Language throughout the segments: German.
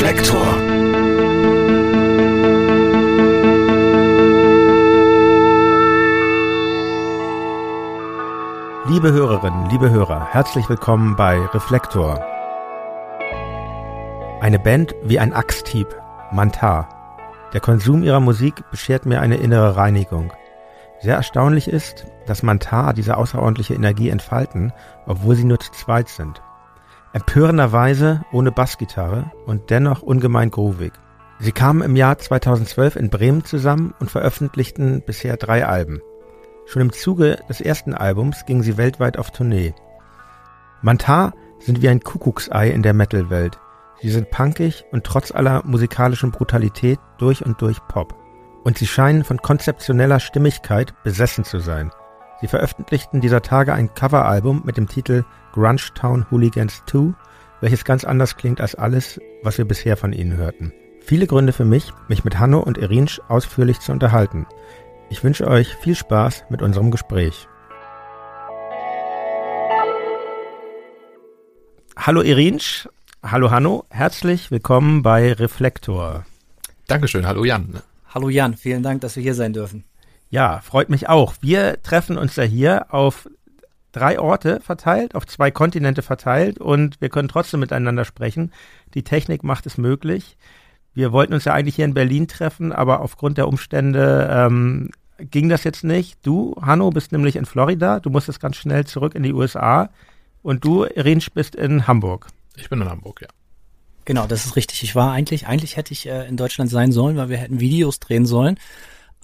Reflektor. Liebe Hörerinnen, liebe Hörer, herzlich willkommen bei Reflektor. Eine Band wie ein Axthieb, Mantar. Der Konsum ihrer Musik beschert mir eine innere Reinigung. Sehr erstaunlich ist, dass Mantar diese außerordentliche Energie entfalten, obwohl sie nur zu zweit sind. Empörenderweise ohne Bassgitarre und dennoch ungemein groovig. Sie kamen im Jahr 2012 in Bremen zusammen und veröffentlichten bisher drei Alben. Schon im Zuge des ersten Albums gingen sie weltweit auf Tournee. Mantar sind wie ein Kuckucksei in der Metal-Welt. Sie sind punkig und trotz aller musikalischen Brutalität durch und durch Pop. Und sie scheinen von konzeptioneller Stimmigkeit besessen zu sein. Sie veröffentlichten dieser Tage ein Coveralbum mit dem Titel Grunge Town Hooligans 2, welches ganz anders klingt als alles, was wir bisher von ihnen hörten. Viele Gründe für mich, mich mit Hanno und Irinsch ausführlich zu unterhalten. Ich wünsche euch viel Spaß mit unserem Gespräch. Hallo Irinsch, hallo Hanno, herzlich willkommen bei Reflektor. Dankeschön, hallo Jan. Hallo Jan, vielen Dank, dass wir hier sein dürfen. Ja, freut mich auch. Wir treffen uns ja hier auf drei Orte verteilt, auf zwei Kontinente verteilt und wir können trotzdem miteinander sprechen. Die Technik macht es möglich. Wir wollten uns ja eigentlich hier in Berlin treffen, aber aufgrund der Umstände ähm, ging das jetzt nicht. Du, Hanno, bist nämlich in Florida. Du musstest ganz schnell zurück in die USA. Und du, Rinsch, bist in Hamburg. Ich bin in Hamburg, ja. Genau, das ist richtig. Ich war eigentlich, eigentlich hätte ich äh, in Deutschland sein sollen, weil wir hätten Videos drehen sollen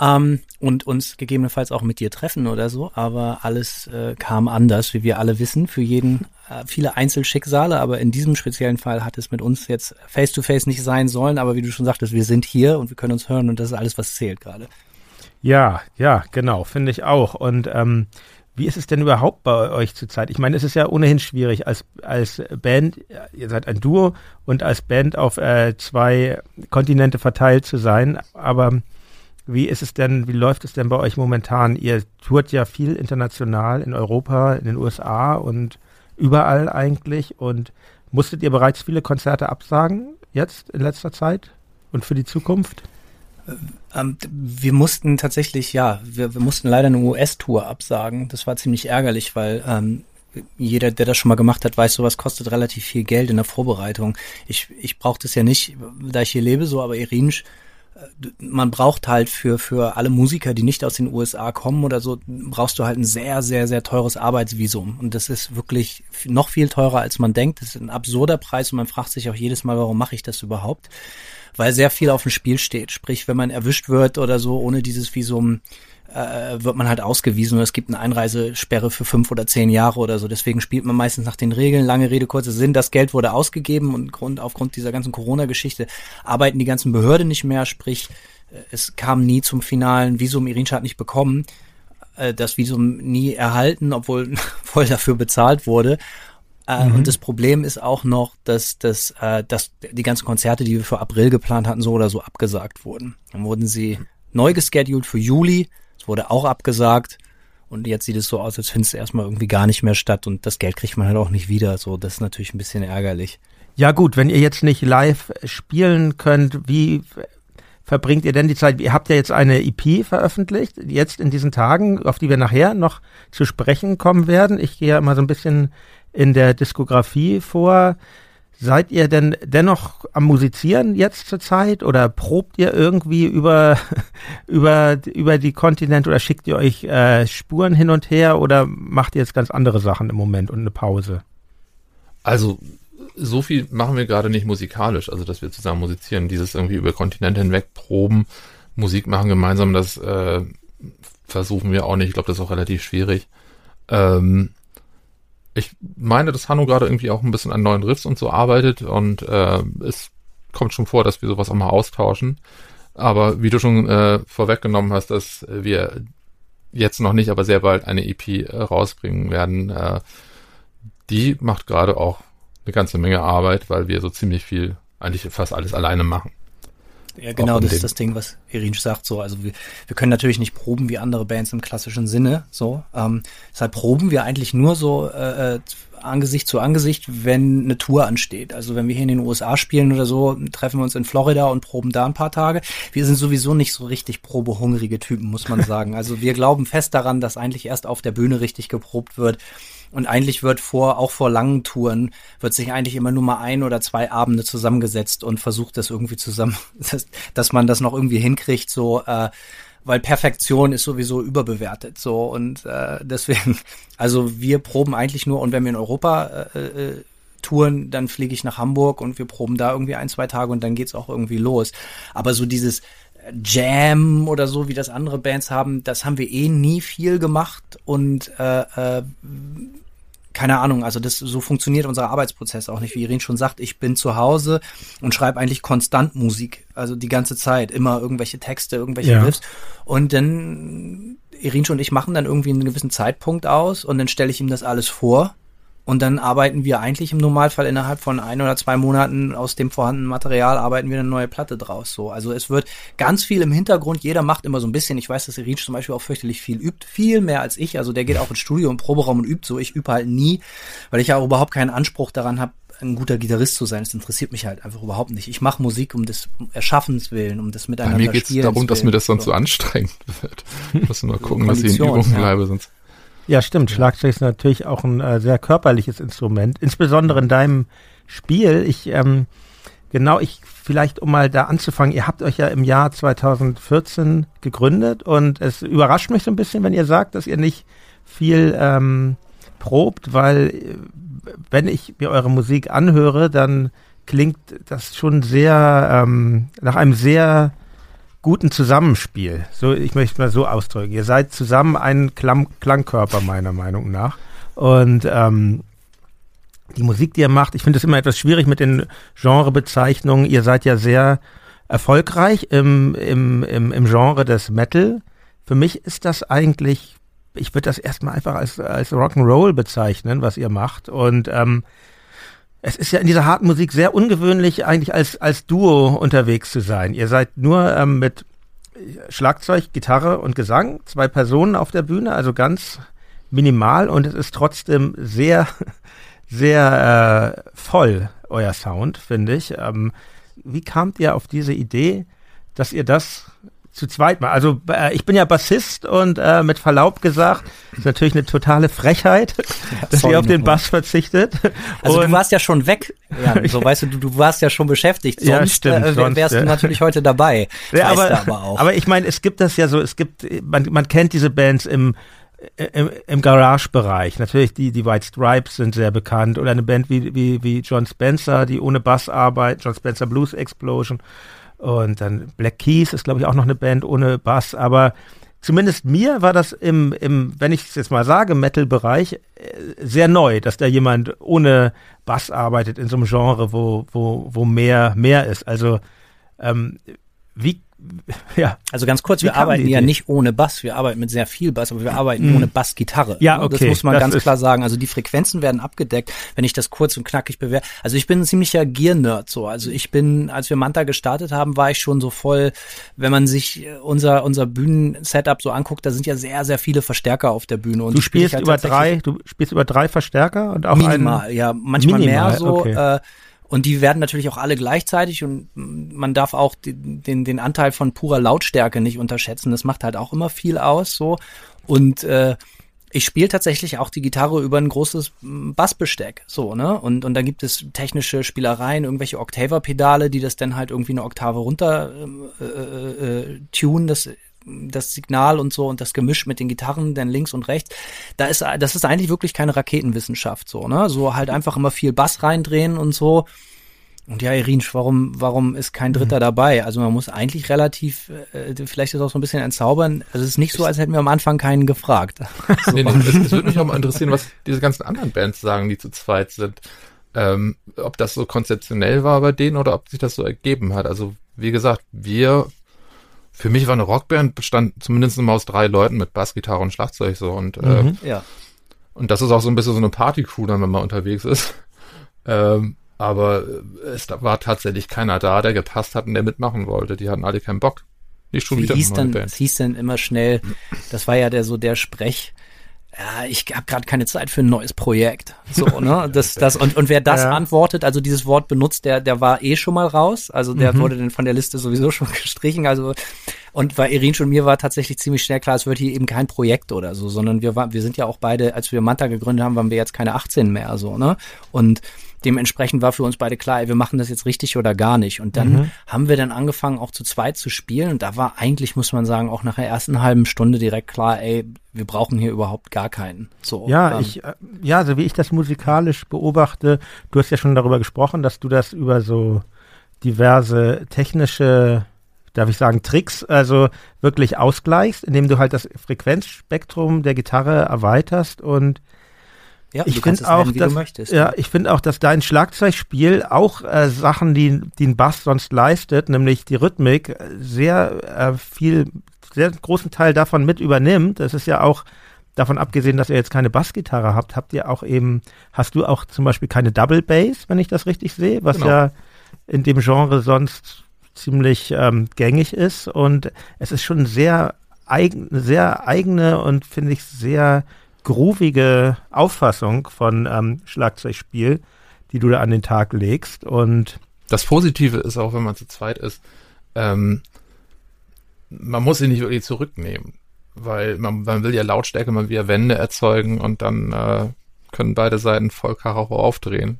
ähm, und uns gegebenenfalls auch mit dir treffen oder so. Aber alles äh, kam anders, wie wir alle wissen. Für jeden äh, viele Einzelschicksale, aber in diesem speziellen Fall hat es mit uns jetzt face to face nicht sein sollen. Aber wie du schon sagtest, wir sind hier und wir können uns hören und das ist alles, was zählt gerade. Ja, ja, genau, finde ich auch. Und ähm, wie ist es denn überhaupt bei euch zurzeit? Ich meine, es ist ja ohnehin schwierig als, als Band, ihr seid ein Duo und als Band auf äh, zwei Kontinente verteilt zu sein. Aber wie ist es denn, wie läuft es denn bei euch momentan? Ihr tourt ja viel international in Europa, in den USA und überall eigentlich. Und musstet ihr bereits viele Konzerte absagen jetzt in letzter Zeit und für die Zukunft? Ähm, wir mussten tatsächlich, ja, wir, wir mussten leider eine US-Tour absagen. Das war ziemlich ärgerlich, weil ähm, jeder, der das schon mal gemacht hat, weiß, sowas kostet relativ viel Geld in der Vorbereitung. Ich, ich brauche das ja nicht, da ich hier lebe, so, aber Irinsch, äh, man braucht halt für, für alle Musiker, die nicht aus den USA kommen oder so, brauchst du halt ein sehr, sehr, sehr teures Arbeitsvisum. Und das ist wirklich noch viel teurer, als man denkt. Das ist ein absurder Preis und man fragt sich auch jedes Mal, warum mache ich das überhaupt? weil sehr viel auf dem Spiel steht. Sprich, wenn man erwischt wird oder so ohne dieses Visum, äh, wird man halt ausgewiesen und es gibt eine Einreisesperre für fünf oder zehn Jahre oder so. Deswegen spielt man meistens nach den Regeln. Lange Rede, kurzer Sinn. Das Geld wurde ausgegeben und Grund, aufgrund dieser ganzen Corona-Geschichte arbeiten die ganzen Behörden nicht mehr. Sprich, äh, es kam nie zum finalen Visum. Irinsch hat nicht bekommen äh, das Visum nie erhalten, obwohl voll dafür bezahlt wurde. Äh, mhm. Und das Problem ist auch noch, dass, dass, äh, dass die ganzen Konzerte, die wir für April geplant hatten, so oder so abgesagt wurden. Dann wurden sie neu geschedult für Juli. Wurde auch abgesagt. Und jetzt sieht es so aus, als findet es erstmal irgendwie gar nicht mehr statt und das Geld kriegt man halt auch nicht wieder. So, das ist natürlich ein bisschen ärgerlich. Ja gut, wenn ihr jetzt nicht live spielen könnt, wie verbringt ihr denn die Zeit? Ihr habt ja jetzt eine EP veröffentlicht, jetzt in diesen Tagen, auf die wir nachher noch zu sprechen kommen werden. Ich gehe ja immer so ein bisschen in der Diskografie vor. Seid ihr denn dennoch am Musizieren jetzt zur Zeit oder probt ihr irgendwie über, über, über die Kontinente oder schickt ihr euch äh, Spuren hin und her oder macht ihr jetzt ganz andere Sachen im Moment und eine Pause? Also, so viel machen wir gerade nicht musikalisch, also dass wir zusammen musizieren. Dieses irgendwie über Kontinente hinweg proben, Musik machen gemeinsam, das äh, versuchen wir auch nicht. Ich glaube, das ist auch relativ schwierig. Ähm, ich meine, dass Hanno gerade irgendwie auch ein bisschen an neuen Riffs und so arbeitet und äh, es kommt schon vor, dass wir sowas auch mal austauschen. Aber wie du schon äh, vorweggenommen hast, dass wir jetzt noch nicht, aber sehr bald eine EP äh, rausbringen werden, äh, die macht gerade auch eine ganze Menge Arbeit, weil wir so ziemlich viel, eigentlich fast alles alleine machen. Ja, genau, das ist das Ding, was Irin sagt. So, also wir, wir können natürlich nicht proben wie andere Bands im klassischen Sinne. So, ähm, deshalb proben wir eigentlich nur so äh, äh Angesicht zu Angesicht, wenn eine Tour ansteht. Also wenn wir hier in den USA spielen oder so, treffen wir uns in Florida und proben da ein paar Tage. Wir sind sowieso nicht so richtig probehungrige Typen, muss man sagen. Also wir glauben fest daran, dass eigentlich erst auf der Bühne richtig geprobt wird. Und eigentlich wird vor, auch vor langen Touren, wird sich eigentlich immer nur mal ein oder zwei Abende zusammengesetzt und versucht das irgendwie zusammen, dass, dass man das noch irgendwie hinkriegt, so, äh, weil Perfektion ist sowieso überbewertet so und äh, deswegen also wir proben eigentlich nur und wenn wir in Europa äh, äh, touren, dann fliege ich nach Hamburg und wir proben da irgendwie ein zwei Tage und dann geht's auch irgendwie los. Aber so dieses Jam oder so, wie das andere Bands haben, das haben wir eh nie viel gemacht und äh, äh, keine Ahnung, also das so funktioniert unser Arbeitsprozess auch nicht, wie Irin schon sagt. Ich bin zu Hause und schreibe eigentlich konstant Musik, also die ganze Zeit, immer irgendwelche Texte, irgendwelche ja. Riffs. Und dann Irin und ich machen dann irgendwie einen gewissen Zeitpunkt aus und dann stelle ich ihm das alles vor und dann arbeiten wir eigentlich im Normalfall innerhalb von ein oder zwei Monaten aus dem vorhandenen Material arbeiten wir eine neue Platte draus. So, also es wird ganz viel im Hintergrund. Jeder macht immer so ein bisschen. Ich weiß, dass Reach zum Beispiel auch fürchterlich viel übt, viel mehr als ich. Also der geht auch ins Studio im Proberaum und übt so. Ich übe halt nie, weil ich ja auch überhaupt keinen Anspruch daran habe, ein guter Gitarrist zu sein. Das interessiert mich halt einfach überhaupt nicht. Ich mache Musik um des Erschaffens willen, um das miteinander zu Bei mir geht es darum, dass mir das sonst so, so anstrengend wird. Muss nur gucken, dass ich in Übung bleibe, sonst. Ja, stimmt. Schlagzeug ist natürlich auch ein äh, sehr körperliches Instrument, insbesondere in deinem Spiel. Ich, ähm, genau, ich, vielleicht um mal da anzufangen, ihr habt euch ja im Jahr 2014 gegründet und es überrascht mich so ein bisschen, wenn ihr sagt, dass ihr nicht viel ähm, probt, weil äh, wenn ich mir eure Musik anhöre, dann klingt das schon sehr ähm, nach einem sehr guten Zusammenspiel. So, ich möchte mal so ausdrücken. Ihr seid zusammen ein Klang Klangkörper meiner Meinung nach. Und ähm, die Musik, die ihr macht, ich finde es immer etwas schwierig mit den Genrebezeichnungen. Ihr seid ja sehr erfolgreich im, im, im, im Genre des Metal. Für mich ist das eigentlich, ich würde das erstmal einfach als, als Rock'n'Roll bezeichnen, was ihr macht. Und ähm, es ist ja in dieser harten Musik sehr ungewöhnlich, eigentlich als, als Duo unterwegs zu sein. Ihr seid nur ähm, mit Schlagzeug, Gitarre und Gesang, zwei Personen auf der Bühne, also ganz minimal und es ist trotzdem sehr, sehr äh, voll, euer Sound, finde ich. Ähm, wie kamt ihr auf diese Idee, dass ihr das zu zweit mal. Also äh, ich bin ja Bassist und äh, mit Verlaub gesagt, ist natürlich eine totale Frechheit, ja, dass ihr auf den Bass verzichtet. Also und du warst ja schon weg, Jan, so weißt du, du, du warst ja schon beschäftigt. Sonst ja, stimmt, äh, sonst, wärst ja. du natürlich heute dabei. Ja, aber, aber, auch. aber ich meine, es gibt das ja so, es gibt, man, man kennt diese Bands im im, im Garage-Bereich. Natürlich, die, die White Stripes sind sehr bekannt. Oder eine Band wie, wie, wie John Spencer, die ohne Bass arbeitet, John Spencer Blues Explosion. Und dann Black Keys ist, glaube ich, auch noch eine Band ohne Bass. Aber zumindest mir war das im, im wenn ich es jetzt mal sage, Metal-Bereich äh, sehr neu, dass da jemand ohne Bass arbeitet in so einem Genre, wo, wo, wo mehr, mehr ist. Also ähm, wie ja. Also ganz kurz, Wie wir arbeiten ja nicht ohne Bass, wir arbeiten mit sehr viel Bass, aber wir arbeiten mhm. ohne Bassgitarre. Ja, okay. Das muss man das ganz klar sagen. Also die Frequenzen werden abgedeckt, wenn ich das kurz und knackig bewerte. Also ich bin ein ziemlicher Gear-Nerd so. Also ich bin, als wir Manta gestartet haben, war ich schon so voll, wenn man sich unser, unser Bühnen-Setup so anguckt, da sind ja sehr, sehr viele Verstärker auf der Bühne. Und du spielst halt über drei, du spielst über drei Verstärker und auch Minimal, einen, ja, manchmal minimal, mehr so. Okay. Äh, und die werden natürlich auch alle gleichzeitig und man darf auch den, den, den Anteil von purer Lautstärke nicht unterschätzen. Das macht halt auch immer viel aus so. Und äh, ich spiele tatsächlich auch die Gitarre über ein großes Bassbesteck, so, ne? Und, und da gibt es technische Spielereien, irgendwelche Octaver-Pedale, die das dann halt irgendwie eine Oktave runter äh, äh, äh, tun, das das Signal und so und das Gemisch mit den Gitarren, dann links und rechts, da ist, das ist eigentlich wirklich keine Raketenwissenschaft, so, ne? So halt einfach immer viel Bass reindrehen und so. Und ja, Irinsch, warum, warum ist kein Dritter mhm. dabei? Also man muss eigentlich relativ, äh, vielleicht ist auch so ein bisschen entzaubern. Also es ist nicht so, als hätten wir am Anfang keinen gefragt. so. nee, nee, es, es würde mich auch mal interessieren, was diese ganzen anderen Bands sagen, die zu zweit sind. Ähm, ob das so konzeptionell war bei denen oder ob sich das so ergeben hat. Also wie gesagt, wir für mich war eine Rockband bestand zumindest immer aus drei Leuten mit Bass, Gitarre und Schlagzeug so und äh, mhm, ja. und das ist auch so ein bisschen so eine Partycrew dann, wenn man unterwegs ist. Ähm, aber es war tatsächlich keiner da, der gepasst hat und der mitmachen wollte. Die hatten alle keinen Bock. Nicht schon Sie wieder hieß dann. Es hieß dann immer schnell, das war ja der so der Sprech, ja, ich habe gerade keine Zeit für ein neues Projekt. So, ne? Das, das, und, und wer das ja. antwortet, also dieses Wort benutzt, der, der war eh schon mal raus. Also der mhm. wurde dann von der Liste sowieso schon gestrichen. Also, und bei Irin und mir war tatsächlich ziemlich schnell klar, es wird hier eben kein Projekt oder so, sondern wir waren, wir sind ja auch beide, als wir Manta gegründet haben, waren wir jetzt keine 18 mehr, so, ne? Und dementsprechend war für uns beide klar, ey, wir machen das jetzt richtig oder gar nicht. Und dann mhm. haben wir dann angefangen, auch zu zweit zu spielen. Und da war eigentlich, muss man sagen, auch nach der ersten halben Stunde direkt klar, ey, wir brauchen hier überhaupt gar keinen. So, ja, ähm, ich, äh, ja, so wie ich das musikalisch beobachte, du hast ja schon darüber gesprochen, dass du das über so diverse technische darf ich sagen, Tricks, also wirklich ausgleichst, indem du halt das Frequenzspektrum der Gitarre erweiterst und ja, ich finde auch, nennen, dass, möchtest, ja, ich finde auch, dass dein Schlagzeugspiel auch äh, Sachen, die, die ein Bass sonst leistet, nämlich die Rhythmik, sehr äh, viel, sehr großen Teil davon mit übernimmt. Das ist ja auch davon abgesehen, dass ihr jetzt keine Bassgitarre habt, habt ihr auch eben, hast du auch zum Beispiel keine Double Bass, wenn ich das richtig sehe, was genau. ja in dem Genre sonst ziemlich ähm, gängig ist und es ist schon sehr eigen, sehr eigene und finde ich sehr groovige Auffassung von ähm, Schlagzeugspiel, die du da an den Tag legst. Und das Positive ist auch, wenn man zu zweit ist, ähm, man muss sich nicht wirklich zurücknehmen, weil man, man will ja Lautstärke, man will ja Wände erzeugen und dann äh, können beide Seiten voll Karacho aufdrehen.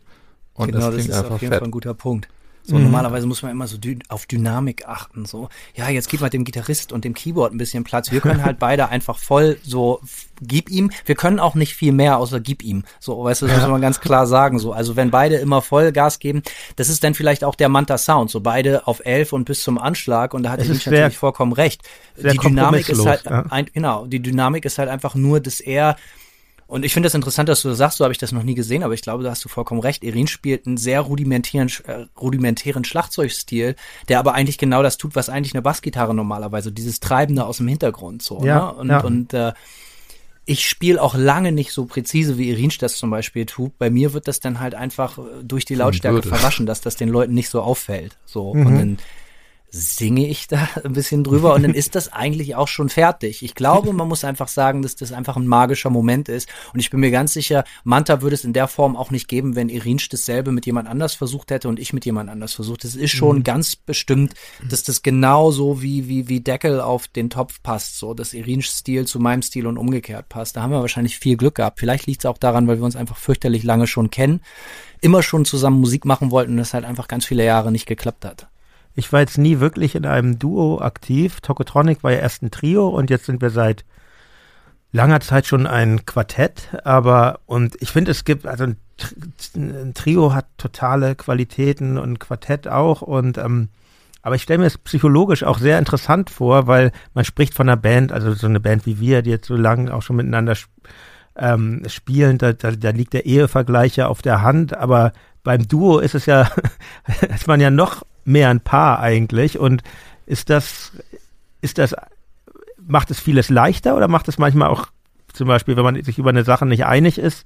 Und genau, das klingt das ist einfach auf jeden fett. Fall ein guter Punkt. So, mhm. normalerweise muss man immer so dy auf Dynamik achten. So, ja, jetzt gib mal dem Gitarrist und dem Keyboard ein bisschen Platz. Wir können halt beide einfach voll so, gib ihm. Wir können auch nicht viel mehr, außer gib ihm. So, weißt du, das muss man ganz klar sagen. So, also wenn beide immer voll Gas geben, das ist dann vielleicht auch der Manta Sound. So beide auf elf und bis zum Anschlag. Und da hat er natürlich vollkommen recht. Die Dynamik ist halt, ja. ein, genau, die Dynamik ist halt einfach nur, dass er und ich finde das interessant, dass du das sagst, so habe ich das noch nie gesehen, aber ich glaube, da hast du vollkommen recht. Irin spielt einen sehr rudimentären, äh, rudimentären Schlagzeugstil, der aber eigentlich genau das tut, was eigentlich eine Bassgitarre normalerweise, dieses Treibende aus dem Hintergrund so. Ja, ne? Und, ja. und äh, ich spiele auch lange nicht so präzise, wie Irin das zum Beispiel tut. Bei mir wird das dann halt einfach äh, durch die Lautstärke verwaschen, dass das den Leuten nicht so auffällt. So. Mhm. Und dann singe ich da ein bisschen drüber und dann ist das eigentlich auch schon fertig. Ich glaube, man muss einfach sagen, dass das einfach ein magischer Moment ist und ich bin mir ganz sicher, Manta würde es in der Form auch nicht geben, wenn Irinsch dasselbe mit jemand anders versucht hätte und ich mit jemand anders versucht. Es ist schon mhm. ganz bestimmt, dass das genauso wie, wie, wie Deckel auf den Topf passt, so, dass Irinsch Stil zu meinem Stil und umgekehrt passt. Da haben wir wahrscheinlich viel Glück gehabt. Vielleicht liegt es auch daran, weil wir uns einfach fürchterlich lange schon kennen, immer schon zusammen Musik machen wollten und es halt einfach ganz viele Jahre nicht geklappt hat. Ich war jetzt nie wirklich in einem Duo aktiv. Tokotronic war ja erst ein Trio und jetzt sind wir seit langer Zeit schon ein Quartett. Aber, und ich finde, es gibt, also ein, ein, Trio hat totale Qualitäten und ein Quartett auch. Und, ähm, aber ich stelle mir es psychologisch auch sehr interessant vor, weil man spricht von einer Band, also so eine Band wie wir, die jetzt so lange auch schon miteinander ähm, spielen, da, da, da liegt der Ehevergleich ja auf der Hand, aber beim Duo ist es ja, ist man ja noch mehr ein Paar eigentlich. Und ist das, ist das, macht es vieles leichter oder macht es manchmal auch, zum Beispiel, wenn man sich über eine Sache nicht einig ist,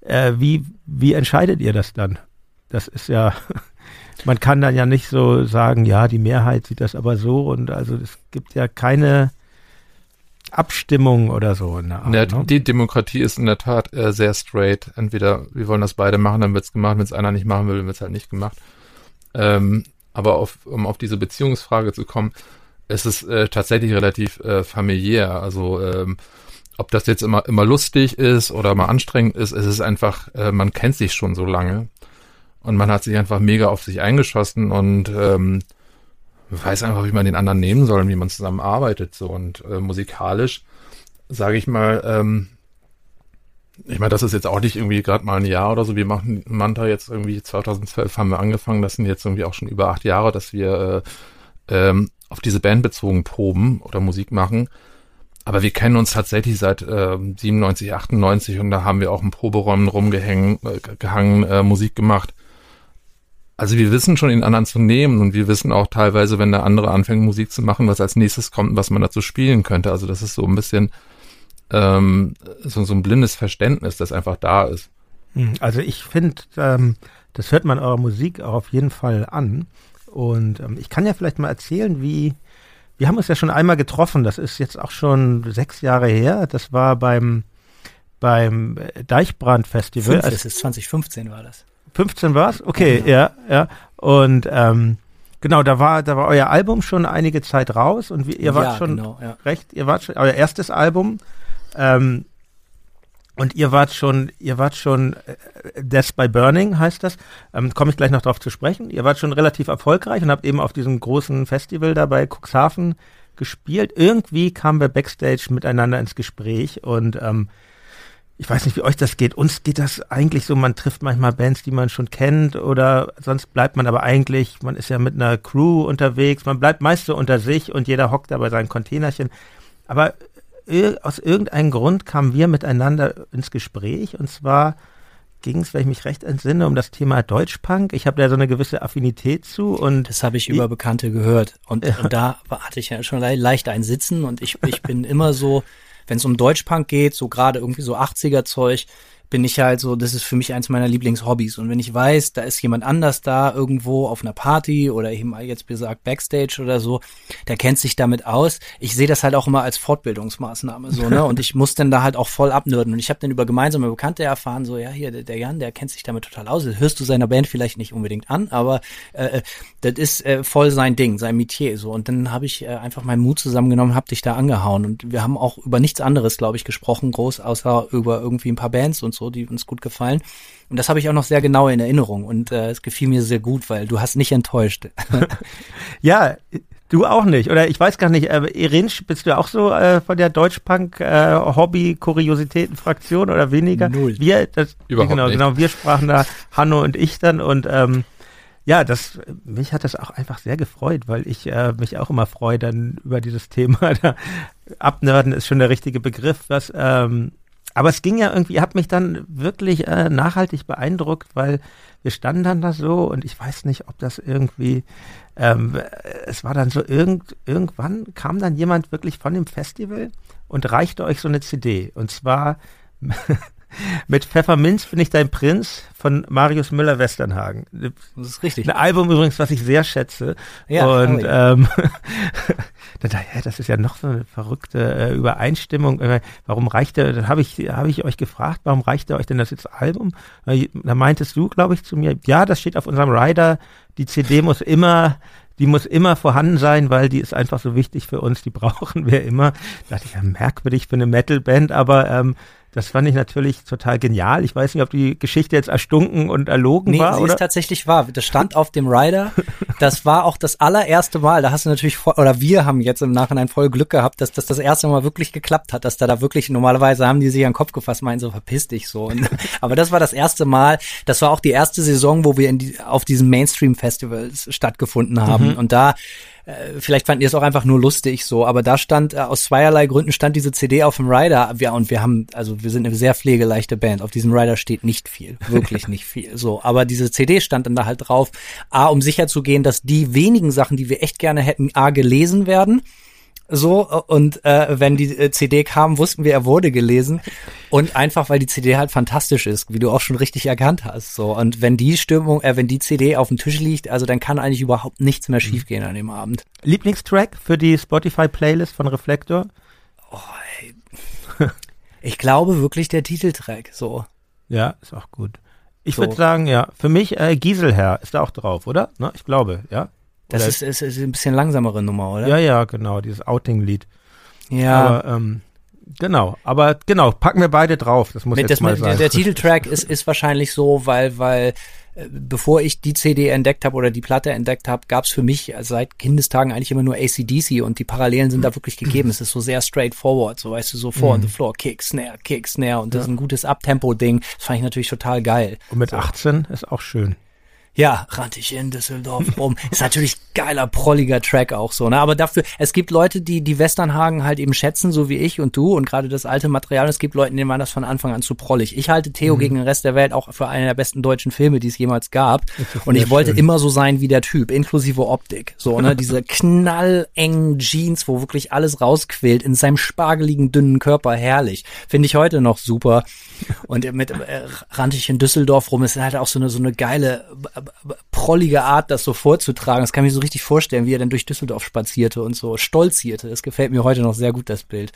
äh, wie, wie entscheidet ihr das dann? Das ist ja, man kann dann ja nicht so sagen, ja, die Mehrheit sieht das aber so und also es gibt ja keine Abstimmung oder so. In der Art, ja, ne? Die Demokratie ist in der Tat äh, sehr straight. Entweder wir wollen das beide machen, dann wird's gemacht, wenn es einer nicht machen will, dann wird's halt nicht gemacht. Ähm, aber auf, um auf diese Beziehungsfrage zu kommen, es ist äh, tatsächlich relativ äh, familiär. Also ähm, ob das jetzt immer immer lustig ist oder mal anstrengend ist, es ist einfach, äh, man kennt sich schon so lange und man hat sich einfach mega auf sich eingeschossen und ähm, weiß einfach, wie man den anderen nehmen soll und wie man zusammen arbeitet so und äh, musikalisch sage ich mal, ähm, ich meine, das ist jetzt auch nicht irgendwie gerade mal ein Jahr oder so. Wir machen Manta jetzt irgendwie 2012 haben wir angefangen. Das sind jetzt irgendwie auch schon über acht Jahre, dass wir äh, ähm, auf diese Band bezogen proben oder Musik machen. Aber wir kennen uns tatsächlich seit äh, 97, 98 und da haben wir auch in Proberäumen rumgehängt, äh, gehangen, äh, Musik gemacht. Also wir wissen schon, den anderen zu nehmen und wir wissen auch teilweise, wenn der andere anfängt, Musik zu machen, was als nächstes kommt und was man dazu spielen könnte. Also das ist so ein bisschen ähm, so, so ein blindes Verständnis, das einfach da ist. Hm, also ich finde, ähm, das hört man eurer Musik auch auf jeden Fall an. Und ähm, ich kann ja vielleicht mal erzählen, wie, wir haben uns ja schon einmal getroffen, das ist jetzt auch schon sechs Jahre her. Das war beim beim Deichbrand-Festival. Fünf, das ist 2015 war das. 15 war's? Okay, ja, ja. ja. Und ähm, genau, da war, da war euer Album schon einige Zeit raus und wie, ihr wart ja, schon genau, ja. recht, ihr wart schon, euer erstes Album. Ähm, und ihr wart schon, ihr wart schon, äh, Death by Burning heißt das, ähm, komme ich gleich noch drauf zu sprechen. Ihr wart schon relativ erfolgreich und habt eben auf diesem großen Festival da bei Cuxhaven gespielt. Irgendwie kamen wir backstage miteinander ins Gespräch und ähm, ich weiß nicht, wie euch das geht. Uns geht das eigentlich so, man trifft manchmal Bands, die man schon kennt oder sonst bleibt man aber eigentlich, man ist ja mit einer Crew unterwegs, man bleibt meist so unter sich und jeder hockt da bei seinem Containerchen. Aber aus irgendeinem Grund kamen wir miteinander ins Gespräch und zwar ging es, wenn ich mich recht entsinne, um das Thema Deutschpunk. Ich habe da so eine gewisse Affinität zu und das habe ich über Bekannte gehört und, ja. und da hatte ich ja schon leicht ein Sitzen und ich ich bin immer so, wenn es um Deutschpunk geht, so gerade irgendwie so 80er Zeug, bin ich halt so, das ist für mich eins meiner Lieblingshobbys. Und wenn ich weiß, da ist jemand anders da irgendwo auf einer Party oder eben jetzt besagt Backstage oder so, der kennt sich damit aus. Ich sehe das halt auch immer als Fortbildungsmaßnahme so, ne? Und ich muss dann da halt auch voll abnörden. Und ich habe dann über gemeinsame Bekannte erfahren, so, ja, hier, der, der Jan, der kennt sich damit total aus. Das hörst du seiner Band vielleicht nicht unbedingt an, aber äh, äh das ist äh, voll sein Ding, sein Metier. So. Und dann habe ich äh, einfach meinen Mut zusammengenommen, hab dich da angehauen. Und wir haben auch über nichts anderes, glaube ich, gesprochen, groß, außer über irgendwie ein paar Bands und so so, die uns gut gefallen. Und das habe ich auch noch sehr genau in Erinnerung und äh, es gefiel mir sehr gut, weil du hast nicht enttäuscht. ja, du auch nicht. Oder ich weiß gar nicht, äh, Irinsch, bist du auch so äh, von der Deutschpunk-Hobby-Kuriositäten-Fraktion äh, oder weniger? Null. Wir, das, Überhaupt genau, nicht. genau, wir sprachen da, Hanno und ich dann und ähm, ja, das mich hat das auch einfach sehr gefreut, weil ich äh, mich auch immer freue dann über dieses Thema. Da, Abnörden ist schon der richtige Begriff, was ähm, aber es ging ja irgendwie, hat mich dann wirklich äh, nachhaltig beeindruckt, weil wir standen dann da so und ich weiß nicht, ob das irgendwie, ähm, es war dann so irgend, irgendwann kam dann jemand wirklich von dem Festival und reichte euch so eine CD und zwar mit Pfefferminz bin ich dein Prinz von Marius Müller-Westernhagen. Das ist richtig. Ein Album übrigens, was ich sehr schätze. Ja, und ähm, das ist ja noch so eine verrückte äh, Übereinstimmung. Warum reicht der, dann habe ich, hab ich euch gefragt, warum reicht er euch denn das jetzt Album? Äh, da meintest du, glaube ich, zu mir, ja, das steht auf unserem Rider, die CD muss immer die muss immer vorhanden sein, weil die ist einfach so wichtig für uns, die brauchen wir immer. Da dachte ich, ja, merkwürdig für eine Metalband, aber ähm, das fand ich natürlich total genial. Ich weiß nicht, ob die Geschichte jetzt erstunken und erlogen nee, war. Sie oder? ist tatsächlich wahr. Das stand auf dem Rider. Das war auch das allererste Mal. Da hast du natürlich voll, oder wir haben jetzt im Nachhinein voll Glück gehabt, dass das das erste Mal wirklich geklappt hat, dass da da wirklich normalerweise haben die sich an den Kopf gefasst, meinen so verpiss dich so. Und, aber das war das erste Mal. Das war auch die erste Saison, wo wir die, auf diesen Mainstream Festivals stattgefunden haben. Mhm. Und da äh, vielleicht fanden die es auch einfach nur lustig so, aber da stand, äh, aus zweierlei Gründen stand diese CD auf dem Rider. Ja, und wir haben, also wir sind eine sehr pflegeleichte Band. Auf diesem Rider steht nicht viel, wirklich nicht viel. So, aber diese CD stand dann da halt drauf, A, um sicher zu gehen, dass die wenigen Sachen, die wir echt gerne hätten, A, gelesen werden so und äh, wenn die äh, CD kam, wussten wir, er wurde gelesen und einfach, weil die CD halt fantastisch ist, wie du auch schon richtig erkannt hast. So und wenn die Stimmung, äh, wenn die CD auf dem Tisch liegt, also dann kann eigentlich überhaupt nichts mehr schiefgehen an dem Abend. Lieblingstrack für die Spotify Playlist von Reflektor? Oh, ey. ich glaube wirklich der Titeltrack. So. Ja, ist auch gut. Ich so. würde sagen, ja, für mich äh, Gieselherr ist da auch drauf, oder? Ne? Ich glaube, ja. Das ist, ist, ist, ein bisschen langsamere Nummer, oder? Ja, ja, genau, dieses Outing-Lied. Ja. Aber, ähm, genau, aber genau, packen wir beide drauf, das muss mit, jetzt das, mal sein. Der, der Titeltrack ist, ist wahrscheinlich so, weil, weil äh, bevor ich die CD entdeckt habe oder die Platte entdeckt habe, gab es für mich seit Kindestagen eigentlich immer nur ACDC und die Parallelen sind da wirklich gegeben. Es ist so sehr straightforward, so weißt du, so vor mhm. on the floor, Kick, Snare, Kick, Snare und das ja. ist ein gutes Abtempo-Ding. Das fand ich natürlich total geil. Und mit so. 18 ist auch schön ja, rannte ich in Düsseldorf rum. ist natürlich geiler, prolliger Track auch so, ne? Aber dafür, es gibt Leute, die die Westernhagen halt eben schätzen, so wie ich und du und gerade das alte Material. Es gibt Leute, denen war das von Anfang an zu prollig. Ich halte Theo mhm. gegen den Rest der Welt auch für einen der besten deutschen Filme, die es jemals gab. Und ich wollte schön. immer so sein wie der Typ, inklusive Optik. So, ne? Diese knallengen Jeans, wo wirklich alles rausquillt, in seinem spargeligen, dünnen Körper, herrlich. Finde ich heute noch super. Und mit äh, rannte ich in Düsseldorf rum, ist halt auch so eine, so eine geile prollige Art, das so vorzutragen. Das kann ich mir so richtig vorstellen, wie er dann durch Düsseldorf spazierte und so stolzierte. Das gefällt mir heute noch sehr gut, das Bild.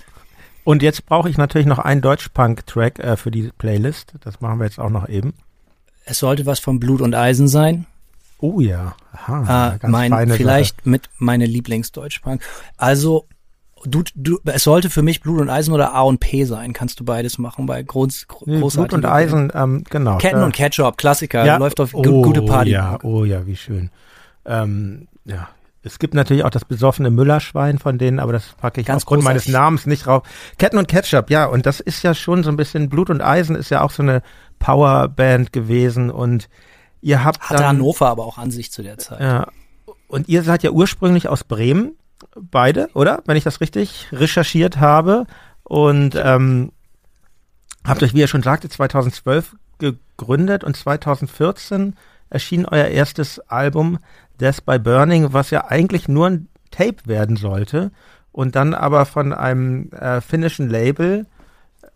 Und jetzt brauche ich natürlich noch einen Deutsch-Punk-Track äh, für die Playlist. Das machen wir jetzt auch noch eben. Es sollte was von Blut und Eisen sein. Oh ja. Aha, äh, mein, vielleicht Sache. mit meine Lieblingsdeutsch-Punk. Also du, du, es sollte für mich Blut und Eisen oder A und P sein. Kannst du beides machen bei groß, großartigen. Blut und Eisen, ähm, genau. Ketten und Ketchup, Klassiker, ja, läuft auf oh, gute Party. Ja, oh ja, wie schön. Ähm, ja, es gibt natürlich auch das besoffene Müllerschwein von denen, aber das packe ich Ganz aufgrund großartig. meines Namens nicht drauf. Ketten und Ketchup, ja, und das ist ja schon so ein bisschen Blut und Eisen ist ja auch so eine Powerband gewesen und ihr habt Hatte dann, Hannover aber auch an sich zu der Zeit. Ja. Und ihr seid ja ursprünglich aus Bremen, beide, oder? Wenn ich das richtig recherchiert habe. Und ähm, habt euch, wie ihr schon sagte, 2012 gegründet und 2014 erschien euer erstes Album Death by Burning, was ja eigentlich nur ein Tape werden sollte und dann aber von einem äh, finnischen Label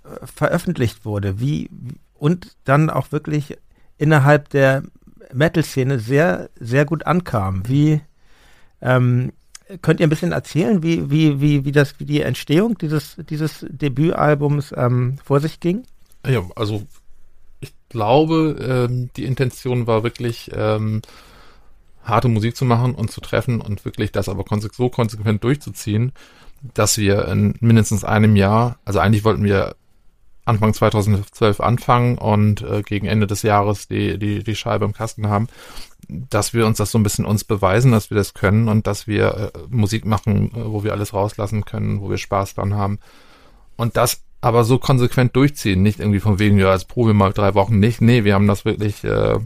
äh, veröffentlicht wurde. Wie und dann auch wirklich innerhalb der Metal-Szene sehr, sehr gut ankam. Wie ähm, könnt ihr ein bisschen erzählen, wie, wie, wie, wie das, wie die Entstehung dieses, dieses Debütalbums ähm, vor sich ging? Ja, also ich glaube, ähm, die Intention war wirklich, ähm, harte Musik zu machen und zu treffen und wirklich das aber konse so konsequent durchzuziehen, dass wir in mindestens einem Jahr, also eigentlich wollten wir Anfang 2012 anfangen und äh, gegen Ende des Jahres die, die, die Scheibe im Kasten haben, dass wir uns das so ein bisschen uns beweisen, dass wir das können und dass wir äh, Musik machen, äh, wo wir alles rauslassen können, wo wir Spaß dran haben. Und das aber so konsequent durchziehen, nicht irgendwie von wegen, ja, als Probe mal drei Wochen nicht. Nee, wir haben das wirklich äh,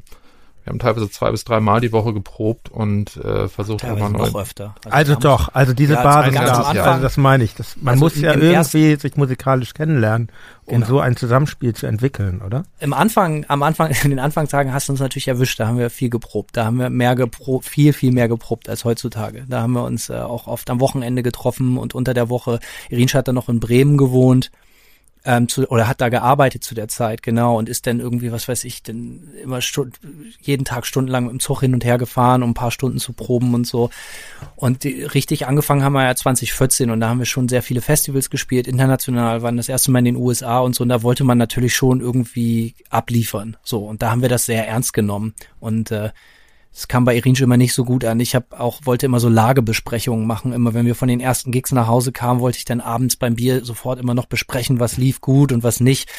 wir haben teilweise zwei bis drei Mal die Woche geprobt und äh, versucht teilweise immer noch öfter. Also, also doch, also diese ja, Basis, also das meine ich. Das, man also muss ja irgendwie sich musikalisch kennenlernen, um genau. so ein Zusammenspiel zu entwickeln, oder? Im Anfang, am Anfang, in den Anfangstagen hast du uns natürlich erwischt. Da haben wir viel geprobt. Da haben wir mehr geprobt, viel, viel mehr geprobt als heutzutage. Da haben wir uns äh, auch oft am Wochenende getroffen und unter der Woche. Irinsch hat dann noch in Bremen gewohnt ähm, zu, oder hat da gearbeitet zu der Zeit, genau, und ist dann irgendwie, was weiß ich, denn immer Stund, jeden Tag stundenlang mit dem Zug hin und her gefahren, um ein paar Stunden zu proben und so. Und die, richtig angefangen haben wir ja 2014 und da haben wir schon sehr viele Festivals gespielt, international, waren das erste Mal in den USA und so, und da wollte man natürlich schon irgendwie abliefern. So, und da haben wir das sehr ernst genommen. Und äh, es kam bei Irinsch immer nicht so gut an. Ich habe auch wollte immer so Lagebesprechungen machen. Immer wenn wir von den ersten Gigs nach Hause kamen, wollte ich dann abends beim Bier sofort immer noch besprechen, was lief gut und was nicht.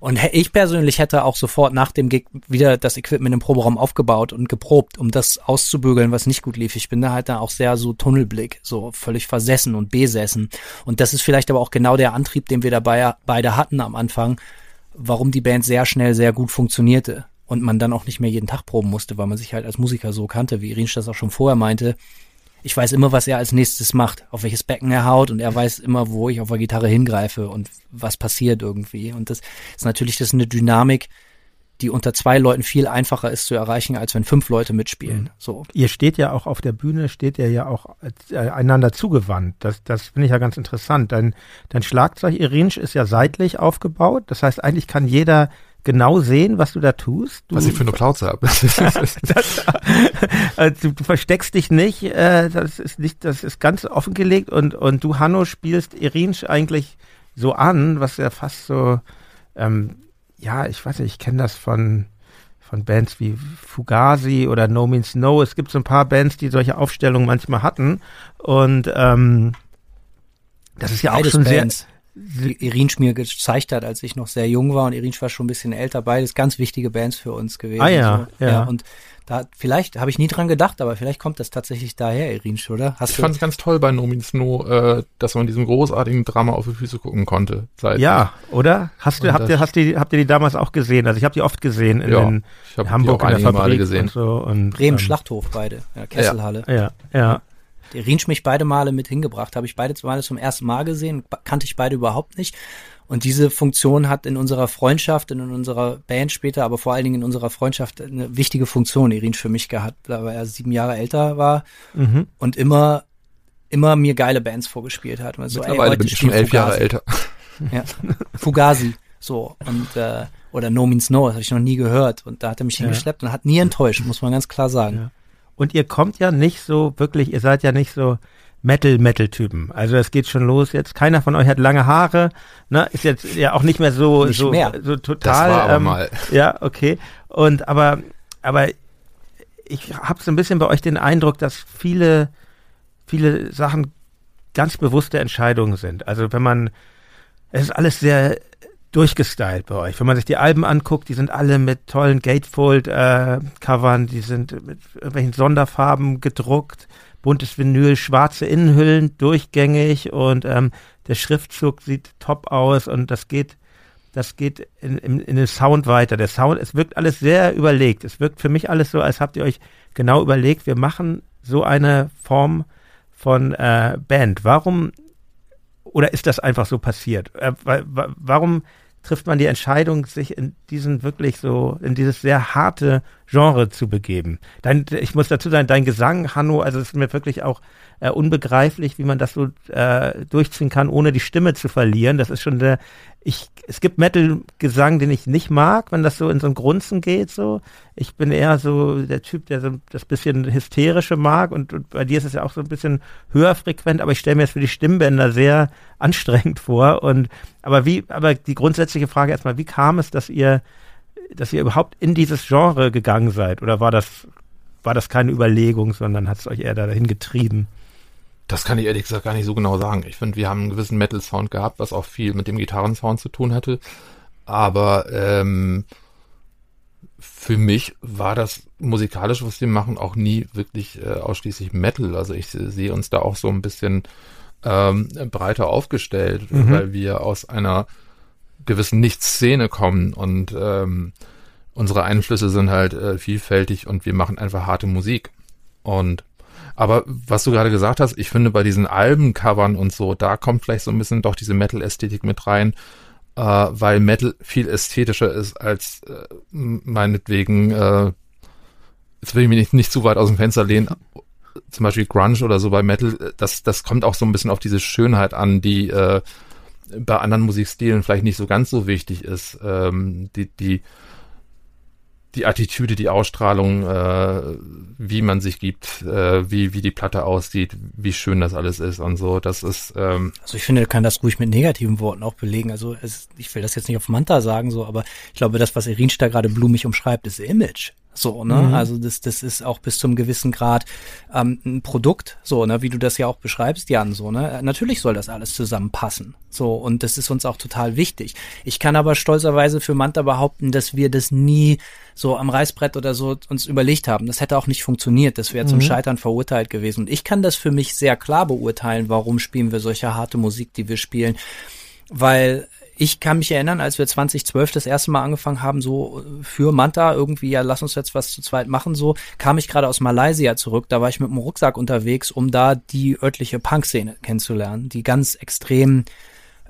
Und ich persönlich hätte auch sofort nach dem Gig wieder das Equipment im Proberaum aufgebaut und geprobt, um das auszubügeln, was nicht gut lief. Ich bin da halt da auch sehr so Tunnelblick, so völlig versessen und besessen. Und das ist vielleicht aber auch genau der Antrieb, den wir dabei beide hatten am Anfang, warum die Band sehr schnell sehr gut funktionierte und man dann auch nicht mehr jeden Tag proben musste, weil man sich halt als Musiker so kannte, wie Irinsch das auch schon vorher meinte. Ich weiß immer, was er als nächstes macht, auf welches Becken er haut und er weiß immer, wo ich auf der Gitarre hingreife und was passiert irgendwie. Und das ist natürlich das ist eine Dynamik, die unter zwei Leuten viel einfacher ist zu erreichen, als wenn fünf Leute mitspielen. Mhm. So. Ihr steht ja auch auf der Bühne, steht ihr ja auch äh, einander zugewandt. Das, das finde ich ja ganz interessant. Dein, dein Schlagzeug Irinsch ist ja seitlich aufgebaut. Das heißt, eigentlich kann jeder genau sehen, was du da tust. Du, was ich für eine Plauze habe. also du, du, versteckst dich nicht, äh, das ist nicht, das ist ganz offengelegt und, und du, Hanno, spielst Irinsch eigentlich so an, was ja fast so, ähm, ja, ich weiß nicht, ich kenne das von, von Bands wie Fugazi oder No Means No. Es gibt so ein paar Bands, die solche Aufstellungen manchmal hatten und ähm, das ist ja Beides auch schon Bands. sehr Irinsch mir gezeigt hat, als ich noch sehr jung war und Irinsch war schon ein bisschen älter, beides ganz wichtige Bands für uns gewesen. Ah ja, so. ja. ja. Und da vielleicht habe ich nie dran gedacht, aber vielleicht kommt das tatsächlich daher, Irinsch, oder? Hast ich fand es ganz toll bei No Means No, äh, dass man diesem großartigen Drama auf die Füße gucken konnte. Seit ja, oder? Hast du, habt ihr, hast die, habt ihr die damals auch gesehen? Also ich habe die oft gesehen in, ja, den, in Hamburg in der Fabrik gesehen. und so. Und, Bremen ähm, Schlachthof beide, ja, Kesselhalle. Ja, ja. Der Rinsch mich beide Male mit hingebracht, habe ich beide Male zum ersten Mal gesehen, kannte ich beide überhaupt nicht. Und diese Funktion hat in unserer Freundschaft, in unserer Band später, aber vor allen Dingen in unserer Freundschaft eine wichtige Funktion, Irinsch für mich gehabt, weil er sieben Jahre älter war mhm. und immer, immer mir geile Bands vorgespielt hat. So, Mittlerweile ey, bin ich schon elf Jahre älter. Ja. Fugazi. So. Und, äh, oder No Means No, das habe ich noch nie gehört. Und da hat er mich ja. hingeschleppt und hat nie enttäuscht, muss man ganz klar sagen. Ja. Und ihr kommt ja nicht so wirklich, ihr seid ja nicht so Metal-Metal-Typen. Also es geht schon los jetzt. Keiner von euch hat lange Haare, ne? Ist jetzt ja auch nicht mehr so Nicht so, mehr. so total. Das war aber ähm, mal. Ja, okay. Und aber aber ich habe so ein bisschen bei euch den Eindruck, dass viele viele Sachen ganz bewusste Entscheidungen sind. Also wenn man es ist alles sehr durchgestylt bei euch. Wenn man sich die Alben anguckt, die sind alle mit tollen Gatefold-Covern, die sind mit irgendwelchen Sonderfarben gedruckt, buntes Vinyl, schwarze Innenhüllen, durchgängig und ähm, der Schriftzug sieht top aus und das geht, das geht in, in, in den Sound weiter. Der Sound, es wirkt alles sehr überlegt. Es wirkt für mich alles so, als habt ihr euch genau überlegt, wir machen so eine Form von äh, Band. Warum oder ist das einfach so passiert? Äh, wa- wa- warum trifft man die Entscheidung, sich in diesen wirklich so, in dieses sehr harte Genre zu begeben? Dein, ich muss dazu sagen, dein Gesang, Hanno, also es ist mir wirklich auch äh, unbegreiflich, wie man das so äh, durchziehen kann, ohne die Stimme zu verlieren. Das ist schon der, ich, es gibt Metal-Gesang, den ich nicht mag, wenn das so in so ein Grunzen geht, so. Ich bin eher so der Typ, der so das bisschen hysterische mag und, und bei dir ist es ja auch so ein bisschen höher frequent, aber ich stelle mir das für die Stimmbänder sehr anstrengend vor und, aber wie, aber die grundsätzliche Frage erstmal, wie kam es, dass ihr, dass ihr überhaupt in dieses Genre gegangen seid oder war das, war das keine Überlegung, sondern hat es euch eher dahin getrieben? Das kann ich ehrlich gesagt gar nicht so genau sagen. Ich finde, wir haben einen gewissen Metal-Sound gehabt, was auch viel mit dem Gitarrensound zu tun hatte. Aber ähm, für mich war das musikalisch, was wir machen, auch nie wirklich äh, ausschließlich Metal. Also ich äh, sehe uns da auch so ein bisschen ähm, breiter aufgestellt, Mhm. weil wir aus einer gewissen Nicht-Szene kommen und ähm, unsere Einflüsse sind halt äh, vielfältig und wir machen einfach harte Musik. Und aber was du gerade gesagt hast, ich finde bei diesen Albencovern und so, da kommt vielleicht so ein bisschen doch diese Metal-Ästhetik mit rein, äh, weil Metal viel ästhetischer ist als äh, meinetwegen, äh, jetzt will ich mich nicht, nicht zu weit aus dem Fenster lehnen, zum Beispiel Grunge oder so bei Metal, das, das kommt auch so ein bisschen auf diese Schönheit an, die äh, bei anderen Musikstilen vielleicht nicht so ganz so wichtig ist. Ähm, die, die, die Attitüde, die Ausstrahlung, äh, wie man sich gibt, äh, wie, wie die Platte aussieht, wie schön das alles ist und so. Das ist, ähm, Also ich finde, er kann das ruhig mit negativen Worten auch belegen. Also es, ich will das jetzt nicht auf Manta sagen, so, aber ich glaube, das, was Irinsch da gerade blumig umschreibt, ist Image. So, ne? Mhm. Also das, das ist auch bis zum gewissen Grad ähm, ein Produkt, so, ne, wie du das ja auch beschreibst, Jan, so, ne? Natürlich soll das alles zusammenpassen. So, und das ist uns auch total wichtig. Ich kann aber stolzerweise für Manta behaupten, dass wir das nie so am Reißbrett oder so uns überlegt haben. Das hätte auch nicht funktioniert. Das wäre zum Mhm. Scheitern verurteilt gewesen. Und ich kann das für mich sehr klar beurteilen, warum spielen wir solche harte Musik, die wir spielen. Weil ich kann mich erinnern, als wir 2012 das erste Mal angefangen haben, so äh, für Manta irgendwie, ja, lass uns jetzt was zu zweit machen, so, kam ich gerade aus Malaysia zurück. Da war ich mit dem Rucksack unterwegs, um da die örtliche Punk-Szene kennenzulernen, die ganz extrem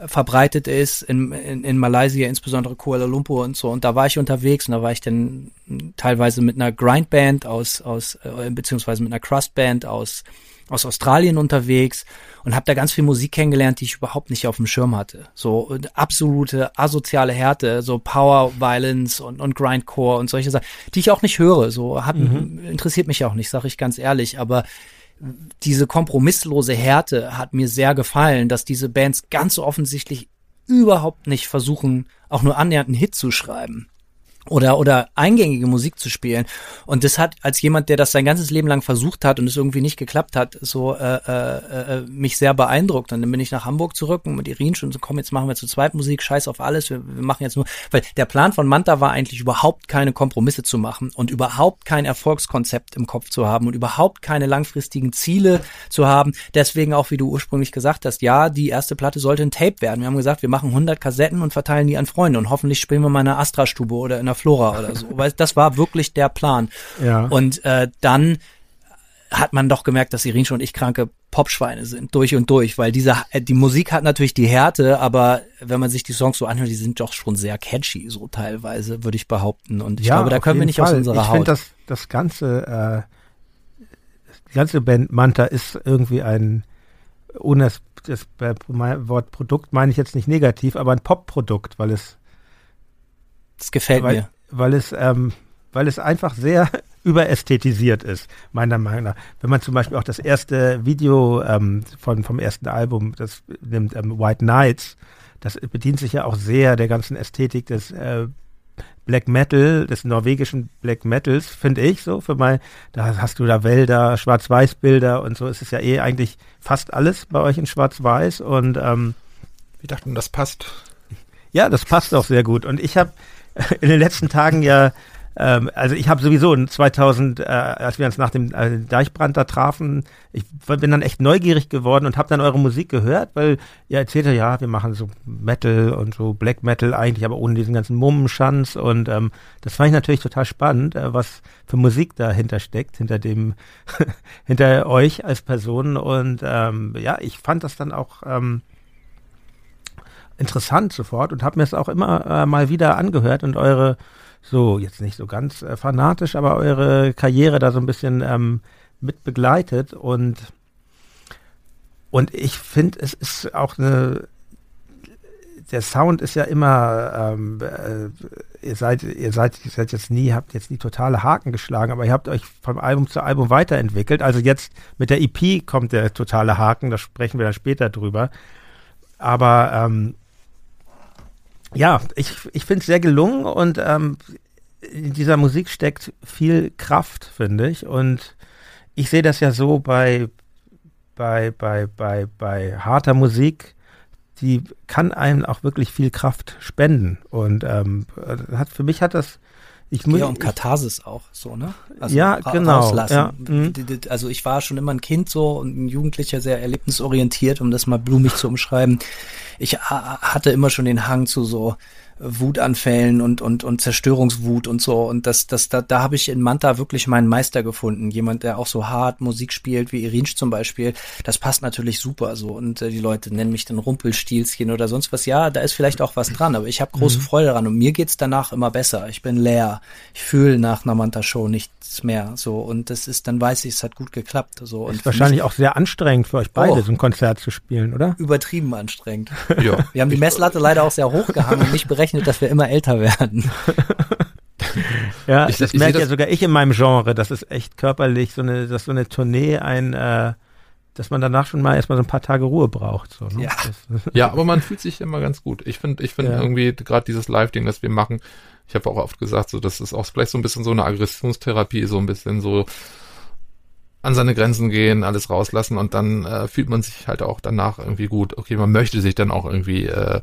verbreitet ist in, in, in Malaysia, insbesondere Kuala Lumpur und so. Und da war ich unterwegs und da war ich dann teilweise mit einer Grindband aus, aus äh, beziehungsweise mit einer Crustband aus aus Australien unterwegs und habe da ganz viel Musik kennengelernt, die ich überhaupt nicht auf dem Schirm hatte. So absolute asoziale Härte, so Power Violence und, und Grindcore und solche Sachen, die ich auch nicht höre. So hat, interessiert mich auch nicht, sage ich ganz ehrlich. Aber diese kompromisslose Härte hat mir sehr gefallen, dass diese Bands ganz offensichtlich überhaupt nicht versuchen, auch nur annähernd einen Hit zu schreiben oder oder eingängige Musik zu spielen. Und das hat als jemand der das sein ganzes Leben lang versucht hat und es irgendwie nicht geklappt hat so äh, äh, äh, mich sehr beeindruckt. Und dann bin ich nach Hamburg zurück und mit Irin schon so komm jetzt machen wir zu zweit Musik scheiß auf alles wir, wir machen jetzt nur weil der Plan von Manta war eigentlich überhaupt keine Kompromisse zu machen und überhaupt kein Erfolgskonzept im Kopf zu haben und überhaupt keine langfristigen Ziele zu haben. Deswegen auch wie du ursprünglich gesagt hast ja die erste Platte sollte ein Tape werden. Wir haben gesagt wir machen 100 Kassetten und verteilen die an Freunde und hoffentlich spielen wir mal in einer Astra-Stube oder in einer Flora oder so weil das war wirklich der Plan Ja. und äh, dann hat man doch gemerkt, dass Irinche und ich kranke Popschweine sind, durch und durch, weil diese, äh, die Musik hat natürlich die Härte, aber wenn man sich die Songs so anhört, die sind doch schon sehr catchy, so teilweise, würde ich behaupten. Und ich glaube, da können wir nicht aus Fall. unserer ich Haut. finde, das, das ganze, äh, die ganze Band Manta ist irgendwie ein, ohne das, das Wort Produkt meine ich jetzt nicht negativ, aber ein Pop-Produkt, weil es, das gefällt weil, mir. weil es, ähm, weil es einfach sehr überästhetisiert ist, meiner Meinung nach. Wenn man zum Beispiel auch das erste Video ähm, von, vom ersten Album, das nimmt ähm, White Nights, das bedient sich ja auch sehr der ganzen Ästhetik des äh, Black Metal, des norwegischen Black Metals, finde ich so. Für mal, da hast du da Wälder, Schwarz-Weiß-Bilder und so. Es ist ja eh eigentlich fast alles bei euch in Schwarz-Weiß und ähm, wir dachten, das passt. Ja, das passt auch sehr gut. Und ich habe in den letzten Tagen ja ähm, also ich habe sowieso in 2000, äh, als wir uns nach dem äh, Deichbrand da trafen, ich bin dann echt neugierig geworden und habe dann eure Musik gehört, weil ihr erzählte, ja, wir machen so Metal und so Black Metal eigentlich, aber ohne diesen ganzen Mummenschanz und ähm, das fand ich natürlich total spannend, äh, was für Musik dahinter steckt, hinter dem, hinter euch als Person und ähm, ja, ich fand das dann auch ähm, interessant sofort und habe mir es auch immer äh, mal wieder angehört und eure so, jetzt nicht so ganz äh, fanatisch, aber eure Karriere da so ein bisschen ähm, mit begleitet und und ich finde, es ist auch eine der Sound ist ja immer, ähm, äh, ihr seid, ihr seid, ihr seid jetzt nie, habt jetzt nie totale Haken geschlagen, aber ihr habt euch vom Album zu Album weiterentwickelt. Also jetzt mit der EP kommt der totale Haken, da sprechen wir dann später drüber. Aber ähm, ja, ich, ich finde es sehr gelungen und ähm, in dieser Musik steckt viel Kraft, finde ich. Und ich sehe das ja so bei, bei, bei, bei, bei harter Musik, die kann einem auch wirklich viel Kraft spenden. Und ähm, hat, für mich hat das ich muss, ja, um Katharsis auch so, ne? Also ja, genau. Ja, mhm. also ich war schon immer ein Kind so und ein Jugendlicher sehr erlebnisorientiert, um das mal blumig zu umschreiben. Ich hatte immer schon den Hang zu so Wutanfällen und, und, und Zerstörungswut und so. Und das, das, da, da habe ich in Manta wirklich meinen Meister gefunden. Jemand, der auch so hart Musik spielt, wie Irinsch zum Beispiel. Das passt natürlich super so. Und äh, die Leute nennen mich dann Rumpelstilzchen oder sonst was. Ja, da ist vielleicht auch was dran, aber ich habe große mhm. Freude daran. Und mir geht's danach immer besser. Ich bin leer. Ich fühle nach einer Manta-Show nichts mehr. So. Und das ist, dann weiß ich, es hat gut geklappt. So. Und ist wahrscheinlich auch sehr anstrengend für euch beide, oh, so ein Konzert zu spielen, oder? Übertrieben anstrengend. ja. Wir haben die Messlatte leider auch sehr hoch gehangen und nicht berechnet gerechnet, dass wir immer älter werden. ja, ich, das ich merke ja sogar ich in meinem Genre, das ist echt körperlich, so eine, dass so eine Tournee ein, äh, dass man danach schon mal erstmal so ein paar Tage Ruhe braucht. So, ne? ja. ja, aber man fühlt sich immer ganz gut. Ich finde, ich finde ja. irgendwie gerade dieses Live-Ding, das wir machen, ich habe auch oft gesagt, so das ist auch vielleicht so ein bisschen so eine Aggressionstherapie, so ein bisschen so an seine Grenzen gehen, alles rauslassen und dann äh, fühlt man sich halt auch danach irgendwie gut. Okay, man möchte sich dann auch irgendwie äh,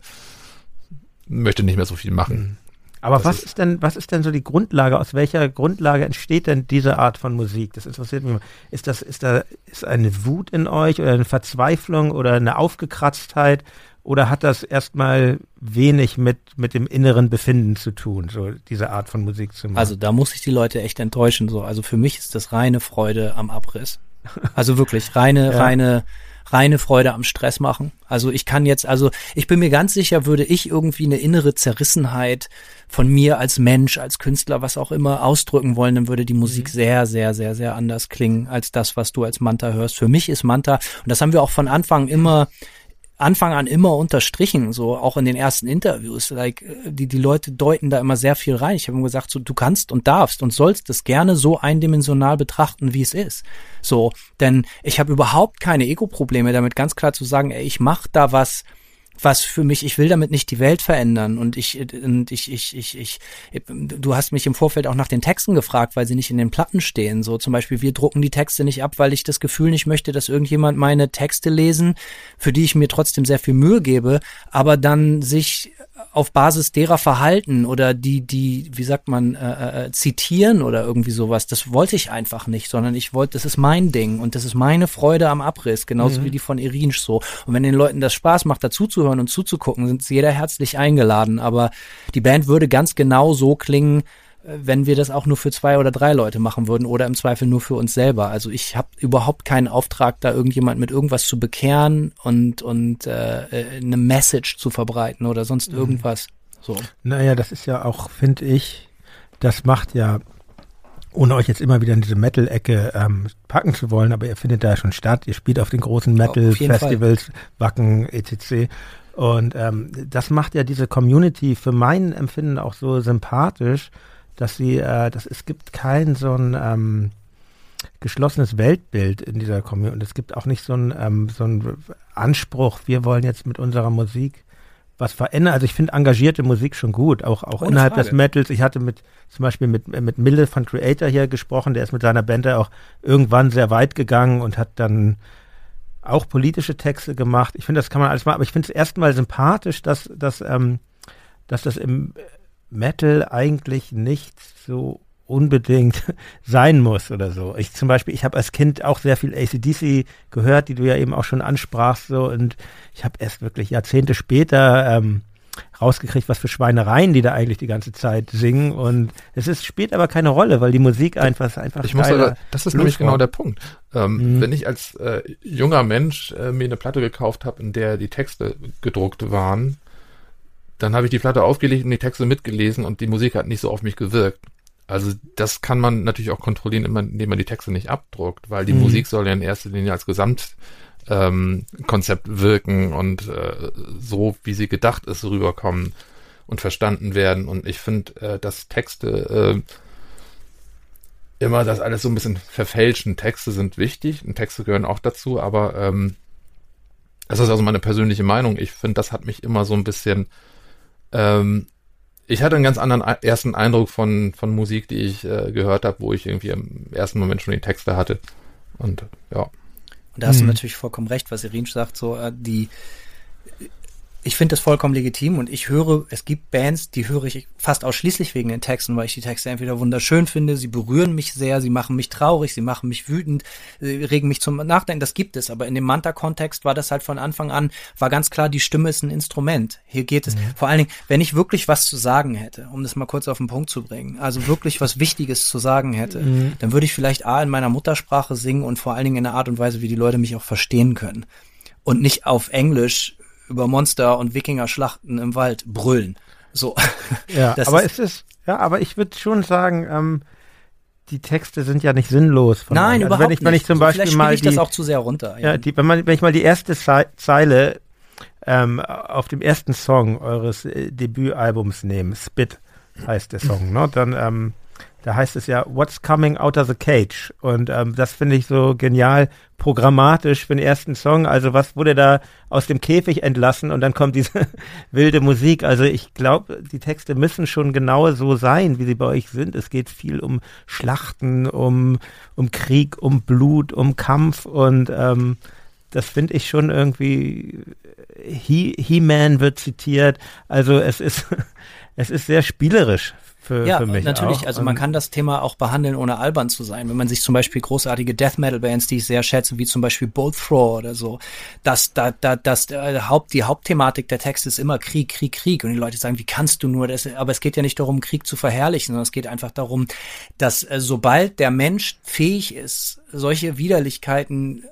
möchte nicht mehr so viel machen. Mhm. Aber was ist, ist, denn, was ist denn so die Grundlage? Aus welcher Grundlage entsteht denn diese Art von Musik? Das interessiert mich. Ist das, ist da, ist eine Wut in euch oder eine Verzweiflung oder eine Aufgekratztheit? Oder hat das erstmal wenig mit, mit dem inneren Befinden zu tun, so diese Art von Musik zu machen? Also da muss ich die Leute echt enttäuschen, so. Also für mich ist das reine Freude am Abriss. Also wirklich reine, ja. reine, reine Freude am Stress machen. Also ich kann jetzt, also ich bin mir ganz sicher, würde ich irgendwie eine innere Zerrissenheit von mir als Mensch, als Künstler, was auch immer ausdrücken wollen, dann würde die Musik mhm. sehr, sehr, sehr, sehr anders klingen als das, was du als Manta hörst. Für mich ist Manta, und das haben wir auch von Anfang immer Anfang an immer unterstrichen, so auch in den ersten Interviews. Like, die, die Leute deuten da immer sehr viel rein. Ich habe ihm gesagt, so, du kannst und darfst und sollst es gerne so eindimensional betrachten, wie es ist. So, denn ich habe überhaupt keine Ego-Probleme damit, ganz klar zu sagen, ey, ich mache da was, was für mich, ich will damit nicht die Welt verändern und ich, und ich, ich, ich, ich, du hast mich im Vorfeld auch nach den Texten gefragt, weil sie nicht in den Platten stehen. So zum Beispiel, wir drucken die Texte nicht ab, weil ich das Gefühl nicht möchte, dass irgendjemand meine Texte lesen, für die ich mir trotzdem sehr viel Mühe gebe, aber dann sich auf Basis derer verhalten oder die, die, wie sagt man, äh, äh, zitieren oder irgendwie sowas. Das wollte ich einfach nicht, sondern ich wollte, das ist mein Ding und das ist meine Freude am Abriss, genauso mhm. wie die von Irinsch so. Und wenn den Leuten das Spaß macht, dazuzuhören und zuzugucken, sind sie jeder herzlich eingeladen. Aber die Band würde ganz genau so klingen, wenn wir das auch nur für zwei oder drei Leute machen würden oder im Zweifel nur für uns selber. Also ich habe überhaupt keinen Auftrag, da irgendjemand mit irgendwas zu bekehren und und äh, äh eine Message zu verbreiten oder sonst mhm. irgendwas. So. Naja, das ist ja auch, finde ich, das macht ja, ohne euch jetzt immer wieder in diese Metal-Ecke ähm, packen zu wollen, aber ihr findet da schon statt. Ihr spielt auf den großen Metal-Festivals, Wacken, etc. Und ähm, das macht ja diese Community für mein Empfinden auch so sympathisch, dass sie, äh, dass es gibt kein so ein ähm, geschlossenes Weltbild in dieser Community und es gibt auch nicht so ein ähm, so ein Anspruch, wir wollen jetzt mit unserer Musik was verändern. Also ich finde engagierte Musik schon gut, auch, auch innerhalb Frage. des Metals. Ich hatte mit zum Beispiel mit, mit Mille von Creator hier gesprochen, der ist mit seiner Band auch irgendwann sehr weit gegangen und hat dann auch politische Texte gemacht. Ich finde, das kann man alles machen, aber ich finde es erstmal sympathisch, dass, dass, ähm, dass das im Metal eigentlich nicht so unbedingt sein muss oder so. Ich zum Beispiel, ich habe als Kind auch sehr viel ACDC gehört, die du ja eben auch schon ansprachst, so und ich habe erst wirklich Jahrzehnte später ähm, rausgekriegt, was für Schweinereien die da eigentlich die ganze Zeit singen und es ist, spielt aber keine Rolle, weil die Musik einfach einfach Ich muss aber, das ist nämlich genau der Punkt. Ähm, mhm. Wenn ich als äh, junger Mensch äh, mir eine Platte gekauft habe, in der die Texte gedruckt waren, dann habe ich die Platte aufgelegt und die Texte mitgelesen und die Musik hat nicht so auf mich gewirkt. Also das kann man natürlich auch kontrollieren, indem man die Texte nicht abdruckt, weil die mhm. Musik soll ja in erster Linie als Gesamtkonzept ähm, wirken und äh, so, wie sie gedacht ist, rüberkommen und verstanden werden. Und ich finde, äh, dass Texte äh, immer das alles so ein bisschen verfälschen. Texte sind wichtig und Texte gehören auch dazu, aber ähm, das ist also meine persönliche Meinung. Ich finde, das hat mich immer so ein bisschen ähm, ich hatte einen ganz anderen ersten Eindruck von, von Musik, die ich äh, gehört habe, wo ich irgendwie im ersten Moment schon die Texte hatte. Und ja. Und da hast hm. du natürlich vollkommen recht, was Irin sagt, so äh, die ich finde das vollkommen legitim und ich höre, es gibt Bands, die höre ich fast ausschließlich wegen den Texten, weil ich die Texte entweder wunderschön finde, sie berühren mich sehr, sie machen mich traurig, sie machen mich wütend, regen mich zum Nachdenken, das gibt es, aber in dem Manta-Kontext war das halt von Anfang an, war ganz klar, die Stimme ist ein Instrument. Hier geht es, mhm. vor allen Dingen, wenn ich wirklich was zu sagen hätte, um das mal kurz auf den Punkt zu bringen, also wirklich was Wichtiges zu sagen hätte, mhm. dann würde ich vielleicht A in meiner Muttersprache singen und vor allen Dingen in einer Art und Weise, wie die Leute mich auch verstehen können und nicht auf Englisch über Monster und Wikinger-Schlachten im Wald brüllen. So. Ja, aber ist, es ist, ja, aber ich würde schon sagen, ähm, die Texte sind ja nicht sinnlos. Nein, also überhaupt wenn ich, wenn ich zum nicht. Beispiel mal ich die, das auch zu sehr runter. Ja, die, wenn man, wenn ich mal die erste Zeile ähm, auf dem ersten Song eures äh, Debütalbums nehme, Spit heißt der Song, ne? Dann ähm, da heißt es ja, what's coming out of the cage? Und ähm, das finde ich so genial programmatisch für den ersten Song. Also was wurde da aus dem Käfig entlassen und dann kommt diese wilde Musik. Also ich glaube, die Texte müssen schon genau so sein, wie sie bei euch sind. Es geht viel um Schlachten, um, um Krieg, um Blut, um Kampf und ähm, das finde ich schon irgendwie He-Man wird zitiert. Also es ist es ist sehr spielerisch für, ja, für mich. Natürlich, auch. also man kann das Thema auch behandeln, ohne albern zu sein. Wenn man sich zum Beispiel großartige Death Metal Bands, die ich sehr schätze, wie zum Beispiel Bolt Throw oder so, dass da, da, das äh, Haupt, die Hauptthematik der Texte ist immer Krieg, Krieg, Krieg. Und die Leute sagen, wie kannst du nur das? Aber es geht ja nicht darum, Krieg zu verherrlichen, sondern es geht einfach darum, dass äh, sobald der Mensch fähig ist, solche Widerlichkeiten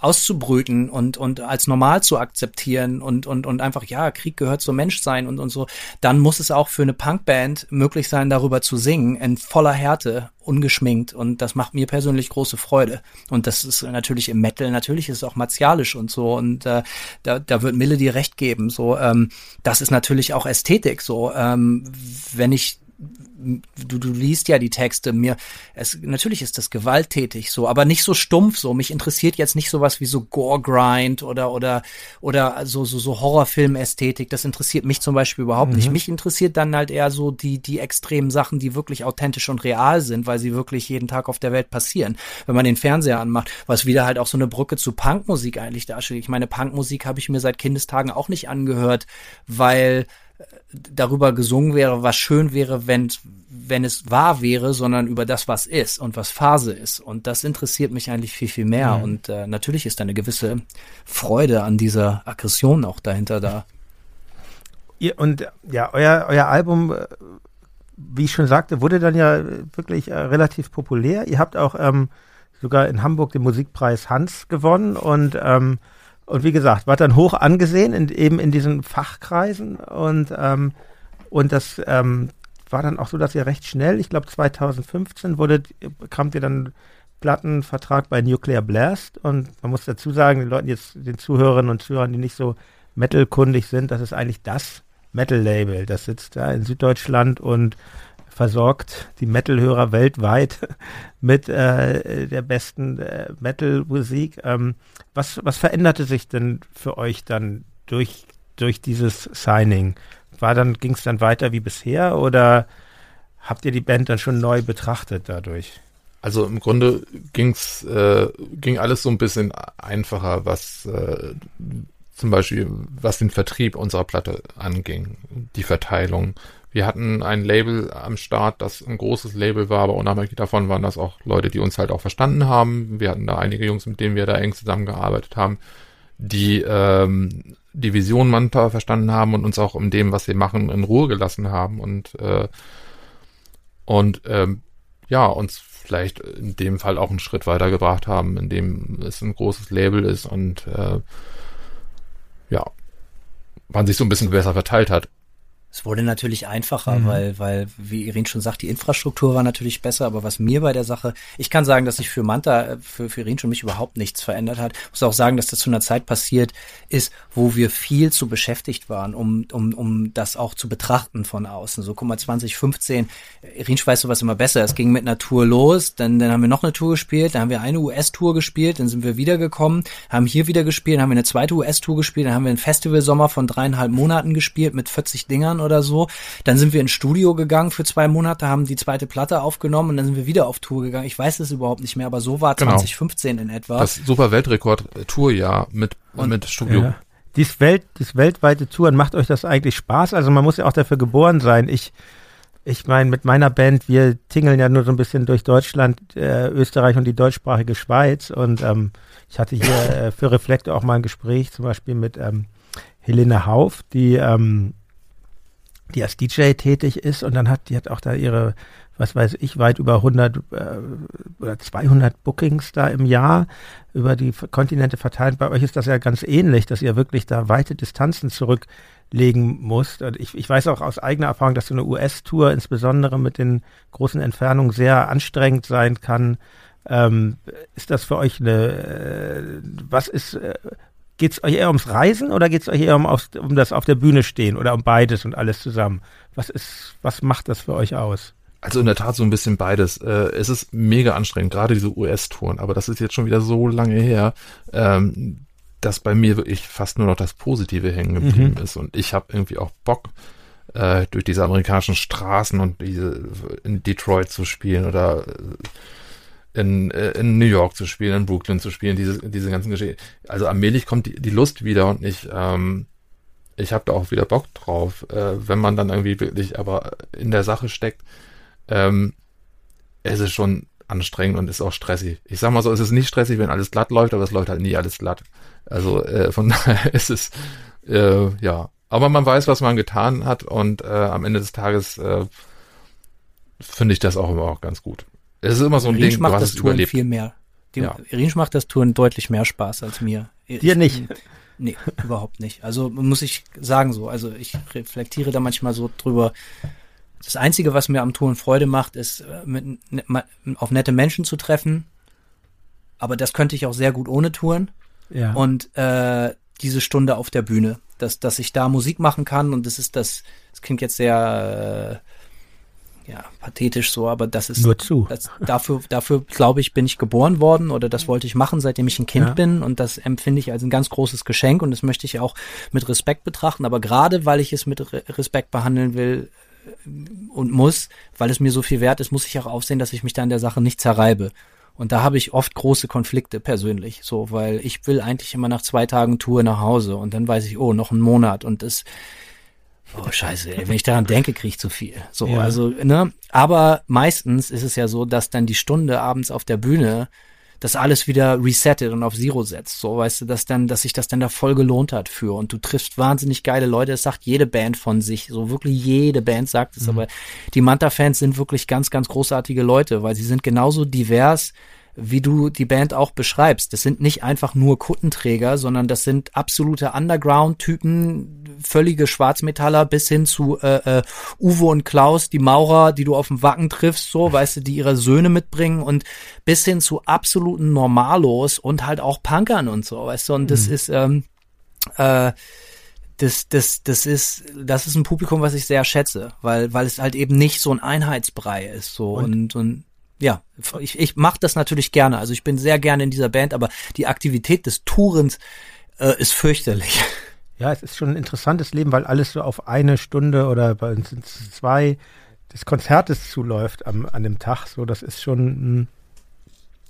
auszubrüten und, und als normal zu akzeptieren und, und, und einfach, ja, Krieg gehört zum Menschsein und, und so, dann muss es auch für eine Punkband möglich sein, darüber zu singen, in voller Härte, ungeschminkt. Und das macht mir persönlich große Freude. Und das ist natürlich im Metal, natürlich ist es auch martialisch und so. Und äh, da, da wird Mille dir recht geben, so, ähm, das ist natürlich auch Ästhetik, so, ähm, wenn ich du, du liest ja die Texte. Mir es natürlich ist das gewalttätig so aber nicht so stumpf so. Mich interessiert jetzt nicht sowas wie so Gore Grind oder oder oder so so so Horrorfilm Ästhetik das interessiert mich zum Beispiel überhaupt mhm. nicht mich interessiert dann halt eher so die die extremen Sachen die wirklich authentisch und real sind weil sie wirklich jeden Tag auf der Welt passieren. Wenn man den Fernseher anmacht was wieder halt auch so eine Brücke zu Punkmusik eigentlich darstellt. Ich meine Punkmusik habe ich mir seit Kindestagen auch nicht angehört weil darüber gesungen wäre, was schön wäre, wenn, wenn es wahr wäre, sondern über das, was ist und was Phase ist. Und das interessiert mich eigentlich viel, viel mehr. Mhm. Und äh, natürlich ist da eine gewisse Freude an dieser Aggression auch dahinter da. Ihr, und ja, euer, euer Album, äh, wie ich schon sagte, wurde dann ja wirklich äh, relativ populär. Ihr habt auch ähm, sogar in Hamburg den Musikpreis Hans gewonnen und ähm, und wie gesagt, war dann hoch angesehen, in, eben in diesen Fachkreisen. Und, ähm, und das ähm, war dann auch so, dass ihr recht schnell, ich glaube 2015, wurde, kamt ihr dann Plattenvertrag bei Nuclear Blast. Und man muss dazu sagen, den Leuten jetzt, den Zuhörerinnen und Zuhörern, die nicht so metalkundig sind, das ist eigentlich das Metal-Label. Das sitzt da in Süddeutschland und versorgt die Metal-Hörer weltweit mit äh, der besten äh, Metal-Musik. Ähm, was, was veränderte sich denn für euch dann durch, durch dieses Signing? War dann, ging es dann weiter wie bisher oder habt ihr die Band dann schon neu betrachtet dadurch? Also im Grunde ging's, äh, ging alles so ein bisschen einfacher, was äh, zum Beispiel, was den Vertrieb unserer Platte anging, die Verteilung. Wir hatten ein Label am Start, das ein großes Label war, aber unabhängig davon waren das auch Leute, die uns halt auch verstanden haben. Wir hatten da einige Jungs, mit denen wir da eng zusammengearbeitet haben, die ähm, die Vision Manta verstanden haben und uns auch in dem, was wir machen, in Ruhe gelassen haben und äh, und ähm, ja, uns vielleicht in dem Fall auch einen Schritt weitergebracht haben, in dem es ein großes Label ist und äh, ja, man sich so ein bisschen besser verteilt hat. Es wurde natürlich einfacher, mhm. weil, weil, wie Irin schon sagt, die Infrastruktur war natürlich besser, aber was mir bei der Sache, ich kann sagen, dass sich für Manta, für, für Irin schon mich überhaupt nichts verändert hat. Ich muss auch sagen, dass das zu einer Zeit passiert ist, wo wir viel zu beschäftigt waren, um, um, um das auch zu betrachten von außen. So, guck mal, 2015, Irin weiß sowas immer besser. Es ging mit einer Tour los, dann, dann haben wir noch eine Tour gespielt, dann haben wir eine US-Tour gespielt, dann sind wir wiedergekommen, haben hier wieder gespielt, dann haben wir eine zweite US-Tour gespielt, dann haben wir einen Festivalsommer von dreieinhalb Monaten gespielt mit 40 Dingern Jahren oder so. Dann sind wir ins Studio gegangen für zwei Monate, haben die zweite Platte aufgenommen und dann sind wir wieder auf Tour gegangen. Ich weiß es überhaupt nicht mehr, aber so war genau. 2015 in etwa. Das super Weltrekord-Tourjahr mit, und, mit Studio. Ja. Dies, Welt, dies weltweite Touren, macht euch das eigentlich Spaß? Also man muss ja auch dafür geboren sein. Ich, ich meine, mit meiner Band, wir tingeln ja nur so ein bisschen durch Deutschland, äh, Österreich und die deutschsprachige Schweiz. Und ähm, ich hatte hier äh, für Reflektor auch mal ein Gespräch, zum Beispiel mit ähm, Helene Hauf, die ähm, die als DJ tätig ist und dann hat die hat auch da ihre was weiß ich weit über 100 äh, oder 200 Bookings da im Jahr über die Kontinente verteilt. Bei euch ist das ja ganz ähnlich, dass ihr wirklich da weite Distanzen zurücklegen musst. Und ich, ich weiß auch aus eigener Erfahrung, dass so eine US-Tour insbesondere mit den großen Entfernungen sehr anstrengend sein kann. Ähm, ist das für euch eine, äh, was ist, äh, Geht es euch eher ums Reisen oder geht es euch eher um, auf, um das auf der Bühne stehen oder um beides und alles zusammen? Was ist, was macht das für euch aus? Also in der Tat so ein bisschen beides. Äh, es ist mega anstrengend, gerade diese US-Touren, aber das ist jetzt schon wieder so lange her, ähm, dass bei mir wirklich fast nur noch das Positive hängen geblieben mhm. ist. Und ich habe irgendwie auch Bock, äh, durch diese amerikanischen Straßen und diese in Detroit zu spielen oder äh, in, äh, in New York zu spielen, in Brooklyn zu spielen, diese, diese ganzen Geschichten. Also allmählich kommt die, die Lust wieder und ich, ähm, ich habe da auch wieder Bock drauf, äh, wenn man dann irgendwie wirklich aber in der Sache steckt. Ähm, es ist schon anstrengend und ist auch stressig. Ich sag mal so, es ist nicht stressig, wenn alles glatt läuft, aber es läuft halt nie alles glatt. Also äh, von daher ist es äh, ja. Aber man weiß, was man getan hat und äh, am Ende des Tages äh, finde ich das auch immer auch ganz gut. Es ist immer so ein Rinsch Ding, macht was das Touren überlebt. viel mehr. Dem, ja. Rinsch macht das Touren deutlich mehr Spaß als mir. Dir nicht? Nee, überhaupt nicht. Also muss ich sagen so. Also ich reflektiere da manchmal so drüber. Das Einzige, was mir am Touren Freude macht, ist, äh, mit, ne, auf nette Menschen zu treffen. Aber das könnte ich auch sehr gut ohne Touren. Ja. Und äh, diese Stunde auf der Bühne, dass, dass ich da Musik machen kann und das ist das, das klingt jetzt sehr äh, ja, pathetisch so, aber das ist nur zu. Das, dafür, dafür glaube ich, bin ich geboren worden oder das wollte ich machen, seitdem ich ein Kind ja. bin und das empfinde ich als ein ganz großes Geschenk und das möchte ich auch mit Respekt betrachten. Aber gerade weil ich es mit Respekt behandeln will äh, und muss, weil es mir so viel wert ist, muss ich auch aufsehen, dass ich mich da in der Sache nicht zerreibe. Und da habe ich oft große Konflikte persönlich, so, weil ich will eigentlich immer nach zwei Tagen Tour nach Hause und dann weiß ich, oh, noch einen Monat und das Oh, scheiße, ey, wenn ich daran denke, kriege ich zu viel. So, ja. also, ne? Aber meistens ist es ja so, dass dann die Stunde abends auf der Bühne das alles wieder resettet und auf Zero setzt. So, weißt du, dass dann, dass sich das dann da voll gelohnt hat für. Und du triffst wahnsinnig geile Leute. Das sagt jede Band von sich. So wirklich jede Band sagt es. Mhm. Aber die Manta-Fans sind wirklich ganz, ganz großartige Leute, weil sie sind genauso divers wie du die Band auch beschreibst. Das sind nicht einfach nur Kuttenträger, sondern das sind absolute Underground-Typen, völlige Schwarzmetaller bis hin zu äh, äh, Uwe und Klaus, die Maurer, die du auf dem Wacken triffst, so, weißt du, die ihre Söhne mitbringen und bis hin zu absoluten Normalos und halt auch Punkern und so, weißt du, und das mhm. ist, ähm, äh, das, das, das ist, das ist ein Publikum, was ich sehr schätze, weil, weil es halt eben nicht so ein Einheitsbrei ist, so und, und, und ja, ich, ich mache das natürlich gerne. Also ich bin sehr gerne in dieser Band, aber die Aktivität des Tourens äh, ist fürchterlich. Ja, es ist schon ein interessantes Leben, weil alles so auf eine Stunde oder bei uns sind es zwei des Konzertes zuläuft am, an dem Tag. So, das ist schon, hm,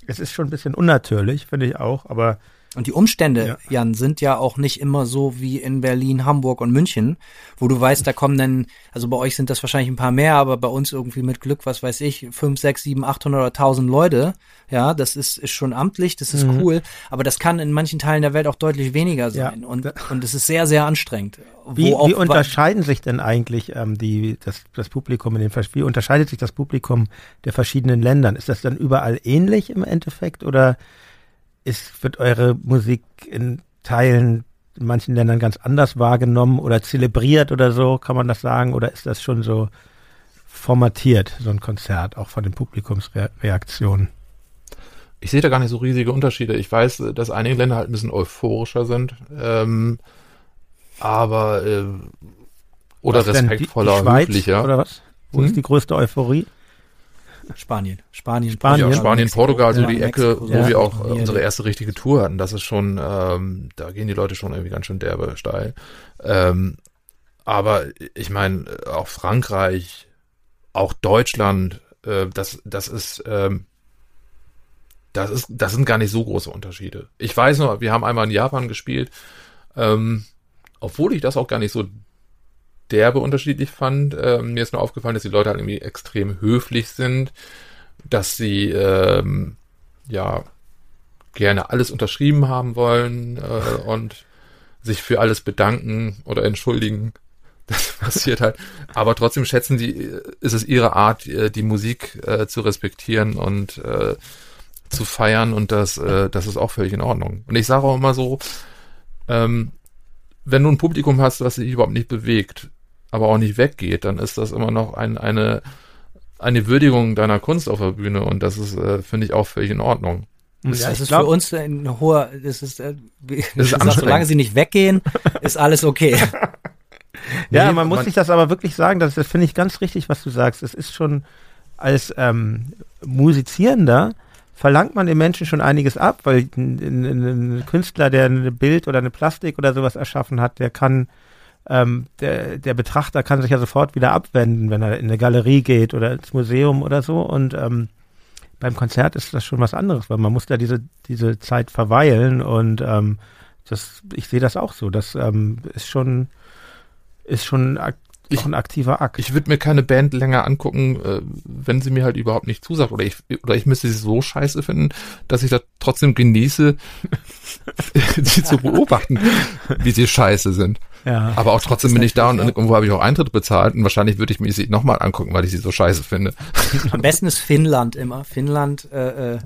es ist schon ein bisschen unnatürlich, finde ich auch, aber und die Umstände, ja. Jan, sind ja auch nicht immer so wie in Berlin, Hamburg und München, wo du weißt, da kommen dann, also bei euch sind das wahrscheinlich ein paar mehr, aber bei uns irgendwie mit Glück, was weiß ich, fünf, sechs, sieben, achthundert oder 1000 Leute. Ja, das ist, ist schon amtlich, das ist mhm. cool, aber das kann in manchen Teilen der Welt auch deutlich weniger sein ja. und, und es ist sehr, sehr anstrengend. Wie, wie unterscheiden sich denn eigentlich ähm, die, das, das Publikum in den, wie unterscheidet sich das Publikum der verschiedenen Ländern? Ist das dann überall ähnlich im Endeffekt oder ist, wird eure Musik in Teilen in manchen Ländern ganz anders wahrgenommen oder zelebriert oder so, kann man das sagen? Oder ist das schon so formatiert, so ein Konzert, auch von den Publikumsreaktionen? Ich sehe da gar nicht so riesige Unterschiede. Ich weiß, dass einige Länder halt ein bisschen euphorischer sind, ähm, aber äh, oder was respektvoller, die, die Schweiz, höflicher. Oder was? Wo hm? ist die größte Euphorie? Spanien. Spanien, Spanien, ja, Spanien Mexiko, Portugal, so die Ecke, Mexiko, wo ja, wir auch unsere erste richtige Tour hatten. Das ist schon, ähm, da gehen die Leute schon irgendwie ganz schön derbe steil. Ähm, aber ich meine, auch Frankreich, auch Deutschland, äh, das, das ist, ähm, das ist, das sind gar nicht so große Unterschiede. Ich weiß nur, wir haben einmal in Japan gespielt, ähm, obwohl ich das auch gar nicht so derbe unterschiedlich fand. Ähm, mir ist nur aufgefallen, dass die Leute halt irgendwie extrem höflich sind, dass sie ähm, ja gerne alles unterschrieben haben wollen äh, und sich für alles bedanken oder entschuldigen. Das passiert halt. Aber trotzdem schätzen die, ist es ihre Art, äh, die Musik äh, zu respektieren und äh, zu feiern und das, äh, das ist auch völlig in Ordnung. Und ich sage auch immer so, ähm, wenn du ein Publikum hast, das sich überhaupt nicht bewegt, aber auch nicht weggeht, dann ist das immer noch ein, eine, eine Würdigung deiner Kunst auf der Bühne und das ist, äh, finde ich, auch völlig in Ordnung. Das, ja, ist glaub, für uns ein hoher, das ist, äh, ist sagt, solange sie nicht weggehen, ist alles okay. ja, nee, man muss man, sich das aber wirklich sagen, das, das finde ich ganz richtig, was du sagst. Es ist schon als ähm, Musizierender verlangt man den Menschen schon einiges ab, weil ein, ein, ein Künstler, der ein Bild oder eine Plastik oder sowas erschaffen hat, der kann ähm, der, der Betrachter kann sich ja sofort wieder abwenden, wenn er in eine Galerie geht oder ins Museum oder so. Und ähm, beim Konzert ist das schon was anderes, weil man muss da diese, diese Zeit verweilen und ähm, das, ich sehe das auch so. Das ähm, ist schon, ist schon ich, ein aktiver Akt. Ich würde mir keine Band länger angucken, äh, wenn sie mir halt überhaupt nicht zusagt. Oder ich, oder ich müsste sie so scheiße finden, dass ich da trotzdem genieße, sie zu beobachten, wie sie scheiße sind. Ja, Aber auch trotzdem bin ich da und irgendwo habe ich auch Eintritt bezahlt und wahrscheinlich würde ich mir sie nochmal angucken, weil ich sie so scheiße finde. Am besten ist Finnland immer. Finnland, äh, äh,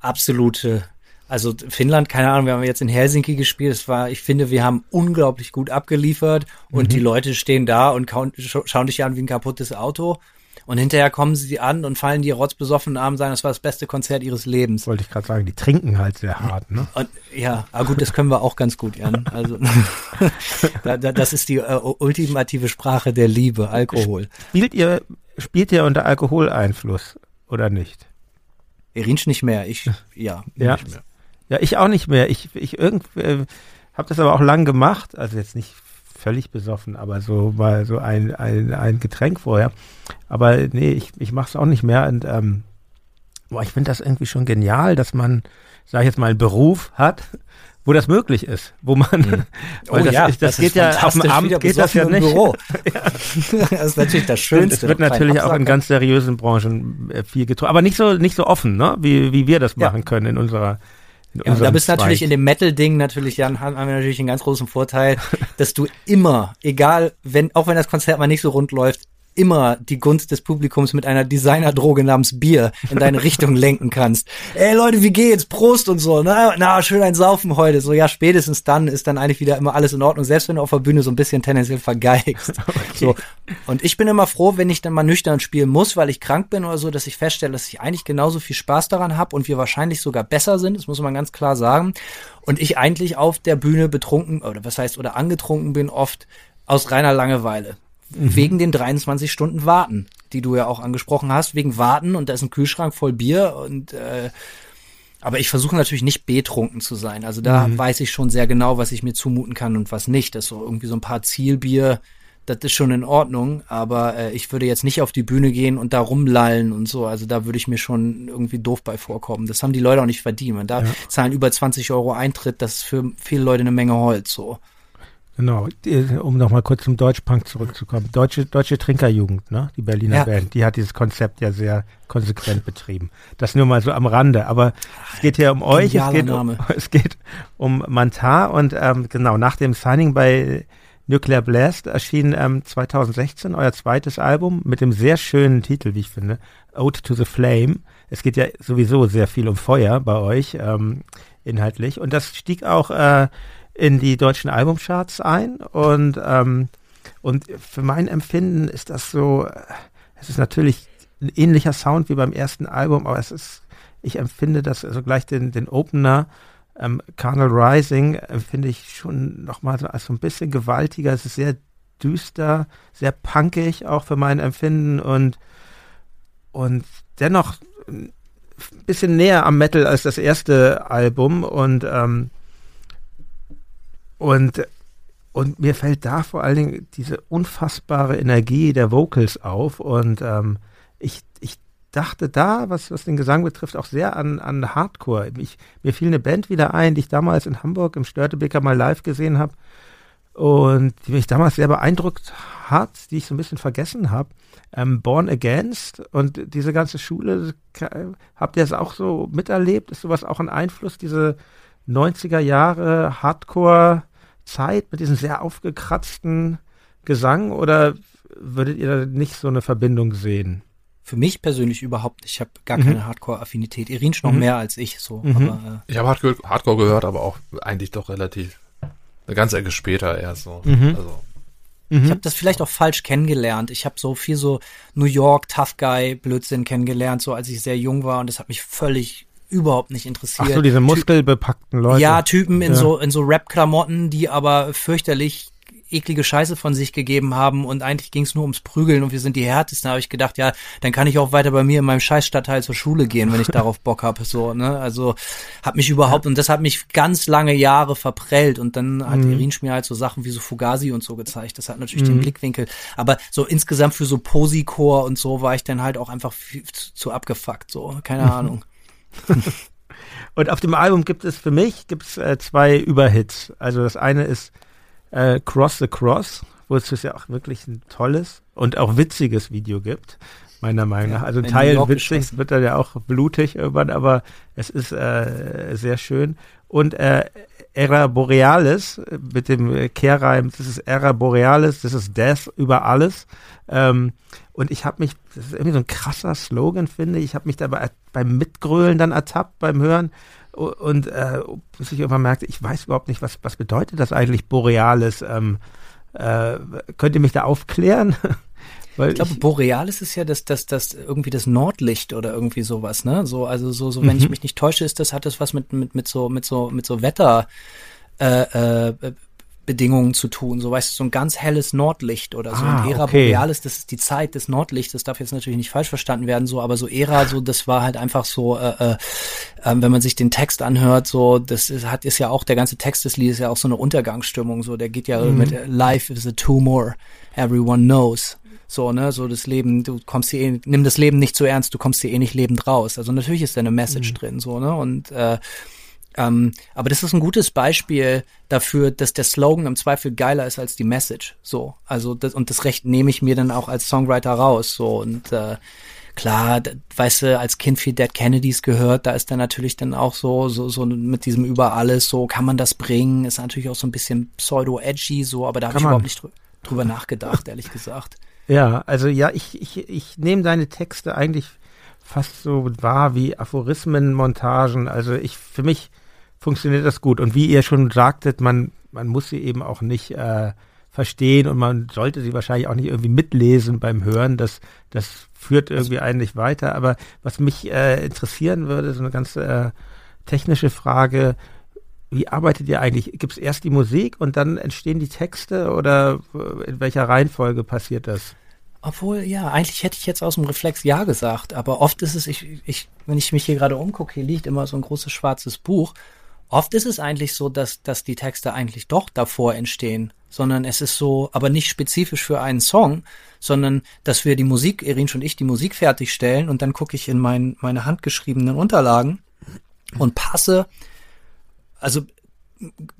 absolute also Finnland, keine Ahnung, wir haben jetzt in Helsinki gespielt. Es war, ich finde, wir haben unglaublich gut abgeliefert und mhm. die Leute stehen da und schauen dich an wie ein kaputtes Auto. Und hinterher kommen sie an und fallen die rotzbesoffenen Arm sagen, das war das beste Konzert ihres Lebens. Wollte ich gerade sagen, die trinken halt sehr hart, ne? Und, ja, aber gut, das können wir auch ganz gut, Jan. Also da, da, das ist die äh, ultimative Sprache der Liebe, Alkohol. Spielt ihr, spielt ihr unter Alkoholeinfluss oder nicht? Erinsch nicht mehr, ich ja, ja. nicht mehr. Ja, ich auch nicht mehr. Ich, ich irgendwie äh, habe das aber auch lang gemacht. Also jetzt nicht völlig besoffen, aber so mal so ein, ein, ein Getränk vorher. Aber nee, ich, ich mache es auch nicht mehr. Und ähm, boah, ich finde das irgendwie schon genial, dass man, sag ich jetzt mal, einen Beruf hat, wo das möglich ist, wo man, mhm. oh das, ja, das, das geht ja auf dem Abend geht das ja nicht. Büro. ja. Das ist natürlich das Schönste. Es wird natürlich auch in ganz seriösen Branchen äh, viel getrunken, aber nicht so nicht so offen, ne, wie wie wir das machen ja. können in unserer ja, da bist du natürlich in dem Metal-Ding natürlich, Jan, haben wir natürlich einen ganz großen Vorteil, dass du immer, egal, wenn, auch wenn das Konzert mal nicht so rund läuft, immer die Gunst des Publikums mit einer Designerdroge namens Bier in deine Richtung lenken kannst. Ey Leute, wie geht's? Prost und so. Na, na, schön ein Saufen heute. So, ja, spätestens dann ist dann eigentlich wieder immer alles in Ordnung, selbst wenn du auf der Bühne so ein bisschen tendenziell vergeigst. Okay. So. Und ich bin immer froh, wenn ich dann mal nüchtern spielen muss, weil ich krank bin oder so, dass ich feststelle, dass ich eigentlich genauso viel Spaß daran habe und wir wahrscheinlich sogar besser sind. Das muss man ganz klar sagen. Und ich eigentlich auf der Bühne betrunken, oder was heißt, oder angetrunken bin, oft aus reiner Langeweile. Mhm. Wegen den 23 Stunden Warten, die du ja auch angesprochen hast, wegen Warten und da ist ein Kühlschrank voll Bier und äh, aber ich versuche natürlich nicht betrunken zu sein. Also da mhm. weiß ich schon sehr genau, was ich mir zumuten kann und was nicht. Das ist so irgendwie so ein paar Zielbier, das ist schon in Ordnung, aber äh, ich würde jetzt nicht auf die Bühne gehen und da rumlallen und so. Also da würde ich mir schon irgendwie doof bei vorkommen. Das haben die Leute auch nicht verdient. Man da ja. zahlen über 20 Euro Eintritt, das ist für viele Leute eine Menge Holz so. Genau, um nochmal kurz zum Deutschpunk zurückzukommen. Deutsche, Deutsche Trinkerjugend, ne? die Berliner ja. Band, die hat dieses Konzept ja sehr konsequent betrieben. Das nur mal so am Rande, aber es geht hier um euch, es geht um, es geht um Mantar und ähm, genau, nach dem Signing bei Nuclear Blast erschien ähm, 2016 euer zweites Album mit dem sehr schönen Titel, wie ich finde, Ode to the Flame. Es geht ja sowieso sehr viel um Feuer bei euch, ähm, inhaltlich. Und das stieg auch äh, in die deutschen Albumcharts ein und ähm, und für mein Empfinden ist das so, es ist natürlich ein ähnlicher Sound wie beim ersten Album, aber es ist, ich empfinde das also gleich den den Opener ähm, Carnal Rising empfinde ich schon nochmal so als so ein bisschen gewaltiger. Es ist sehr düster, sehr punkig auch für mein Empfinden und und dennoch ein bisschen näher am Metal als das erste Album und ähm, und, und mir fällt da vor allen Dingen diese unfassbare Energie der Vocals auf. Und ähm, ich, ich dachte da, was, was den Gesang betrifft, auch sehr an, an Hardcore. Ich, mir fiel eine Band wieder ein, die ich damals in Hamburg im Störtebeker mal live gesehen habe und die mich damals sehr beeindruckt hat, die ich so ein bisschen vergessen habe. Ähm, Born Against und diese ganze Schule, habt ihr es auch so miterlebt? Ist sowas auch ein Einfluss, diese 90er Jahre Hardcore Zeit mit diesem sehr aufgekratzten Gesang oder würdet ihr da nicht so eine Verbindung sehen? Für mich persönlich überhaupt. Ich habe gar mhm. keine Hardcore-Affinität. Irinsch noch mhm. mehr als ich. So. Mhm. Aber, äh, ich habe Hardcore, Hardcore, gehört, aber auch eigentlich doch relativ eine ganze Ecke später erst so. Mhm. Also. Ich habe das vielleicht auch falsch kennengelernt. Ich habe so viel so New York Tough Guy Blödsinn kennengelernt, so als ich sehr jung war und das hat mich völlig überhaupt nicht interessiert. Ach so, diese muskelbepackten Leute. Ja, Typen in ja. so in so Rap-Klamotten, die aber fürchterlich eklige Scheiße von sich gegeben haben und eigentlich ging es nur ums Prügeln und wir sind die härtesten. Da habe ich gedacht, ja, dann kann ich auch weiter bei mir in meinem Scheißstadtteil zur Schule gehen, wenn ich darauf Bock habe. So, ne? Also hat mich überhaupt, und das hat mich ganz lange Jahre verprellt. Und dann hat mhm. Irin mir halt so Sachen wie so Fugazi und so gezeigt. Das hat natürlich mhm. den Blickwinkel. Aber so insgesamt für so Posikor und so war ich dann halt auch einfach viel zu, zu abgefuckt. So, keine. Ahnung. und auf dem Album gibt es für mich gibt's, äh, zwei Überhits. Also das eine ist äh, Cross the Cross, wo es ja auch wirklich ein tolles und auch witziges Video gibt, meiner Meinung nach. Also ein Teil witzig, wird dann ja auch blutig irgendwann, aber es ist äh, sehr schön. Und äh, Era Borealis mit dem Kehrreim, das ist Era Borealis, das ist Death über alles. Ähm, und ich habe mich, das ist irgendwie so ein krasser Slogan, finde ich, ich habe mich dabei beim Mitgrölen dann ertappt beim Hören und äh, bis ich irgendwann merkte, ich weiß überhaupt nicht, was, was bedeutet das eigentlich Borealis. Ähm, äh, könnt ihr mich da aufklären? Weil ich glaube, Borealis ist ja das, das, das irgendwie das Nordlicht oder irgendwie sowas, ne? So, also so, so, wenn mhm. ich mich nicht täusche, ist das, hat das was mit, mit, mit so, mit so, mit so Wetter, äh, äh, Bedingungen zu tun. So weißt du, so ein ganz helles Nordlicht oder so. Ah, und Ära okay. Borealis, das ist die Zeit des Nordlichts. Das darf jetzt natürlich nicht falsch verstanden werden, so, aber so Ära, so, das war halt einfach so, äh, äh, äh, wenn man sich den Text anhört, so, das ist, hat, ist ja auch, der ganze Text des Liedes ja auch so eine Untergangsstimmung, so, der geht ja mhm. mit Life is a tumor, everyone knows. So, ne, so das Leben, du kommst hier eh, nimm das Leben nicht zu ernst, du kommst hier eh nicht lebend raus. Also natürlich ist da eine Message mhm. drin, so, ne, und, äh, ähm, aber das ist ein gutes Beispiel dafür, dass der Slogan im Zweifel geiler ist als die Message. So, also das, und das Recht nehme ich mir dann auch als Songwriter raus. So und äh, klar, weißt du, als Kind viel Dead Kennedys gehört, da ist dann natürlich dann auch so, so, so mit diesem über alles, so kann man das bringen, ist natürlich auch so ein bisschen pseudo-edgy, so, aber da habe ich überhaupt nicht drü drüber nachgedacht, ehrlich gesagt. Ja, also ja, ich, ich, ich nehme deine Texte eigentlich fast so wahr wie Aphorismenmontagen. Also ich, für mich funktioniert das gut. Und wie ihr schon sagtet, man, man muss sie eben auch nicht äh, verstehen und man sollte sie wahrscheinlich auch nicht irgendwie mitlesen beim Hören. Das, das führt irgendwie eigentlich weiter. Aber was mich äh, interessieren würde, so eine ganz äh, technische Frage. Wie arbeitet ihr eigentlich? Gibt es erst die Musik und dann entstehen die Texte oder in welcher Reihenfolge passiert das? Obwohl, ja, eigentlich hätte ich jetzt aus dem Reflex Ja gesagt, aber oft ist es, ich, ich, wenn ich mich hier gerade umgucke, hier liegt immer so ein großes schwarzes Buch. Oft ist es eigentlich so, dass, dass die Texte eigentlich doch davor entstehen, sondern es ist so, aber nicht spezifisch für einen Song, sondern dass wir die Musik, Erinsch und ich, die Musik fertigstellen und dann gucke ich in mein, meine handgeschriebenen Unterlagen und passe, also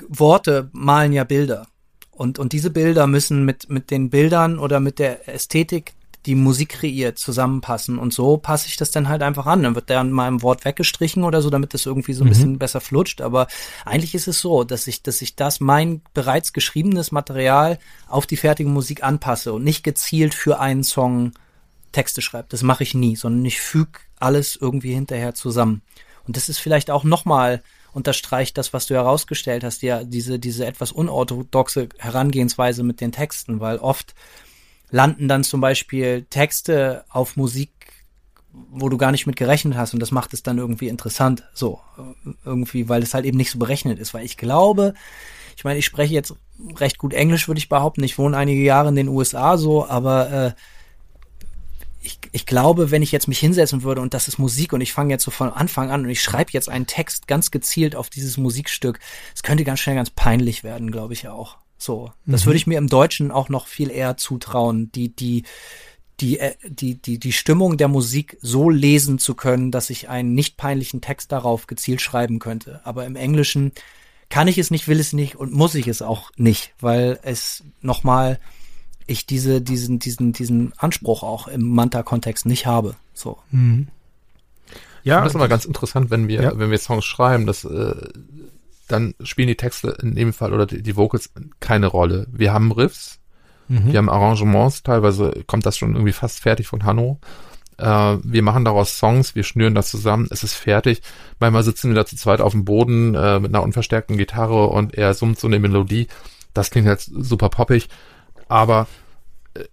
Worte malen ja Bilder. Und, und diese Bilder müssen mit, mit den Bildern oder mit der Ästhetik, die Musik kreiert, zusammenpassen. Und so passe ich das dann halt einfach an. Dann wird dann mal ein Wort weggestrichen oder so, damit das irgendwie so ein mhm. bisschen besser flutscht. Aber eigentlich ist es so, dass ich, dass ich das, mein bereits geschriebenes Material auf die fertige Musik anpasse und nicht gezielt für einen Song Texte schreibe. Das mache ich nie, sondern ich füge alles irgendwie hinterher zusammen. Und das ist vielleicht auch nochmal unterstreicht das, was du herausgestellt hast, ja, diese, diese etwas unorthodoxe Herangehensweise mit den Texten, weil oft landen dann zum Beispiel Texte auf Musik, wo du gar nicht mit gerechnet hast und das macht es dann irgendwie interessant, so, irgendwie, weil es halt eben nicht so berechnet ist, weil ich glaube, ich meine, ich spreche jetzt recht gut Englisch, würde ich behaupten, ich wohne einige Jahre in den USA so, aber äh, ich, ich glaube, wenn ich jetzt mich hinsetzen würde und das ist Musik und ich fange jetzt so von Anfang an und ich schreibe jetzt einen Text ganz gezielt auf dieses Musikstück, es könnte ganz schnell ganz peinlich werden, glaube ich auch. So, das mhm. würde ich mir im Deutschen auch noch viel eher zutrauen, die die die äh, die die die Stimmung der Musik so lesen zu können, dass ich einen nicht peinlichen Text darauf gezielt schreiben könnte. Aber im Englischen kann ich es nicht, will es nicht und muss ich es auch nicht, weil es nochmal mal ich diese, diesen, diesen, diesen Anspruch auch im Manta-Kontext nicht habe. So. Mhm. Ja, das ist aber ganz interessant, wenn wir, ja. wenn wir Songs schreiben, dass äh, dann spielen die Texte in dem Fall oder die, die Vocals keine Rolle. Wir haben Riffs, mhm. wir haben Arrangements, teilweise kommt das schon irgendwie fast fertig von Hanno. Äh, wir machen daraus Songs, wir schnüren das zusammen, es ist fertig. Manchmal sitzen wir da zu zweit auf dem Boden äh, mit einer unverstärkten Gitarre und er summt so eine Melodie. Das klingt jetzt super poppig, aber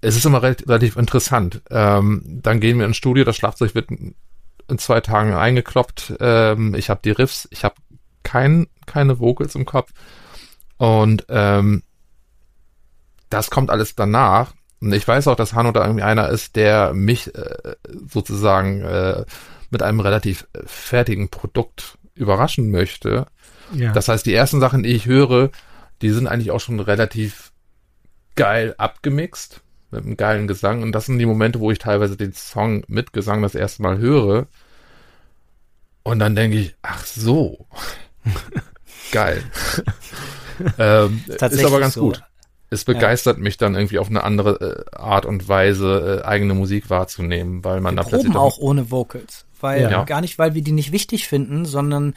es ist immer relativ interessant. Ähm, dann gehen wir ins Studio, das Schlagzeug wird in zwei Tagen eingekloppt. Ähm, ich habe die Riffs, ich habe kein, keine Vocals im Kopf. Und ähm, das kommt alles danach. Und ich weiß auch, dass Hanno da irgendwie einer ist, der mich äh, sozusagen äh, mit einem relativ fertigen Produkt überraschen möchte. Ja. Das heißt, die ersten Sachen, die ich höre, die sind eigentlich auch schon relativ geil abgemixt mit einem geilen Gesang. Und das sind die Momente, wo ich teilweise den Song mit Gesang das erste Mal höre. Und dann denke ich, ach so. Geil. ähm, ist aber ganz so. gut. Es begeistert ja. mich dann irgendwie auf eine andere äh, Art und Weise, äh, eigene Musik wahrzunehmen, weil man wir da plötzlich. auch ohne Vocals. Weil, ja. gar nicht, weil wir die nicht wichtig finden, sondern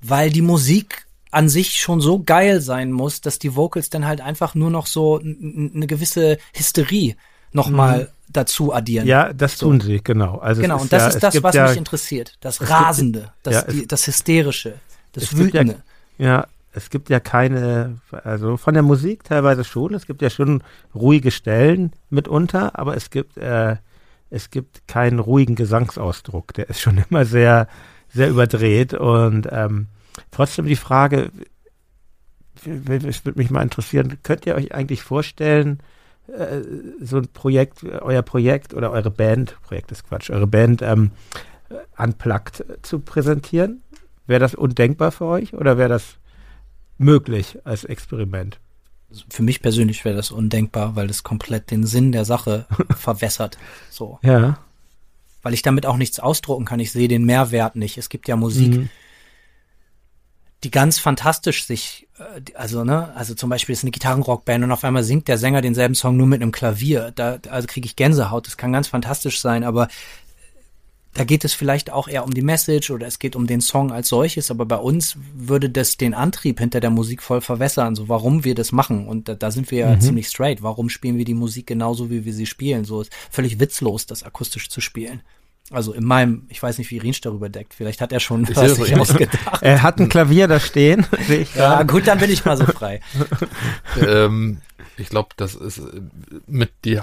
weil die Musik an sich schon so geil sein muss, dass die Vocals dann halt einfach nur noch so eine gewisse Hysterie nochmal mhm. dazu addieren. Ja, das so. tun sie, genau. Also genau, und das ja, ist das, was ja, mich interessiert. Das Rasende, das, ja, die, das Hysterische, das Wütende. ja, es gibt ja keine, also von der Musik teilweise schon, es gibt ja schon ruhige Stellen mitunter, aber es gibt, äh, es gibt keinen ruhigen Gesangsausdruck. Der ist schon immer sehr, sehr überdreht und ähm, Trotzdem die Frage, es würde mich mal interessieren, könnt ihr euch eigentlich vorstellen, äh, so ein Projekt, euer Projekt oder eure Band, Projekt ist Quatsch, eure Band ähm, unplugged zu präsentieren? Wäre das undenkbar für euch oder wäre das möglich als Experiment? Für mich persönlich wäre das undenkbar, weil das komplett den Sinn der Sache verwässert. So. Ja. Weil ich damit auch nichts ausdrucken kann. Ich sehe den Mehrwert nicht. Es gibt ja Musik, mhm die ganz fantastisch sich, äh, also ne, also zum Beispiel ist eine Gitarrenrockband und auf einmal singt der Sänger denselben Song nur mit einem Klavier. Da also kriege ich Gänsehaut. Das kann ganz fantastisch sein, aber da geht es vielleicht auch eher um die Message oder es geht um den Song als solches, aber bei uns würde das den Antrieb hinter der Musik voll verwässern, so warum wir das machen. Und da, da sind wir ja mhm. ziemlich straight. Warum spielen wir die Musik genauso, wie wir sie spielen? So ist völlig witzlos, das akustisch zu spielen. Also in meinem, ich weiß nicht, wie Rinsch darüber deckt. Vielleicht hat er schon ich was sich ausgedacht. Er hat ein Klavier da stehen. ja, gut, dann bin ich mal so frei. ähm, ich glaube, das ist mit die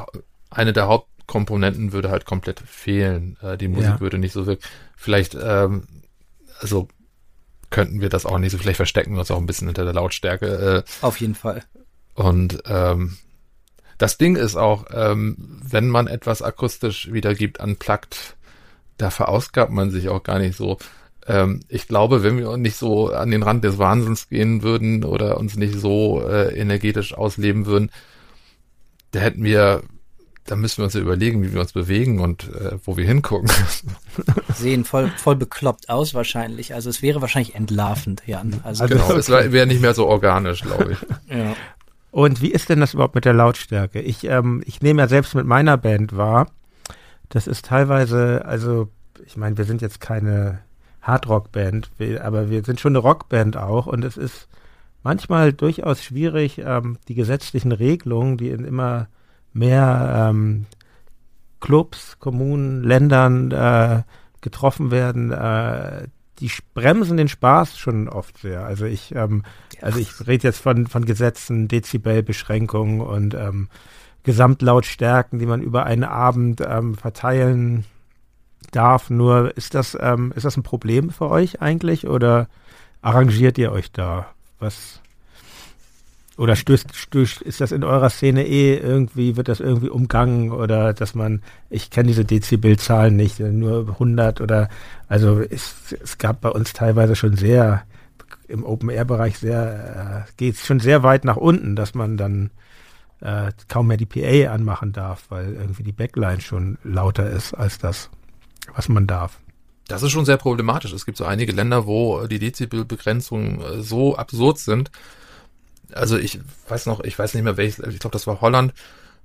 eine der Haupt Komponenten würde halt komplett fehlen. Äh, die Musik ja. würde nicht so wirken. Vielleicht, ähm, also könnten wir das auch nicht so. Vielleicht verstecken wir uns auch ein bisschen hinter der Lautstärke. Äh, Auf jeden Fall. Und ähm, das Ding ist auch, ähm, wenn man etwas akustisch wiedergibt, unplugged, da verausgabt man sich auch gar nicht so. Ähm, ich glaube, wenn wir nicht so an den Rand des Wahnsinns gehen würden oder uns nicht so äh, energetisch ausleben würden, da hätten wir da müssen wir uns ja überlegen, wie wir uns bewegen und äh, wo wir hingucken. Sehen voll, voll bekloppt aus wahrscheinlich. Also es wäre wahrscheinlich entlarvend, Jan. Also, also genau, es wäre nicht mehr so organisch, glaube ich. ja. Und wie ist denn das überhaupt mit der Lautstärke? Ich, ähm, ich nehme ja selbst mit meiner Band wahr, das ist teilweise, also ich meine, wir sind jetzt keine Hardrock-Band, aber wir sind schon eine Rockband auch und es ist manchmal durchaus schwierig, ähm, die gesetzlichen Regelungen, die in immer mehr ähm, Clubs, Kommunen, Ländern äh, getroffen werden, äh, die bremsen den Spaß schon oft sehr. Also ich, ähm, also ich rede jetzt von, von Gesetzen, Dezibelbeschränkungen und ähm, Gesamtlautstärken, die man über einen Abend ähm, verteilen darf. Nur ist das, ähm, ist das ein Problem für euch eigentlich oder arrangiert ihr euch da? Was oder stößt, stößt, ist das in eurer Szene eh irgendwie, wird das irgendwie umgangen oder dass man, ich kenne diese Dezibelzahlen nicht, nur 100 oder, also es, es gab bei uns teilweise schon sehr, im Open-Air-Bereich sehr, äh, geht es schon sehr weit nach unten, dass man dann äh, kaum mehr die PA anmachen darf, weil irgendwie die Backline schon lauter ist als das, was man darf. Das ist schon sehr problematisch. Es gibt so einige Länder, wo die Dezibelbegrenzungen äh, so absurd sind, also ich weiß noch, ich weiß nicht mehr welches, ich glaube, das war Holland,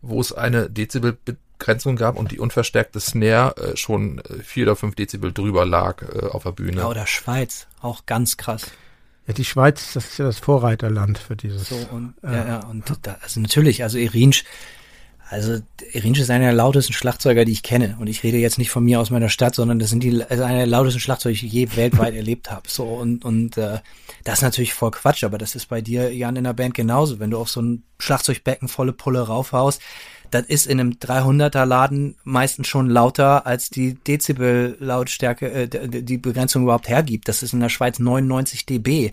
wo es eine Dezibelbegrenzung gab und die unverstärkte Snare äh, schon äh, vier oder fünf Dezibel drüber lag äh, auf der Bühne. Ja, oder Schweiz, auch ganz krass. Ja, die Schweiz, das ist ja das Vorreiterland für dieses. So, und, äh, ja, ja, und da, also natürlich, also Irinsch, also Erinsch ist einer der lautesten Schlagzeuger, die ich kenne. Und ich rede jetzt nicht von mir aus meiner Stadt, sondern das sind die also einer der lautesten Schlagzeuger, die ich je weltweit erlebt habe. So und und äh, das ist natürlich voll Quatsch, aber das ist bei dir Jan in der Band genauso. Wenn du auf so ein Schlagzeugbecken volle Pulle raufhaust, das ist in einem 300er Laden meistens schon lauter als die Dezibel Lautstärke, äh, die Begrenzung überhaupt hergibt. Das ist in der Schweiz 99 dB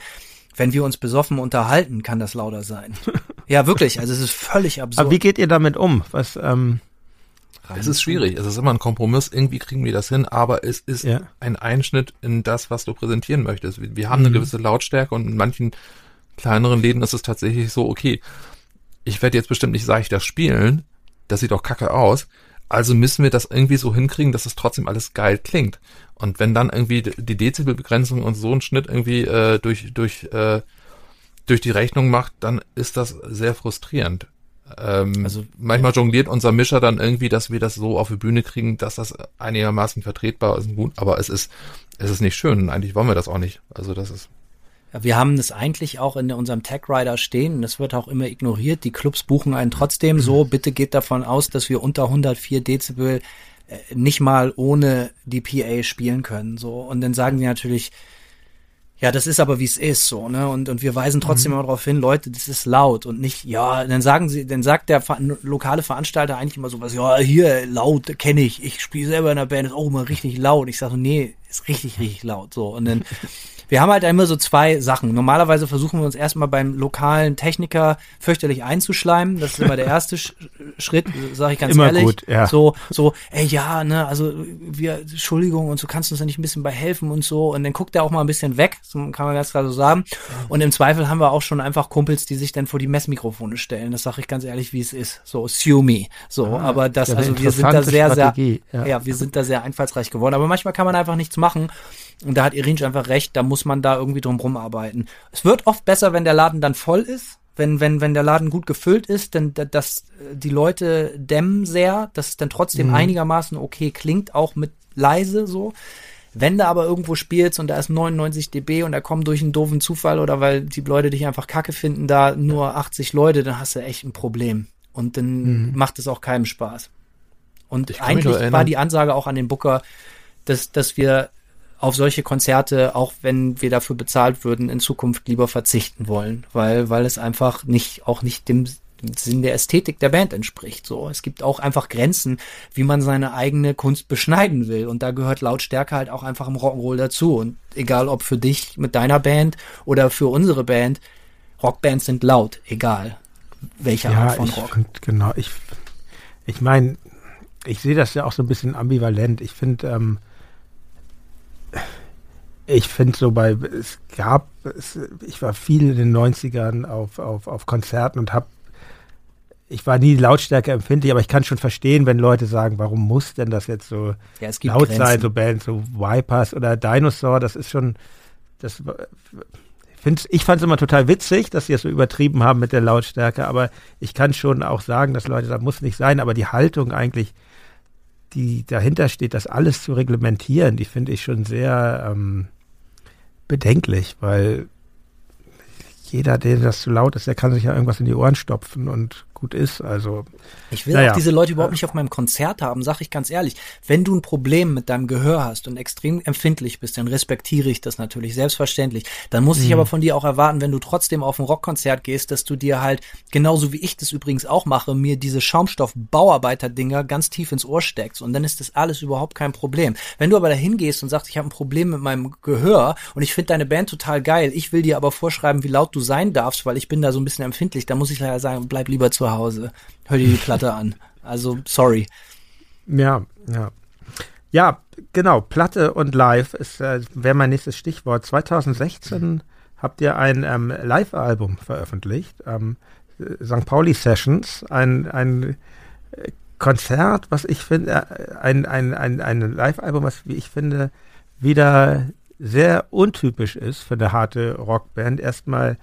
wenn wir uns besoffen unterhalten, kann das lauter sein. ja, wirklich. Also es ist völlig absurd. Aber wie geht ihr damit um? Was, ähm, es ist schwierig. Es ist immer ein Kompromiss. Irgendwie kriegen wir das hin, aber es ist ja. ein Einschnitt in das, was du präsentieren möchtest. Wir, wir haben mhm. eine gewisse Lautstärke und in manchen kleineren Läden ist es tatsächlich so, okay, ich werde jetzt bestimmt nicht seichter spielen. Das sieht auch kacke aus. Also müssen wir das irgendwie so hinkriegen, dass es trotzdem alles geil klingt. Und wenn dann irgendwie die Dezibelbegrenzung und so ein Schnitt irgendwie äh, durch, durch, äh, durch die Rechnung macht, dann ist das sehr frustrierend. Ähm, also manchmal jongliert unser Mischer dann irgendwie, dass wir das so auf die Bühne kriegen, dass das einigermaßen vertretbar ist. Gut, aber es ist, es ist nicht schön. Eigentlich wollen wir das auch nicht. Also das ist. Ja, wir haben das eigentlich auch in unserem Tech Rider stehen und das wird auch immer ignoriert. Die Clubs buchen einen trotzdem so. Bitte geht davon aus, dass wir unter 104 Dezibel äh, nicht mal ohne die PA spielen können. So und dann sagen die natürlich, ja, das ist aber wie es ist, so, ne? Und, und wir weisen trotzdem mhm. immer darauf hin, Leute, das ist laut und nicht, ja, dann sagen sie, dann sagt der lokale Veranstalter eigentlich immer sowas, ja, hier, laut, kenne ich, ich spiele selber in der Band, ist auch immer richtig laut. Ich sage, nee, ist richtig, richtig laut, so. Und dann wir haben halt immer so zwei Sachen. Normalerweise versuchen wir uns erstmal beim lokalen Techniker fürchterlich einzuschleimen. Das ist immer der erste Sch Schritt, sage ich ganz immer ehrlich. Gut, ja. So, so, ey, ja, ne, also wir, Entschuldigung, und so kannst du uns ja nicht ein bisschen bei helfen und so. Und dann guckt er auch mal ein bisschen weg, so kann man ganz klar so sagen. Und im Zweifel haben wir auch schon einfach Kumpels, die sich dann vor die Messmikrofone stellen. Das sage ich ganz ehrlich, wie es ist. So, sue me. So, ah, aber das, also wir sind da sehr, Strategie. sehr, ja. ja, wir sind da sehr einfallsreich geworden. Aber manchmal kann man einfach nichts machen. Und da hat Irinsch einfach recht, da muss man da irgendwie drum rumarbeiten. Es wird oft besser, wenn der Laden dann voll ist. Wenn, wenn, wenn der Laden gut gefüllt ist, denn dass die Leute dämmen sehr, dass es dann trotzdem mhm. einigermaßen okay klingt, auch mit leise so. Wenn du aber irgendwo spielst und da ist 99 dB und da kommen durch einen doofen Zufall oder weil die Leute dich einfach kacke finden, da nur 80 Leute, dann hast du echt ein Problem. Und dann mhm. macht es auch keinem Spaß. Und eigentlich war die Ansage auch an den Booker, dass, dass wir auf solche Konzerte, auch wenn wir dafür bezahlt würden, in Zukunft lieber verzichten wollen, weil, weil es einfach nicht, auch nicht dem Sinn der Ästhetik der Band entspricht. So, es gibt auch einfach Grenzen, wie man seine eigene Kunst beschneiden will. Und da gehört Lautstärke halt auch einfach im Rock'n'Roll dazu. Und egal ob für dich mit deiner Band oder für unsere Band, Rockbands sind laut, egal welcher ja, Art von Rock. Find, genau, ich, ich meine, ich sehe das ja auch so ein bisschen ambivalent. Ich finde, ähm, ich finde so bei, es gab, es, ich war viel in den 90ern auf, auf, auf Konzerten und habe, ich war nie Lautstärke empfindlich, aber ich kann schon verstehen, wenn Leute sagen, warum muss denn das jetzt so ja, laut Grenzen. sein, so Bands, so Vipers oder Dinosaur, das ist schon, das find's, ich fand es immer total witzig, dass sie es so übertrieben haben mit der Lautstärke, aber ich kann schon auch sagen, dass Leute sagen, muss nicht sein, aber die Haltung eigentlich, die dahinter steht, das alles zu reglementieren, die finde ich schon sehr ähm, bedenklich, weil jeder, der das zu laut ist, der kann sich ja irgendwas in die Ohren stopfen und gut ist. Also ich will naja. auch diese Leute überhaupt nicht auf meinem Konzert haben, sag ich ganz ehrlich. Wenn du ein Problem mit deinem Gehör hast und extrem empfindlich bist, dann respektiere ich das natürlich, selbstverständlich. Dann muss ich mhm. aber von dir auch erwarten, wenn du trotzdem auf ein Rockkonzert gehst, dass du dir halt, genauso wie ich das übrigens auch mache, mir diese Schaumstoff-Bauarbeiter-Dinger ganz tief ins Ohr steckst. Und dann ist das alles überhaupt kein Problem. Wenn du aber dahin gehst und sagst, ich habe ein Problem mit meinem Gehör und ich finde deine Band total geil, ich will dir aber vorschreiben, wie laut du sein darfst, weil ich bin da so ein bisschen empfindlich, dann muss ich leider sagen, bleib lieber zu Hause. Hör dir die Platte an. Also, sorry. Ja, ja. Ja, genau. Platte und Live äh, wäre mein nächstes Stichwort. 2016 habt ihr ein ähm, Live-Album veröffentlicht, ähm, St. Pauli Sessions, ein, ein Konzert, was ich finde, äh, ein, ein, ein, ein Live-Album, was, wie ich finde, wieder sehr untypisch ist für eine harte Rockband. Erstmal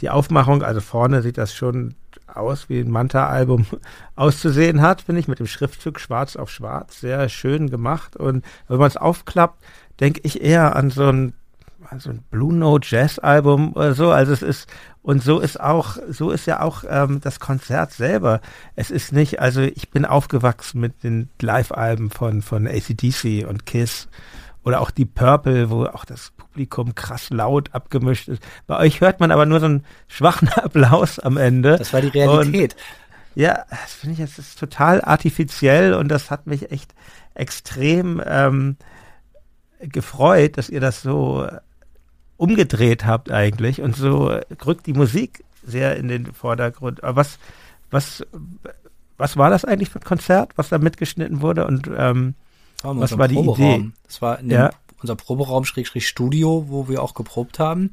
die Aufmachung, also vorne sieht das schon aus, wie ein Manta-Album auszusehen hat, finde ich, mit dem Schriftzug schwarz auf schwarz. Sehr schön gemacht. Und wenn man es aufklappt, denke ich eher an so ein, an so ein Blue Note Jazz-Album oder so. Also es ist, und so ist auch, so ist ja auch ähm, das Konzert selber. Es ist nicht, also ich bin aufgewachsen mit den Live-Alben von, von ACDC und Kiss oder auch die Purple, wo auch das Publikum krass laut abgemischt ist. Bei euch hört man aber nur so einen schwachen Applaus am Ende. Das war die Realität. Und, ja, das finde ich jetzt ist total artifiziell und das hat mich echt extrem ähm, gefreut, dass ihr das so umgedreht habt eigentlich und so rückt die Musik sehr in den Vordergrund. Aber was, was, was war das eigentlich für ein Konzert, was da mitgeschnitten wurde und ähm, was war die Idee? Das war in dem, ja. Unser Proberaum Schrägstrich Studio, wo wir auch geprobt haben.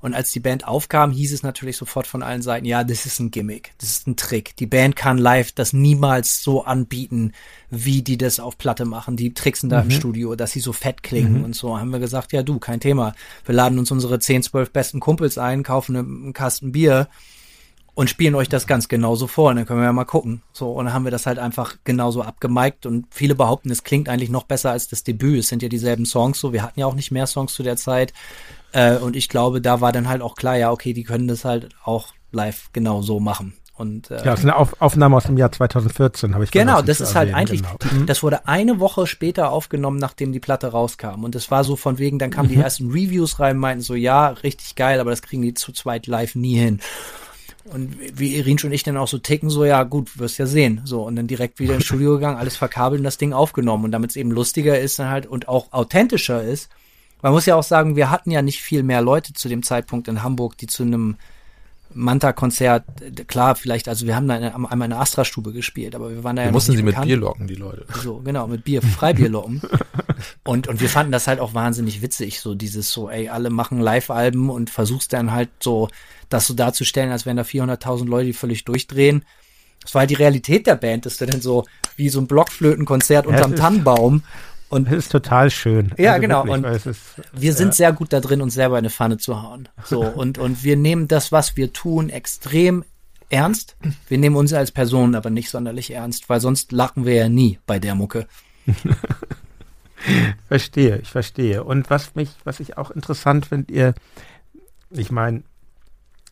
Und als die Band aufkam, hieß es natürlich sofort von allen Seiten, ja, das ist ein Gimmick, das ist ein Trick. Die Band kann live das niemals so anbieten, wie die das auf Platte machen. Die tricksen da mhm. im Studio, dass sie so fett klingen mhm. und so. Haben wir gesagt, ja du, kein Thema. Wir laden uns unsere 10, 12 besten Kumpels ein, kaufen einen Kasten Bier und spielen euch das ganz genauso vor. Und dann können wir ja mal gucken. So, und dann haben wir das halt einfach genauso abgemiked und viele behaupten, es klingt eigentlich noch besser als das Debüt. Es sind ja dieselben Songs so. Wir hatten ja auch nicht mehr Songs zu der Zeit. Äh, und ich glaube, da war dann halt auch klar, ja, okay, die können das halt auch live genau so machen. Und, äh, ja, das ist eine Auf Aufnahme aus dem Jahr 2014, habe ich Genau, das ist halt eigentlich, genau. die, das wurde eine Woche später aufgenommen, nachdem die Platte rauskam. Und das war so von wegen, dann kamen mhm. die ersten Reviews rein, meinten so, ja, richtig geil, aber das kriegen die zu zweit live nie hin. Und wie Irin und ich dann auch so ticken, so, ja gut, wirst ja sehen. So, und dann direkt wieder ins Studio gegangen, alles verkabelt und das Ding aufgenommen. Und damit es eben lustiger ist dann halt und auch authentischer ist. Man muss ja auch sagen, wir hatten ja nicht viel mehr Leute zu dem Zeitpunkt in Hamburg, die zu einem Manta-Konzert, klar, vielleicht, also wir haben da eine, einmal in der Astra-Stube gespielt, aber wir waren da wir ja mussten sie bekannt. mit Bier locken, die Leute. So, genau, mit Bier, Freibier locken. und, und wir fanden das halt auch wahnsinnig witzig, so dieses so, ey, alle machen Live-Alben und versuchst dann halt so, das so darzustellen, als wären da 400.000 Leute, die völlig durchdrehen. Das war halt die Realität der Band, dass du dann so, wie so ein Blockflötenkonzert unterm Tannenbaum und es ist total schön. Ja, also genau. Wirklich, und ist, wir sind ja. sehr gut da drin, uns selber in eine Pfanne zu hauen. So und und wir nehmen das, was wir tun, extrem ernst. Wir nehmen uns als Personen aber nicht sonderlich ernst, weil sonst lachen wir ja nie bei der Mucke. verstehe, ich verstehe. Und was mich, was ich auch interessant finde, ihr, ich meine,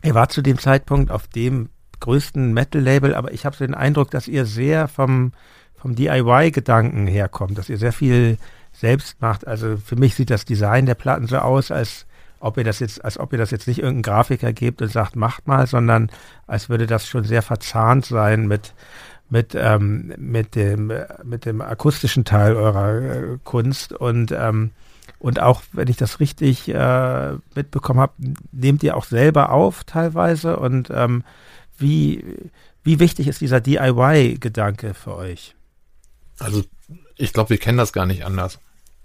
ihr war zu dem Zeitpunkt auf dem größten Metal-Label, aber ich habe so den Eindruck, dass ihr sehr vom, vom DIY-Gedanken herkommt, dass ihr sehr viel selbst macht. Also für mich sieht das Design der Platten so aus, als ob ihr das jetzt, als ob ihr das jetzt nicht irgendeinen Grafiker gebt und sagt, macht mal, sondern als würde das schon sehr verzahnt sein mit mit ähm, mit dem mit dem akustischen Teil eurer äh, Kunst und ähm, und auch wenn ich das richtig äh, mitbekommen habe, nehmt ihr auch selber auf teilweise und ähm, wie wie wichtig ist dieser DIY-Gedanke für euch? Also ich glaube, wir kennen das gar nicht anders.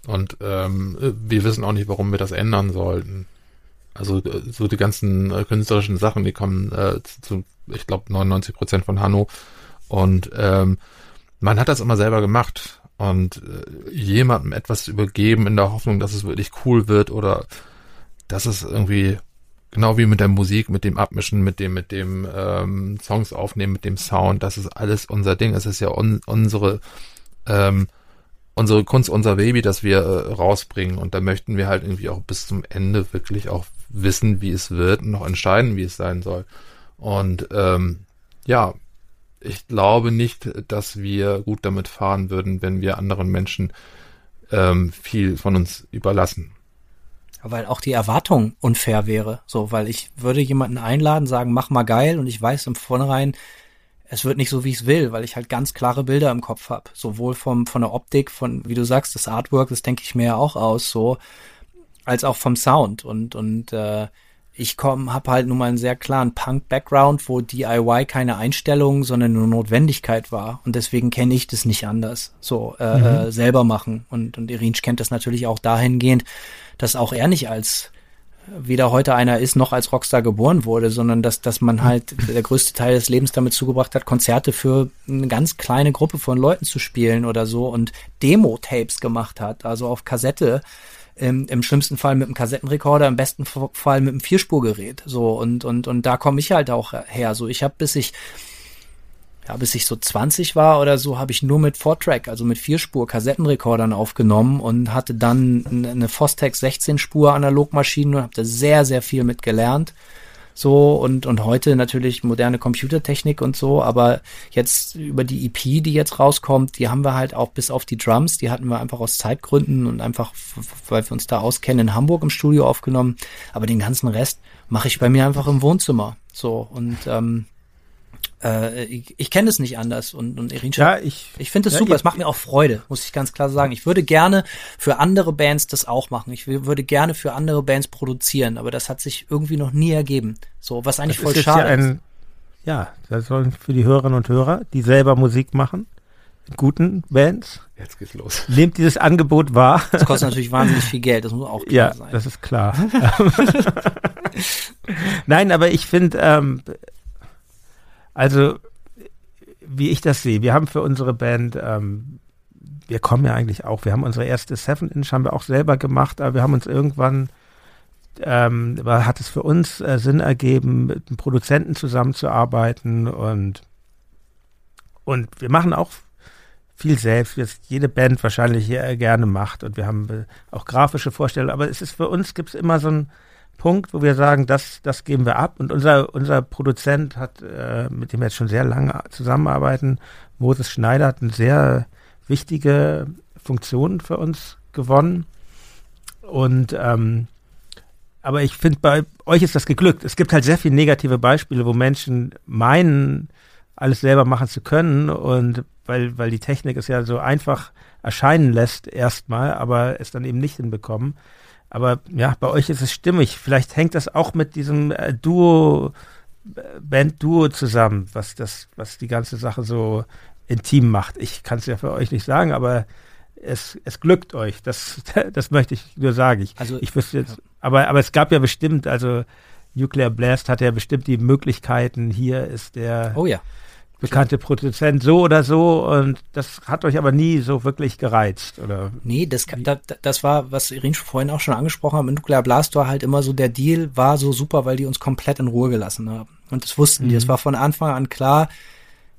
Und ähm, wir wissen auch nicht, warum wir das ändern sollten. Also äh, so die ganzen äh, künstlerischen Sachen, die kommen äh, zu, ich glaube, 99 Prozent von Hanno. Und ähm, man hat das immer selber gemacht und äh, jemandem etwas übergeben in der Hoffnung, dass es wirklich cool wird oder dass es irgendwie genau wie mit der Musik, mit dem Abmischen, mit dem, mit dem ähm, Songs aufnehmen, mit dem Sound, das ist alles unser Ding. Es ist ja un unsere ähm, unsere Kunst, unser Baby, das wir äh, rausbringen. Und da möchten wir halt irgendwie auch bis zum Ende wirklich auch wissen, wie es wird und noch entscheiden, wie es sein soll. Und ähm, ja, ich glaube nicht, dass wir gut damit fahren würden, wenn wir anderen Menschen ähm, viel von uns überlassen. Weil auch die Erwartung unfair wäre. So, weil ich würde jemanden einladen, sagen, mach mal geil und ich weiß im Vornherein, es wird nicht so, wie ich es will, weil ich halt ganz klare Bilder im Kopf habe. Sowohl vom, von der Optik, von, wie du sagst, das Artwork, das denke ich mir ja auch aus, so, als auch vom Sound. Und, und äh, ich komme, habe halt nun mal einen sehr klaren Punk-Background, wo DIY keine Einstellung, sondern nur Notwendigkeit war. Und deswegen kenne ich das nicht anders. So äh, mhm. äh, selber machen. Und, und Irinsch kennt das natürlich auch dahingehend, dass auch er nicht als weder heute einer ist, noch als Rockstar geboren wurde, sondern dass, dass man halt der größte Teil des Lebens damit zugebracht hat, Konzerte für eine ganz kleine Gruppe von Leuten zu spielen oder so und Demo-Tapes gemacht hat, also auf Kassette. Im, im schlimmsten Fall mit einem Kassettenrekorder, im besten Fall mit einem Vierspurgerät. So, und, und, und da komme ich halt auch her. So, ich habe bis ich ja, bis ich so 20 war oder so, habe ich nur mit Four-Track, also mit Vierspur-Kassettenrekordern aufgenommen und hatte dann eine Fostex 16-Spur Analogmaschine und habe da sehr, sehr viel mit gelernt. So und, und heute natürlich moderne Computertechnik und so, aber jetzt über die EP, die jetzt rauskommt, die haben wir halt auch bis auf die Drums, die hatten wir einfach aus Zeitgründen und einfach, weil wir uns da auskennen, in Hamburg im Studio aufgenommen. Aber den ganzen Rest mache ich bei mir einfach im Wohnzimmer. So und ähm, äh, ich, ich kenne es nicht anders und, und Irin ja, ich, ich finde es ja, super, es macht mir auch Freude, muss ich ganz klar sagen. Ich würde gerne für andere Bands das auch machen. Ich würde gerne für andere Bands produzieren, aber das hat sich irgendwie noch nie ergeben. So, was eigentlich das voll ist schade ja ein, ist. Ja, das sollen für die Hörerinnen und Hörer, die selber Musik machen, mit guten Bands. Jetzt geht's los. Nehmt dieses Angebot wahr. Das kostet natürlich wahnsinnig viel Geld, das muss auch klar ja, sein. Ja, das ist klar. Nein, aber ich finde, ähm, also, wie ich das sehe, wir haben für unsere Band, ähm, wir kommen ja eigentlich auch, wir haben unsere erste Seven Inch, haben wir auch selber gemacht, aber wir haben uns irgendwann, ähm, hat es für uns äh, Sinn ergeben, mit einem Produzenten zusammenzuarbeiten und, und wir machen auch viel selbst, wie es jede Band wahrscheinlich äh, gerne macht und wir haben äh, auch grafische Vorstellungen, aber es ist für uns, gibt es immer so ein, Punkt, wo wir sagen, das, das geben wir ab. Und unser, unser Produzent hat, äh, mit dem wir jetzt schon sehr lange zusammenarbeiten, Moses Schneider, hat eine sehr wichtige Funktion für uns gewonnen. Und ähm, aber ich finde, bei euch ist das geglückt. Es gibt halt sehr viele negative Beispiele, wo Menschen meinen, alles selber machen zu können und weil, weil die Technik es ja so einfach erscheinen lässt erstmal, aber es dann eben nicht hinbekommen. Aber ja, bei euch ist es stimmig. Vielleicht hängt das auch mit diesem äh, Duo, äh, Band-Duo zusammen, was das, was die ganze Sache so intim macht. Ich kann es ja für euch nicht sagen, aber es, es glückt euch. Das, das möchte ich nur sagen. Ich, also, ich wüsste jetzt, ja. aber, aber es gab ja bestimmt, also Nuclear Blast hat ja bestimmt die Möglichkeiten. Hier ist der. Oh ja bekannte Produzent so oder so und das hat euch aber nie so wirklich gereizt, oder? Nee, das, das, das war, was Irin vorhin auch schon angesprochen hat, mit Nuclear Blast war halt immer so, der Deal war so super, weil die uns komplett in Ruhe gelassen haben. Und das wussten mhm. die. Es war von Anfang an klar,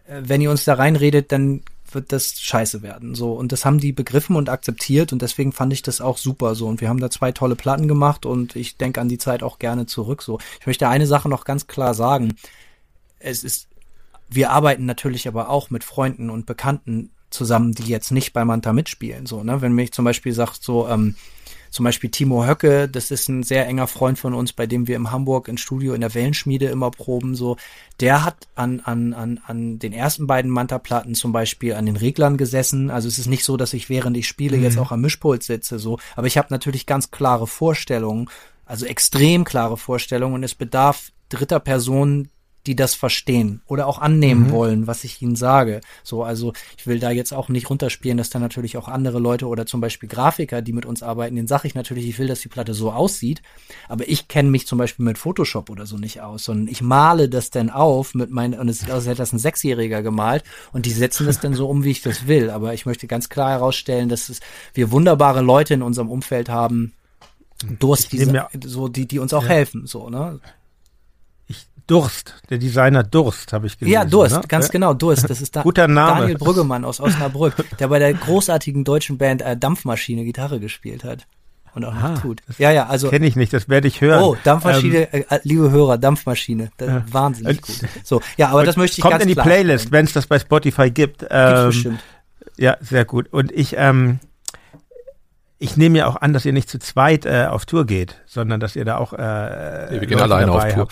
äh, wenn ihr uns da reinredet, dann wird das scheiße werden. So. Und das haben die begriffen und akzeptiert und deswegen fand ich das auch super so. Und wir haben da zwei tolle Platten gemacht und ich denke an die Zeit auch gerne zurück. So. Ich möchte eine Sache noch ganz klar sagen. Es ist, wir arbeiten natürlich aber auch mit Freunden und Bekannten zusammen, die jetzt nicht bei Manta mitspielen. So, ne? Wenn mich zum Beispiel sagt, so, ähm, zum Beispiel Timo Höcke, das ist ein sehr enger Freund von uns, bei dem wir im Hamburg in Studio in der Wellenschmiede immer proben. So, der hat an an an an den ersten beiden Manta-Platten zum Beispiel an den Reglern gesessen. Also es ist nicht so, dass ich während ich spiele mhm. jetzt auch am Mischpult sitze. So, aber ich habe natürlich ganz klare Vorstellungen, also extrem klare Vorstellungen und es bedarf dritter Personen, die das verstehen oder auch annehmen mhm. wollen, was ich ihnen sage. So, also ich will da jetzt auch nicht runterspielen, dass da natürlich auch andere Leute oder zum Beispiel Grafiker, die mit uns arbeiten, denen sage ich natürlich, ich will, dass die Platte so aussieht, aber ich kenne mich zum Beispiel mit Photoshop oder so nicht aus, sondern ich male das dann auf mit meinen, und es sieht aus, als hätte das ein Sechsjähriger gemalt und die setzen das dann so um, wie ich das will. Aber ich möchte ganz klar herausstellen, dass es, wir wunderbare Leute in unserem Umfeld haben, Durst, diese, so, die, die uns auch ja. helfen, so, ne? Durst, der Designer Durst, habe ich gelesen. Ja, Durst, ne? ganz genau, Durst. Das ist da Guter Name. Daniel Brüggemann aus Osnabrück, der bei der großartigen deutschen Band äh, Dampfmaschine Gitarre gespielt hat. Und auch noch tut. Ja, ja, also. Kenne ich nicht, das werde ich hören. Oh, Dampfmaschine, ähm, äh, liebe Hörer, Dampfmaschine. Das ja. Wahnsinnig gut. So, ja, aber das möchte ich Kommt ganz in die Playlist, wenn es das bei Spotify gibt. Ähm, bestimmt. Ja, sehr gut. Und ich, ähm, ich nehme ja auch an, dass ihr nicht zu zweit äh, auf Tour geht, sondern dass ihr da auch. Äh, nee, wir gehen alleine auf Tour.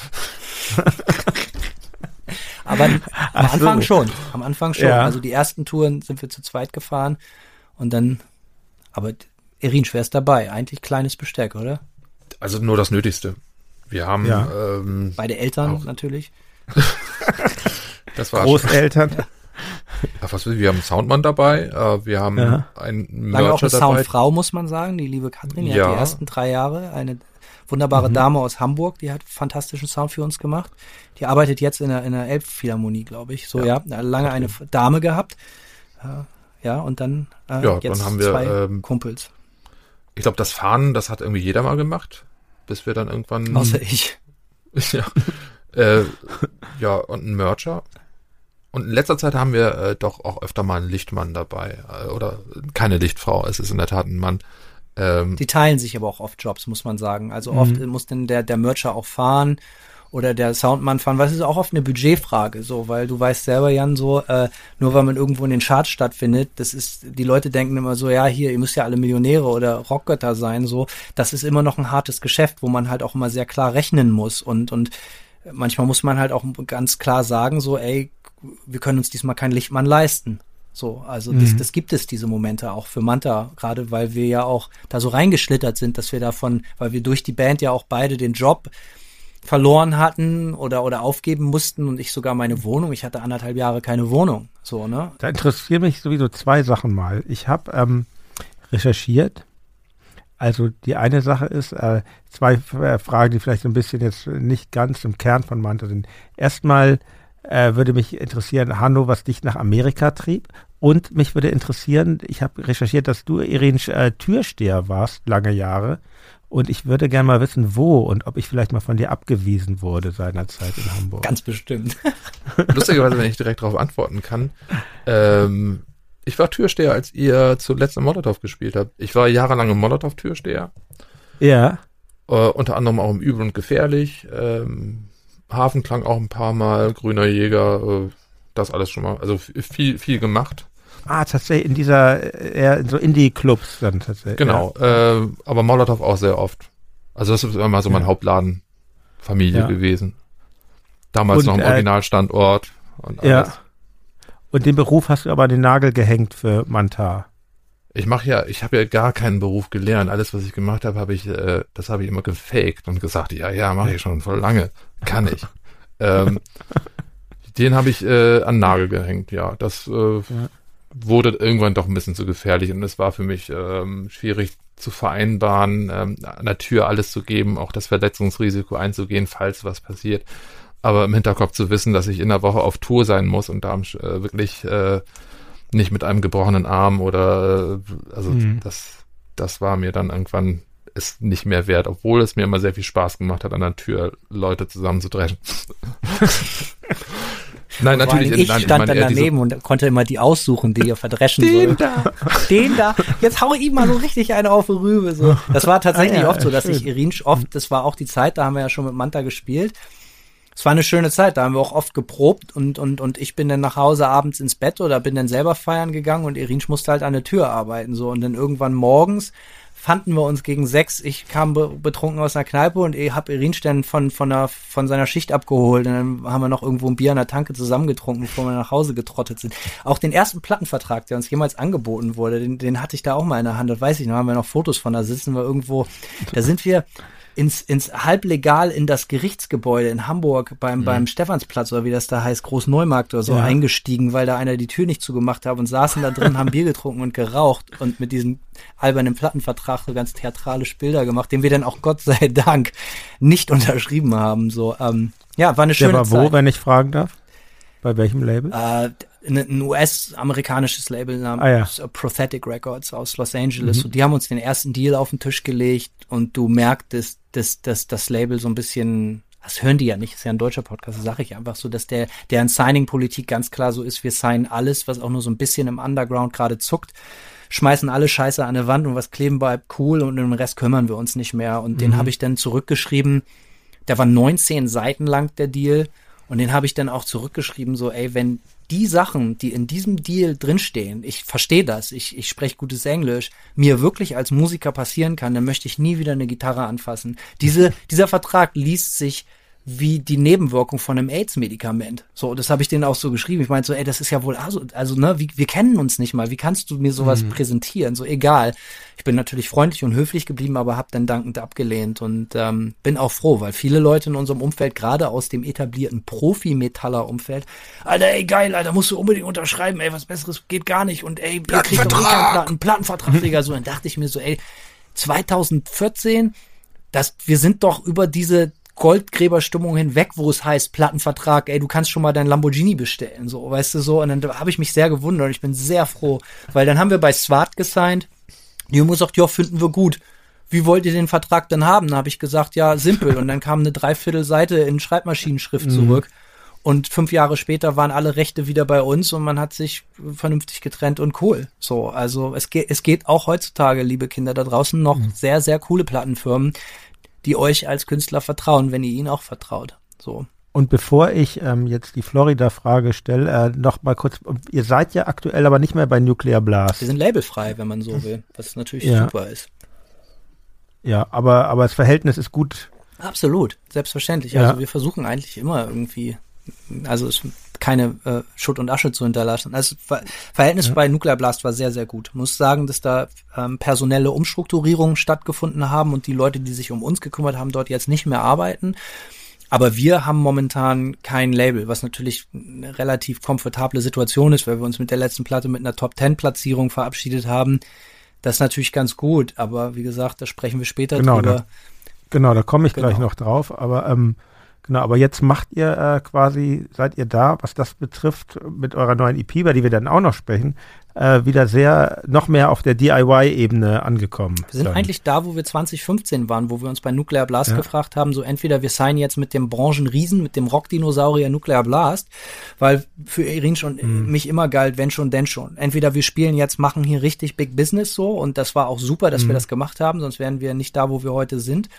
Aber am Anfang so. schon. Am Anfang schon. Ja. Also die ersten Touren sind wir zu zweit gefahren und dann, aber Erin schwer ist dabei. Eigentlich kleines Besteck, oder? Also nur das Nötigste. Wir haben ja. ähm, beide Eltern auch. natürlich. das war Großeltern. Ach, was will, wir haben einen Soundmann dabei, äh, wir haben ja. einen Mercher Lange auch eine dabei. Soundfrau, muss man sagen, die liebe Katrin, die ja. hat die ersten drei Jahre eine wunderbare mhm. Dame aus Hamburg, die hat fantastischen Sound für uns gemacht. Die arbeitet jetzt in der, in der Elbphilharmonie, glaube ich. So, ja, ja lange okay. eine Dame gehabt. Äh, ja, und dann, äh, ja, jetzt dann haben wir, zwei ähm, Kumpels. Ich glaube, das Fahren, das hat irgendwie jeder mal gemacht, bis wir dann irgendwann. Außer ich. ja. äh, ja, und ein Mercher. Und in letzter Zeit haben wir äh, doch auch öfter mal einen Lichtmann dabei. Äh, oder keine Lichtfrau, es ist in der Tat ein Mann. Ähm, die teilen sich aber auch oft Jobs, muss man sagen. Also oft mhm. muss denn der, der Mercher auch fahren oder der Soundmann fahren, weil es ist auch oft eine Budgetfrage, so, weil du weißt selber, Jan, so, äh, nur weil man irgendwo in den Charts stattfindet, das ist, die Leute denken immer so, ja, hier, ihr müsst ja alle Millionäre oder Rockgötter sein, so, das ist immer noch ein hartes Geschäft, wo man halt auch immer sehr klar rechnen muss und, und manchmal muss man halt auch ganz klar sagen, so, ey, wir können uns diesmal keinen Lichtmann leisten. So, also mhm. das, das gibt es diese Momente auch für Manta, gerade weil wir ja auch da so reingeschlittert sind, dass wir davon, weil wir durch die Band ja auch beide den Job verloren hatten oder oder aufgeben mussten und ich sogar meine Wohnung. Ich hatte anderthalb Jahre keine Wohnung. So, ne? Da interessieren mich sowieso zwei Sachen mal. Ich habe ähm, recherchiert. Also die eine Sache ist, äh, zwei äh, Fragen, die vielleicht ein bisschen jetzt nicht ganz im Kern von Manta sind. Erstmal, äh, würde mich interessieren, Hanno, was dich nach Amerika trieb. Und mich würde interessieren, ich habe recherchiert, dass du, Irene, äh, Türsteher warst, lange Jahre. Und ich würde gerne mal wissen, wo und ob ich vielleicht mal von dir abgewiesen wurde seinerzeit in Hamburg. Ganz bestimmt. Lustigerweise, wenn ich direkt darauf antworten kann. Ähm, ich war Türsteher, als ihr zuletzt im Molotow gespielt habt. Ich war jahrelang im Molotow Türsteher. Ja. Äh, unter anderem auch im Übel und Gefährlich. Ähm, Hafenklang auch ein paar Mal, Grüner Jäger, äh, das alles schon mal, also viel, viel gemacht. Ah, tatsächlich in dieser, eher in so Indie-Clubs dann tatsächlich. Genau, ja. äh, aber Molotow auch sehr oft. Also das ist immer so mein ja. Hauptladenfamilie ja. gewesen. Damals und, noch im äh, Originalstandort und alles. Ja. Und den Beruf hast du aber an den Nagel gehängt für Mantar. Ich mache ja, ich habe ja gar keinen Beruf gelernt. Alles, was ich gemacht habe, habe ich, äh, das habe ich immer gefaked und gesagt, ja, ja, mache ich schon voll lange, kann ich. ähm, den habe ich äh, an Nagel gehängt, ja. Das äh, ja. wurde irgendwann doch ein bisschen zu gefährlich und es war für mich ähm, schwierig zu vereinbaren, ähm, an der Tür alles zu geben, auch das Verletzungsrisiko einzugehen, falls was passiert. Aber im Hinterkopf zu wissen, dass ich in der Woche auf Tour sein muss und da äh, wirklich äh, nicht mit einem gebrochenen Arm oder äh, also mhm. das, das war mir dann irgendwann ist nicht mehr wert, obwohl es mir immer sehr viel Spaß gemacht hat, an der Tür Leute zusammenzudreschen. Nein, natürlich. Ich nein, stand ich dann daneben und konnte immer die aussuchen, die ihr verdreschen Den soll. da. Den da. Jetzt hau ich mal so richtig eine auf die Rübe. So. Das war tatsächlich ah, ja, oft so, dass schön. ich Irin oft, das war auch die Zeit, da haben wir ja schon mit Manta gespielt. Es war eine schöne Zeit, da haben wir auch oft geprobt und, und, und ich bin dann nach Hause abends ins Bett oder bin dann selber feiern gegangen und Irin musste halt an der Tür arbeiten, so. Und dann irgendwann morgens fanden wir uns gegen sechs. Ich kam be betrunken aus einer Kneipe und ich habe Irinstein von, von, der, von seiner Schicht abgeholt. Und dann haben wir noch irgendwo ein Bier an der Tanke zusammengetrunken, bevor wir nach Hause getrottet sind. Auch den ersten Plattenvertrag, der uns jemals angeboten wurde, den, den hatte ich da auch mal in der Hand. Das weiß ich noch, haben wir noch Fotos von. Da sitzen wir irgendwo, da sind wir ins, ins halblegal in das Gerichtsgebäude in Hamburg beim, mhm. beim Stephansplatz oder wie das da heißt, Großneumarkt oder so ja. eingestiegen, weil da einer die Tür nicht zugemacht hat und saßen da drin, haben Bier getrunken und geraucht und mit diesem albernen Plattenvertrag so ganz theatralisch Bilder gemacht, den wir dann auch Gott sei Dank nicht unterschrieben haben. So, ähm, ja, war eine schöne Der war wo, wenn ich fragen darf? Bei welchem Label? Äh, ein US-amerikanisches Label namens ah, ja. Prothetic Records aus Los Angeles. Mhm. Und die haben uns den ersten Deal auf den Tisch gelegt und du merktest, dass, dass das Label so ein bisschen das hören die ja nicht, ist ja ein deutscher Podcast, das sage ich einfach so, dass der, deren Signing-Politik ganz klar so ist, wir signen alles, was auch nur so ein bisschen im Underground gerade zuckt, schmeißen alle Scheiße an der Wand und was kleben bleibt cool und um den Rest kümmern wir uns nicht mehr. Und mhm. den habe ich dann zurückgeschrieben, der war 19 Seiten lang, der Deal. Und den habe ich dann auch zurückgeschrieben, so, ey, wenn die Sachen, die in diesem Deal drinstehen, ich verstehe das, ich, ich spreche gutes Englisch, mir wirklich als Musiker passieren kann, dann möchte ich nie wieder eine Gitarre anfassen. Diese, dieser Vertrag liest sich wie die Nebenwirkung von einem AIDS-Medikament. So, das habe ich denen auch so geschrieben. Ich meinte so, ey, das ist ja wohl, also, also ne, wie, wir kennen uns nicht mal. Wie kannst du mir sowas mhm. präsentieren? So, egal. Ich bin natürlich freundlich und höflich geblieben, aber habe dann dankend abgelehnt und ähm, bin auch froh, weil viele Leute in unserem Umfeld, gerade aus dem etablierten Profi-Metaller-Umfeld, Alter, ey, geil, Alter, musst du unbedingt unterschreiben, ey, was Besseres geht gar nicht und ey, ihr kriegt doch eh keinen Platten, Plattenvertrag, Digga. So, dann dachte ich mir so, ey, 2014, das, wir sind doch über diese Goldgräberstimmung hinweg, wo es heißt Plattenvertrag, ey, du kannst schon mal dein Lamborghini bestellen, so, weißt du so. Und dann habe ich mich sehr gewundert. Ich bin sehr froh, weil dann haben wir bei Swart gesigned. Die Junge sagt, ja, finden wir gut. Wie wollt ihr den Vertrag denn haben? Dann habe ich gesagt, ja, simpel. Und dann kam eine Dreiviertelseite in Schreibmaschinenschrift mhm. zurück. Und fünf Jahre später waren alle Rechte wieder bei uns und man hat sich vernünftig getrennt und cool. So, also es geht, es geht auch heutzutage, liebe Kinder da draußen, noch mhm. sehr, sehr coole Plattenfirmen, die euch als Künstler vertrauen, wenn ihr ihnen auch vertraut. So. Und bevor ich ähm, jetzt die Florida-Frage stelle, äh, noch mal kurz, ihr seid ja aktuell aber nicht mehr bei Nuclear Blast. Wir sind labelfrei, wenn man so will, was natürlich ja. super ist. Ja, aber, aber das Verhältnis ist gut. Absolut, selbstverständlich. Ja. Also wir versuchen eigentlich immer irgendwie, also es keine äh, Schutt und Asche zu hinterlassen. Also Verhältnis ja. bei Nuclear Blast war sehr, sehr gut. Ich muss sagen, dass da ähm, personelle Umstrukturierungen stattgefunden haben und die Leute, die sich um uns gekümmert haben, dort jetzt nicht mehr arbeiten. Aber wir haben momentan kein Label, was natürlich eine relativ komfortable Situation ist, weil wir uns mit der letzten Platte mit einer Top Ten Platzierung verabschiedet haben. Das ist natürlich ganz gut, aber wie gesagt, da sprechen wir später genau, drüber. Da, genau, da komme ich genau. gleich noch drauf. Aber ähm, Genau, aber jetzt macht ihr äh, quasi, seid ihr da, was das betrifft, mit eurer neuen EP, über die wir dann auch noch sprechen, äh, wieder sehr, noch mehr auf der DIY-Ebene angekommen. Wir sind dann. eigentlich da, wo wir 2015 waren, wo wir uns bei Nuclear Blast ja. gefragt haben, so entweder wir signen jetzt mit dem Branchenriesen, mit dem Rockdinosaurier Nuclear Blast, weil für Irin schon mhm. mich immer galt, wenn schon, denn schon. Entweder wir spielen jetzt, machen hier richtig Big Business so und das war auch super, dass mhm. wir das gemacht haben, sonst wären wir nicht da, wo wir heute sind.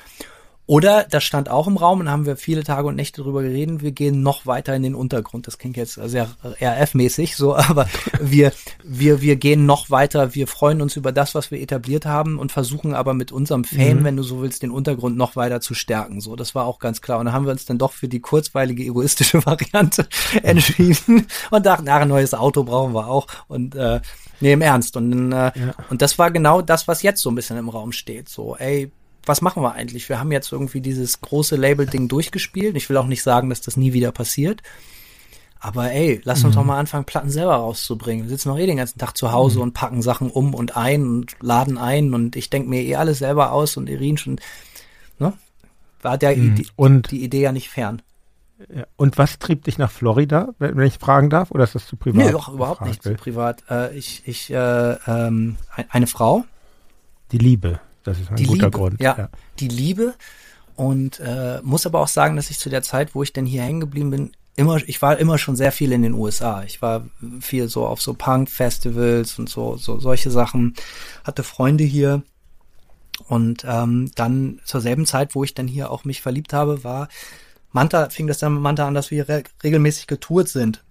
Oder, das stand auch im Raum und haben wir viele Tage und Nächte drüber geredet, wir gehen noch weiter in den Untergrund. Das klingt jetzt sehr RF-mäßig so, aber wir, wir, wir gehen noch weiter, wir freuen uns über das, was wir etabliert haben und versuchen aber mit unserem Fame, mhm. wenn du so willst, den Untergrund noch weiter zu stärken. So, das war auch ganz klar. Und da haben wir uns dann doch für die kurzweilige, egoistische Variante entschieden und dachten, ach, ein neues Auto brauchen wir auch. Und äh, nee, im Ernst. Und, äh, ja. und das war genau das, was jetzt so ein bisschen im Raum steht. So, ey, was machen wir eigentlich? Wir haben jetzt irgendwie dieses große Label-Ding durchgespielt. Ich will auch nicht sagen, dass das nie wieder passiert. Aber ey, lass uns mhm. doch mal anfangen, Platten selber rauszubringen. Wir sitzen noch eh den ganzen Tag zu Hause mhm. und packen Sachen um und ein und laden ein und ich denke mir eh alles selber aus und Irin schon, ne? War der mhm. die, und, die Idee ja nicht fern. Und was trieb dich nach Florida, wenn ich fragen darf, oder ist das zu privat? Nee, doch, überhaupt nicht zu privat. Äh, ich, ich, äh, ähm, eine Frau. Die Liebe. Das ist ein die guter Liebe, Grund. Ja, ja, die Liebe. Und äh, muss aber auch sagen, dass ich zu der Zeit, wo ich denn hier hängen geblieben bin, immer, ich war immer schon sehr viel in den USA. Ich war viel so auf so Punk-Festivals und so, so solche Sachen. Hatte Freunde hier. Und ähm, dann zur selben Zeit, wo ich dann hier auch mich verliebt habe, war Manta, fing das dann mit Manta an, dass wir re regelmäßig getourt sind.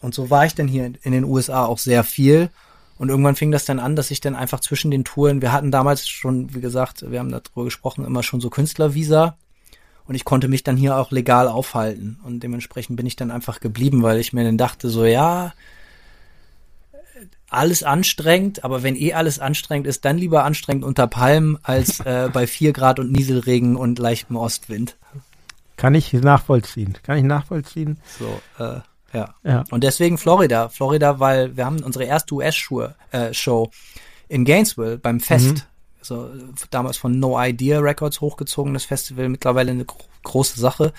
Und so war ich dann hier in den USA auch sehr viel. Und irgendwann fing das dann an, dass ich dann einfach zwischen den Touren, wir hatten damals schon, wie gesagt, wir haben darüber gesprochen, immer schon so Künstlervisa. Und ich konnte mich dann hier auch legal aufhalten. Und dementsprechend bin ich dann einfach geblieben, weil ich mir dann dachte, so ja, alles anstrengend, aber wenn eh alles anstrengend ist, dann lieber anstrengend unter Palmen als äh, bei vier Grad und Nieselregen und leichtem Ostwind. Kann ich nachvollziehen. Kann ich nachvollziehen. So, äh, ja. ja. Und deswegen Florida. Florida, weil wir haben unsere erste US-Show äh, in Gainesville beim Fest. Mhm also damals von No Idea Records hochgezogenes Festival, mittlerweile eine gro große Sache.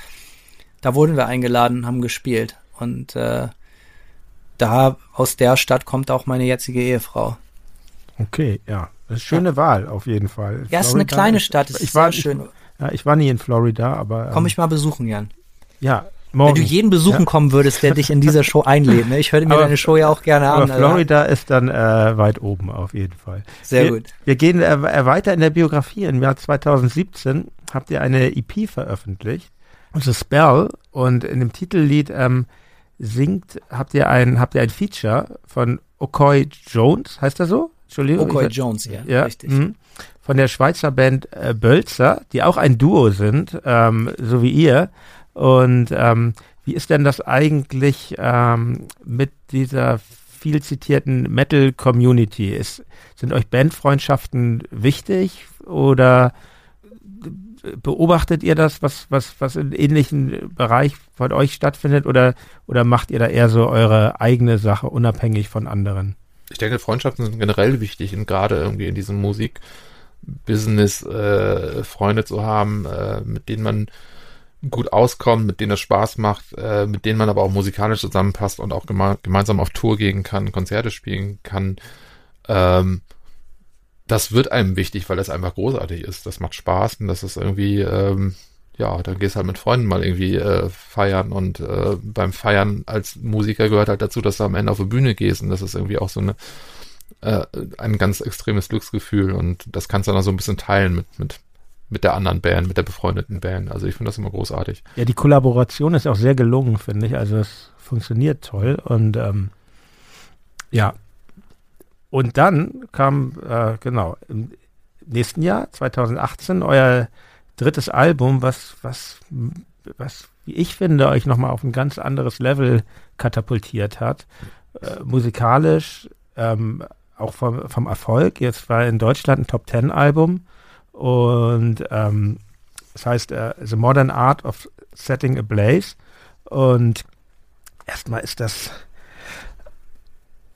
Da wurden wir eingeladen, haben gespielt. Und äh, da aus der Stadt kommt auch meine jetzige Ehefrau. Okay, ja. Das schöne ja. Wahl auf jeden Fall. Ja, es ist eine kleine Stadt, ist ich war, schön. Ich, ja, ich war nie in Florida, aber. Ähm, Komm ich mal besuchen, Jan. Ja, Morgen. Wenn du jeden besuchen ja. kommen würdest, der dich in dieser Show einlädt. Ne? Ich höre mir aber, deine Show ja auch gerne aber an. Florida also. ist dann äh, weit oben auf jeden Fall. Sehr wir, gut. Wir gehen äh, weiter in der Biografie. Im Jahr 2017 habt ihr eine EP veröffentlicht, The Spell, und in dem Titellied ähm, singt, habt ihr ein, habt ihr ein Feature von Okoy Jones, heißt er so? Entschuldigung. Okoy Jones, ja, ja richtig. Mh, von der Schweizer Band äh, Bölzer, die auch ein Duo sind, ähm, so wie ihr. Und ähm, wie ist denn das eigentlich ähm, mit dieser viel zitierten Metal-Community? Sind euch Bandfreundschaften wichtig oder beobachtet ihr das, was, was, was im ähnlichen Bereich von euch stattfindet oder, oder macht ihr da eher so eure eigene Sache unabhängig von anderen? Ich denke, Freundschaften sind generell wichtig und gerade irgendwie in diesem Musikbusiness äh, Freunde zu haben, äh, mit denen man gut auskommt, mit denen es Spaß macht, äh, mit denen man aber auch musikalisch zusammenpasst und auch geme gemeinsam auf Tour gehen kann, Konzerte spielen kann. Ähm, das wird einem wichtig, weil das einfach großartig ist. Das macht Spaß und das ist irgendwie, ähm, ja, dann gehst halt mit Freunden mal irgendwie äh, feiern und äh, beim Feiern als Musiker gehört halt dazu, dass du am Ende auf die Bühne gehst und das ist irgendwie auch so eine äh, ein ganz extremes Glücksgefühl und das kannst du dann auch so ein bisschen teilen mit, mit mit der anderen Band, mit der befreundeten Band. Also ich finde das immer großartig. Ja, die Kollaboration ist auch sehr gelungen, finde ich. Also es funktioniert toll und ähm, ja. Und dann kam, äh, genau, im nächsten Jahr, 2018, euer drittes Album, was, was, was, wie ich finde, euch nochmal auf ein ganz anderes Level katapultiert hat. Äh, musikalisch, ähm, auch vom, vom Erfolg. Jetzt war in Deutschland ein Top-Ten-Album und ähm, das heißt äh, The Modern Art of Setting a Blaze. Und erstmal ist das,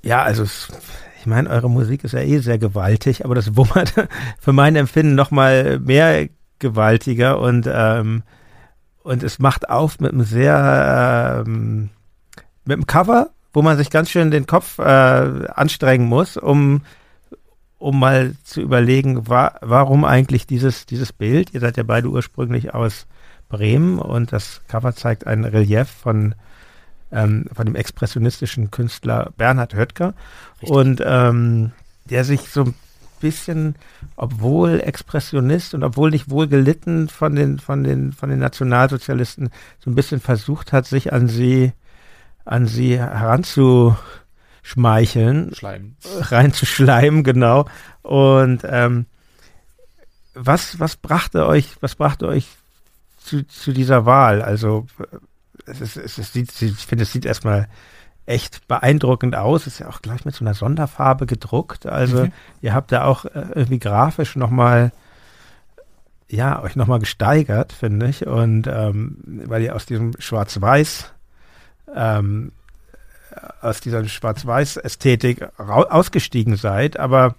ja, also es, ich meine, eure Musik ist ja eh sehr gewaltig, aber das wummert für mein Empfinden noch mal mehr gewaltiger und ähm, und es macht auf mit einem sehr ähm, mit einem Cover, wo man sich ganz schön den Kopf äh, anstrengen muss, um um mal zu überlegen, wa warum eigentlich dieses, dieses Bild? Ihr seid ja beide ursprünglich aus Bremen und das Cover zeigt ein Relief von, ähm, von dem expressionistischen Künstler Bernhard Höttger Richtig. und ähm, der sich so ein bisschen, obwohl Expressionist und obwohl nicht wohl gelitten von den, von den, von den Nationalsozialisten, so ein bisschen versucht hat, sich an sie, an sie heranzu, schmeicheln. Schleimen. Reinzuschleimen, genau. Und ähm, was, was brachte euch, was brachte euch zu, zu dieser Wahl? Also es ist, es ist, ich finde, es sieht erstmal echt beeindruckend aus. Ist ja auch gleich mit so einer Sonderfarbe gedruckt. Also mhm. ihr habt da auch äh, irgendwie grafisch nochmal ja, euch nochmal gesteigert, finde ich. Und ähm, weil ihr aus diesem Schwarz-Weiß ähm, aus dieser Schwarz-Weiß-Ästhetik ausgestiegen seid, aber,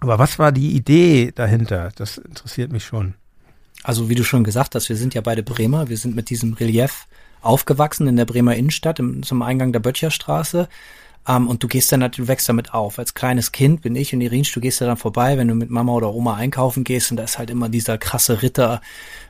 aber was war die Idee dahinter? Das interessiert mich schon. Also wie du schon gesagt hast, wir sind ja beide Bremer, wir sind mit diesem Relief aufgewachsen in der Bremer Innenstadt im, zum Eingang der Böttcherstraße. Ähm, und du gehst dann, du wächst damit auf. Als kleines Kind bin ich und Irinsch, du gehst da dann vorbei, wenn du mit Mama oder Oma einkaufen gehst und da ist halt immer dieser krasse Ritter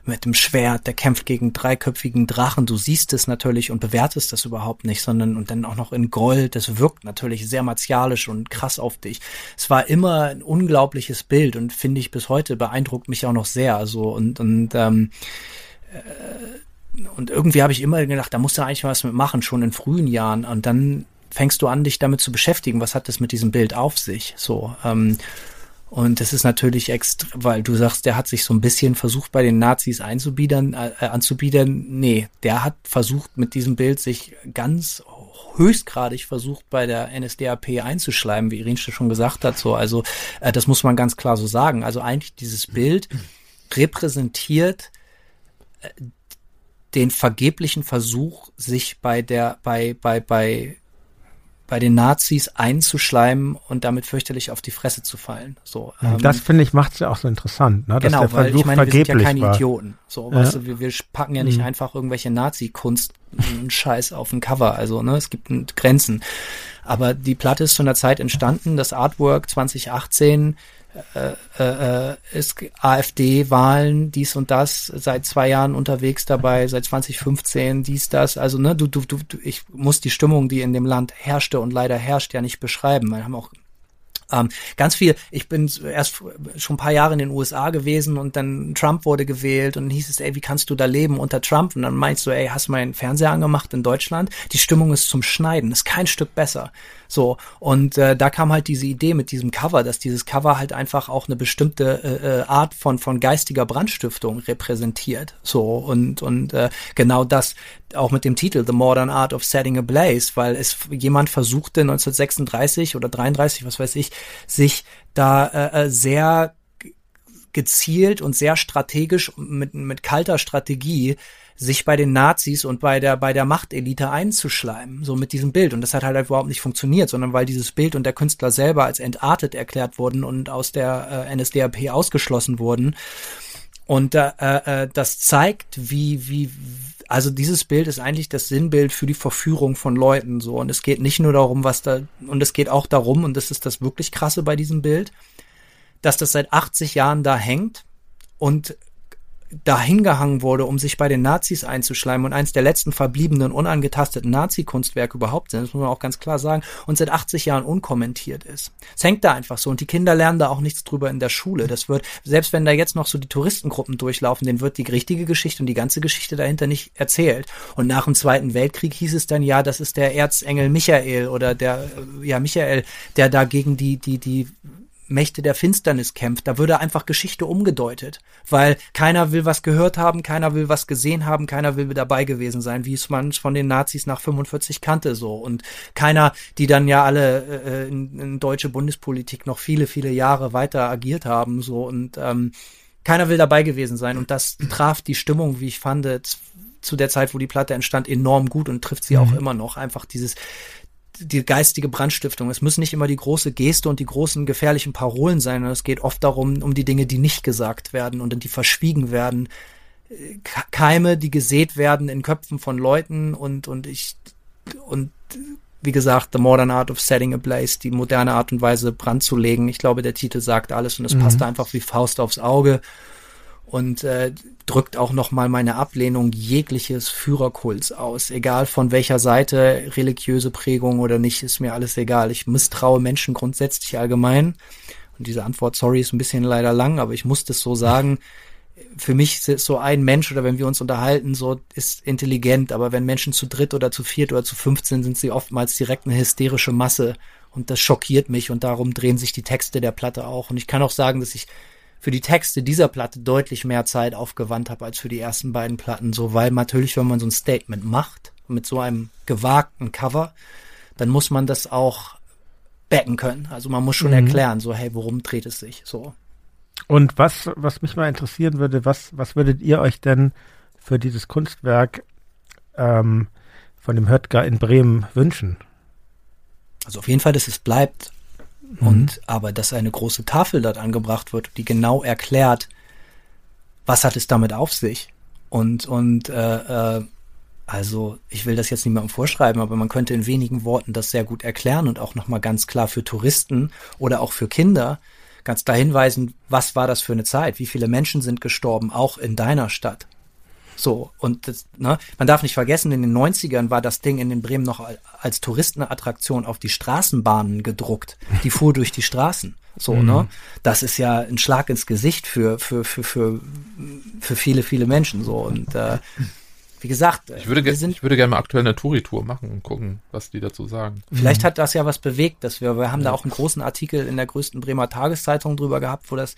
mit dem Schwert, der kämpft gegen dreiköpfigen Drachen. Du siehst es natürlich und bewertest das überhaupt nicht, sondern und dann auch noch in Gold. Das wirkt natürlich sehr martialisch und krass auf dich. Es war immer ein unglaubliches Bild und finde ich bis heute beeindruckt mich auch noch sehr. Also und und ähm, äh, und irgendwie habe ich immer gedacht, da musst du eigentlich was mit machen, schon in frühen Jahren. Und dann fängst du an, dich damit zu beschäftigen, was hat das mit diesem Bild auf sich? So, ähm, und das ist natürlich extra, weil du sagst, der hat sich so ein bisschen versucht, bei den Nazis einzubiedern, äh, anzubiedern. Nee, der hat versucht, mit diesem Bild sich ganz höchstgradig versucht, bei der NSDAP einzuschleimen, wie Irinste schon gesagt hat. So, also äh, das muss man ganz klar so sagen. Also eigentlich dieses Bild repräsentiert äh, den vergeblichen Versuch, sich bei der, bei, bei, bei bei den Nazis einzuschleimen und damit fürchterlich auf die Fresse zu fallen. So, ähm, das finde ich macht es ja auch so interessant, ne? Dass genau, der Versuch weil ich meine, wir sind ja keine war. Idioten. So, ja. weißt du, wir, wir packen ja nicht mhm. einfach irgendwelche Nazi-Kunst einen Scheiß auf ein Cover. Also, ne, es gibt Grenzen. Aber die Platte ist zu einer Zeit entstanden, das Artwork 2018 äh, äh, ist AfD-Wahlen, dies und das, seit zwei Jahren unterwegs dabei, seit 2015, dies, das. Also, ne, du, du, du, ich muss die Stimmung, die in dem Land herrschte und leider herrscht, ja nicht beschreiben. Wir haben auch ähm, ganz viel, ich bin erst schon ein paar Jahre in den USA gewesen und dann Trump wurde gewählt und hieß es, ey, wie kannst du da leben unter Trump? Und dann meinst du, ey, hast du meinen Fernseher angemacht in Deutschland? Die Stimmung ist zum Schneiden, ist kein Stück besser. So, und äh, da kam halt diese Idee mit diesem Cover, dass dieses Cover halt einfach auch eine bestimmte äh, äh, Art von, von geistiger Brandstiftung repräsentiert. So, und, und äh, genau das auch mit dem Titel The Modern Art of Setting a Blaze, weil es jemand versuchte 1936 oder 33, was weiß ich, sich da äh, äh, sehr gezielt und sehr strategisch mit, mit kalter Strategie sich bei den Nazis und bei der, bei der Machtelite einzuschleimen, so mit diesem Bild. Und das hat halt überhaupt nicht funktioniert, sondern weil dieses Bild und der Künstler selber als entartet erklärt wurden und aus der äh, NSDAP ausgeschlossen wurden. Und äh, äh, das zeigt, wie, wie, also dieses Bild ist eigentlich das Sinnbild für die Verführung von Leuten so. Und es geht nicht nur darum, was da, und es geht auch darum, und das ist das wirklich krasse bei diesem Bild, dass das seit 80 Jahren da hängt und dahin gehangen wurde, um sich bei den Nazis einzuschleimen und eins der letzten verbliebenen unangetasteten Nazi-Kunstwerke überhaupt sind, das muss man auch ganz klar sagen, und seit 80 Jahren unkommentiert ist. Es hängt da einfach so und die Kinder lernen da auch nichts drüber in der Schule. Das wird, selbst wenn da jetzt noch so die Touristengruppen durchlaufen, denen wird die richtige Geschichte und die ganze Geschichte dahinter nicht erzählt. Und nach dem Zweiten Weltkrieg hieß es dann, ja, das ist der Erzengel Michael oder der, ja, Michael, der da gegen die, die, die Mächte der Finsternis kämpft. Da würde einfach Geschichte umgedeutet, weil keiner will was gehört haben, keiner will was gesehen haben, keiner will dabei gewesen sein, wie es man von den Nazis nach 45 kannte so und keiner, die dann ja alle äh, in, in deutsche Bundespolitik noch viele viele Jahre weiter agiert haben so und ähm, keiner will dabei gewesen sein und das traf die Stimmung, wie ich fand, zu der Zeit, wo die Platte entstand, enorm gut und trifft sie mhm. auch immer noch. Einfach dieses, die geistige Brandstiftung. Es müssen nicht immer die große Geste und die großen gefährlichen Parolen sein, sondern es geht oft darum, um die Dinge, die nicht gesagt werden und die verschwiegen werden. Keime, die gesät werden in Köpfen von Leuten und, und ich, und wie gesagt, The Modern Art of Setting a Blaze, die moderne Art und Weise Brand zu legen. Ich glaube, der Titel sagt alles und es mhm. passt einfach wie Faust aufs Auge und äh, drückt auch nochmal meine Ablehnung jegliches Führerkults aus. Egal von welcher Seite, religiöse Prägung oder nicht, ist mir alles egal. Ich misstraue Menschen grundsätzlich allgemein. Und diese Antwort, sorry, ist ein bisschen leider lang, aber ich muss das so sagen. Für mich ist so ein Mensch oder wenn wir uns unterhalten, so ist intelligent, aber wenn Menschen zu dritt oder zu viert oder zu fünfzehn sind sie oftmals direkt eine hysterische Masse und das schockiert mich und darum drehen sich die Texte der Platte auch. Und ich kann auch sagen, dass ich für die Texte dieser Platte deutlich mehr Zeit aufgewandt habe als für die ersten beiden Platten, so weil natürlich, wenn man so ein Statement macht mit so einem gewagten Cover, dann muss man das auch backen können. Also man muss schon mhm. erklären, so hey, worum dreht es sich, so. Und was, was mich mal interessieren würde, was, was würdet ihr euch denn für dieses Kunstwerk ähm, von dem Höttger in Bremen wünschen? Also auf jeden Fall, dass es bleibt Mhm. Und aber dass eine große Tafel dort angebracht wird, die genau erklärt, was hat es damit auf sich. Und, und äh, äh, Also ich will das jetzt niemandem vorschreiben, aber man könnte in wenigen Worten das sehr gut erklären und auch nochmal ganz klar für Touristen oder auch für Kinder ganz klar hinweisen, was war das für eine Zeit, wie viele Menschen sind gestorben, auch in deiner Stadt. So, und das, ne, man darf nicht vergessen, in den 90ern war das Ding in den Bremen noch als Touristenattraktion auf die Straßenbahnen gedruckt. Die fuhr durch die Straßen. So, mhm. ne? Das ist ja ein Schlag ins Gesicht für, für, für, für, für viele, viele Menschen. So, und äh, wie gesagt, ich würde, wir sind, ich würde gerne mal aktuell eine Touri-Tour machen und gucken, was die dazu sagen. Vielleicht mhm. hat das ja was bewegt, dass wir, wir haben ja. da auch einen großen Artikel in der größten Bremer Tageszeitung drüber gehabt, wo das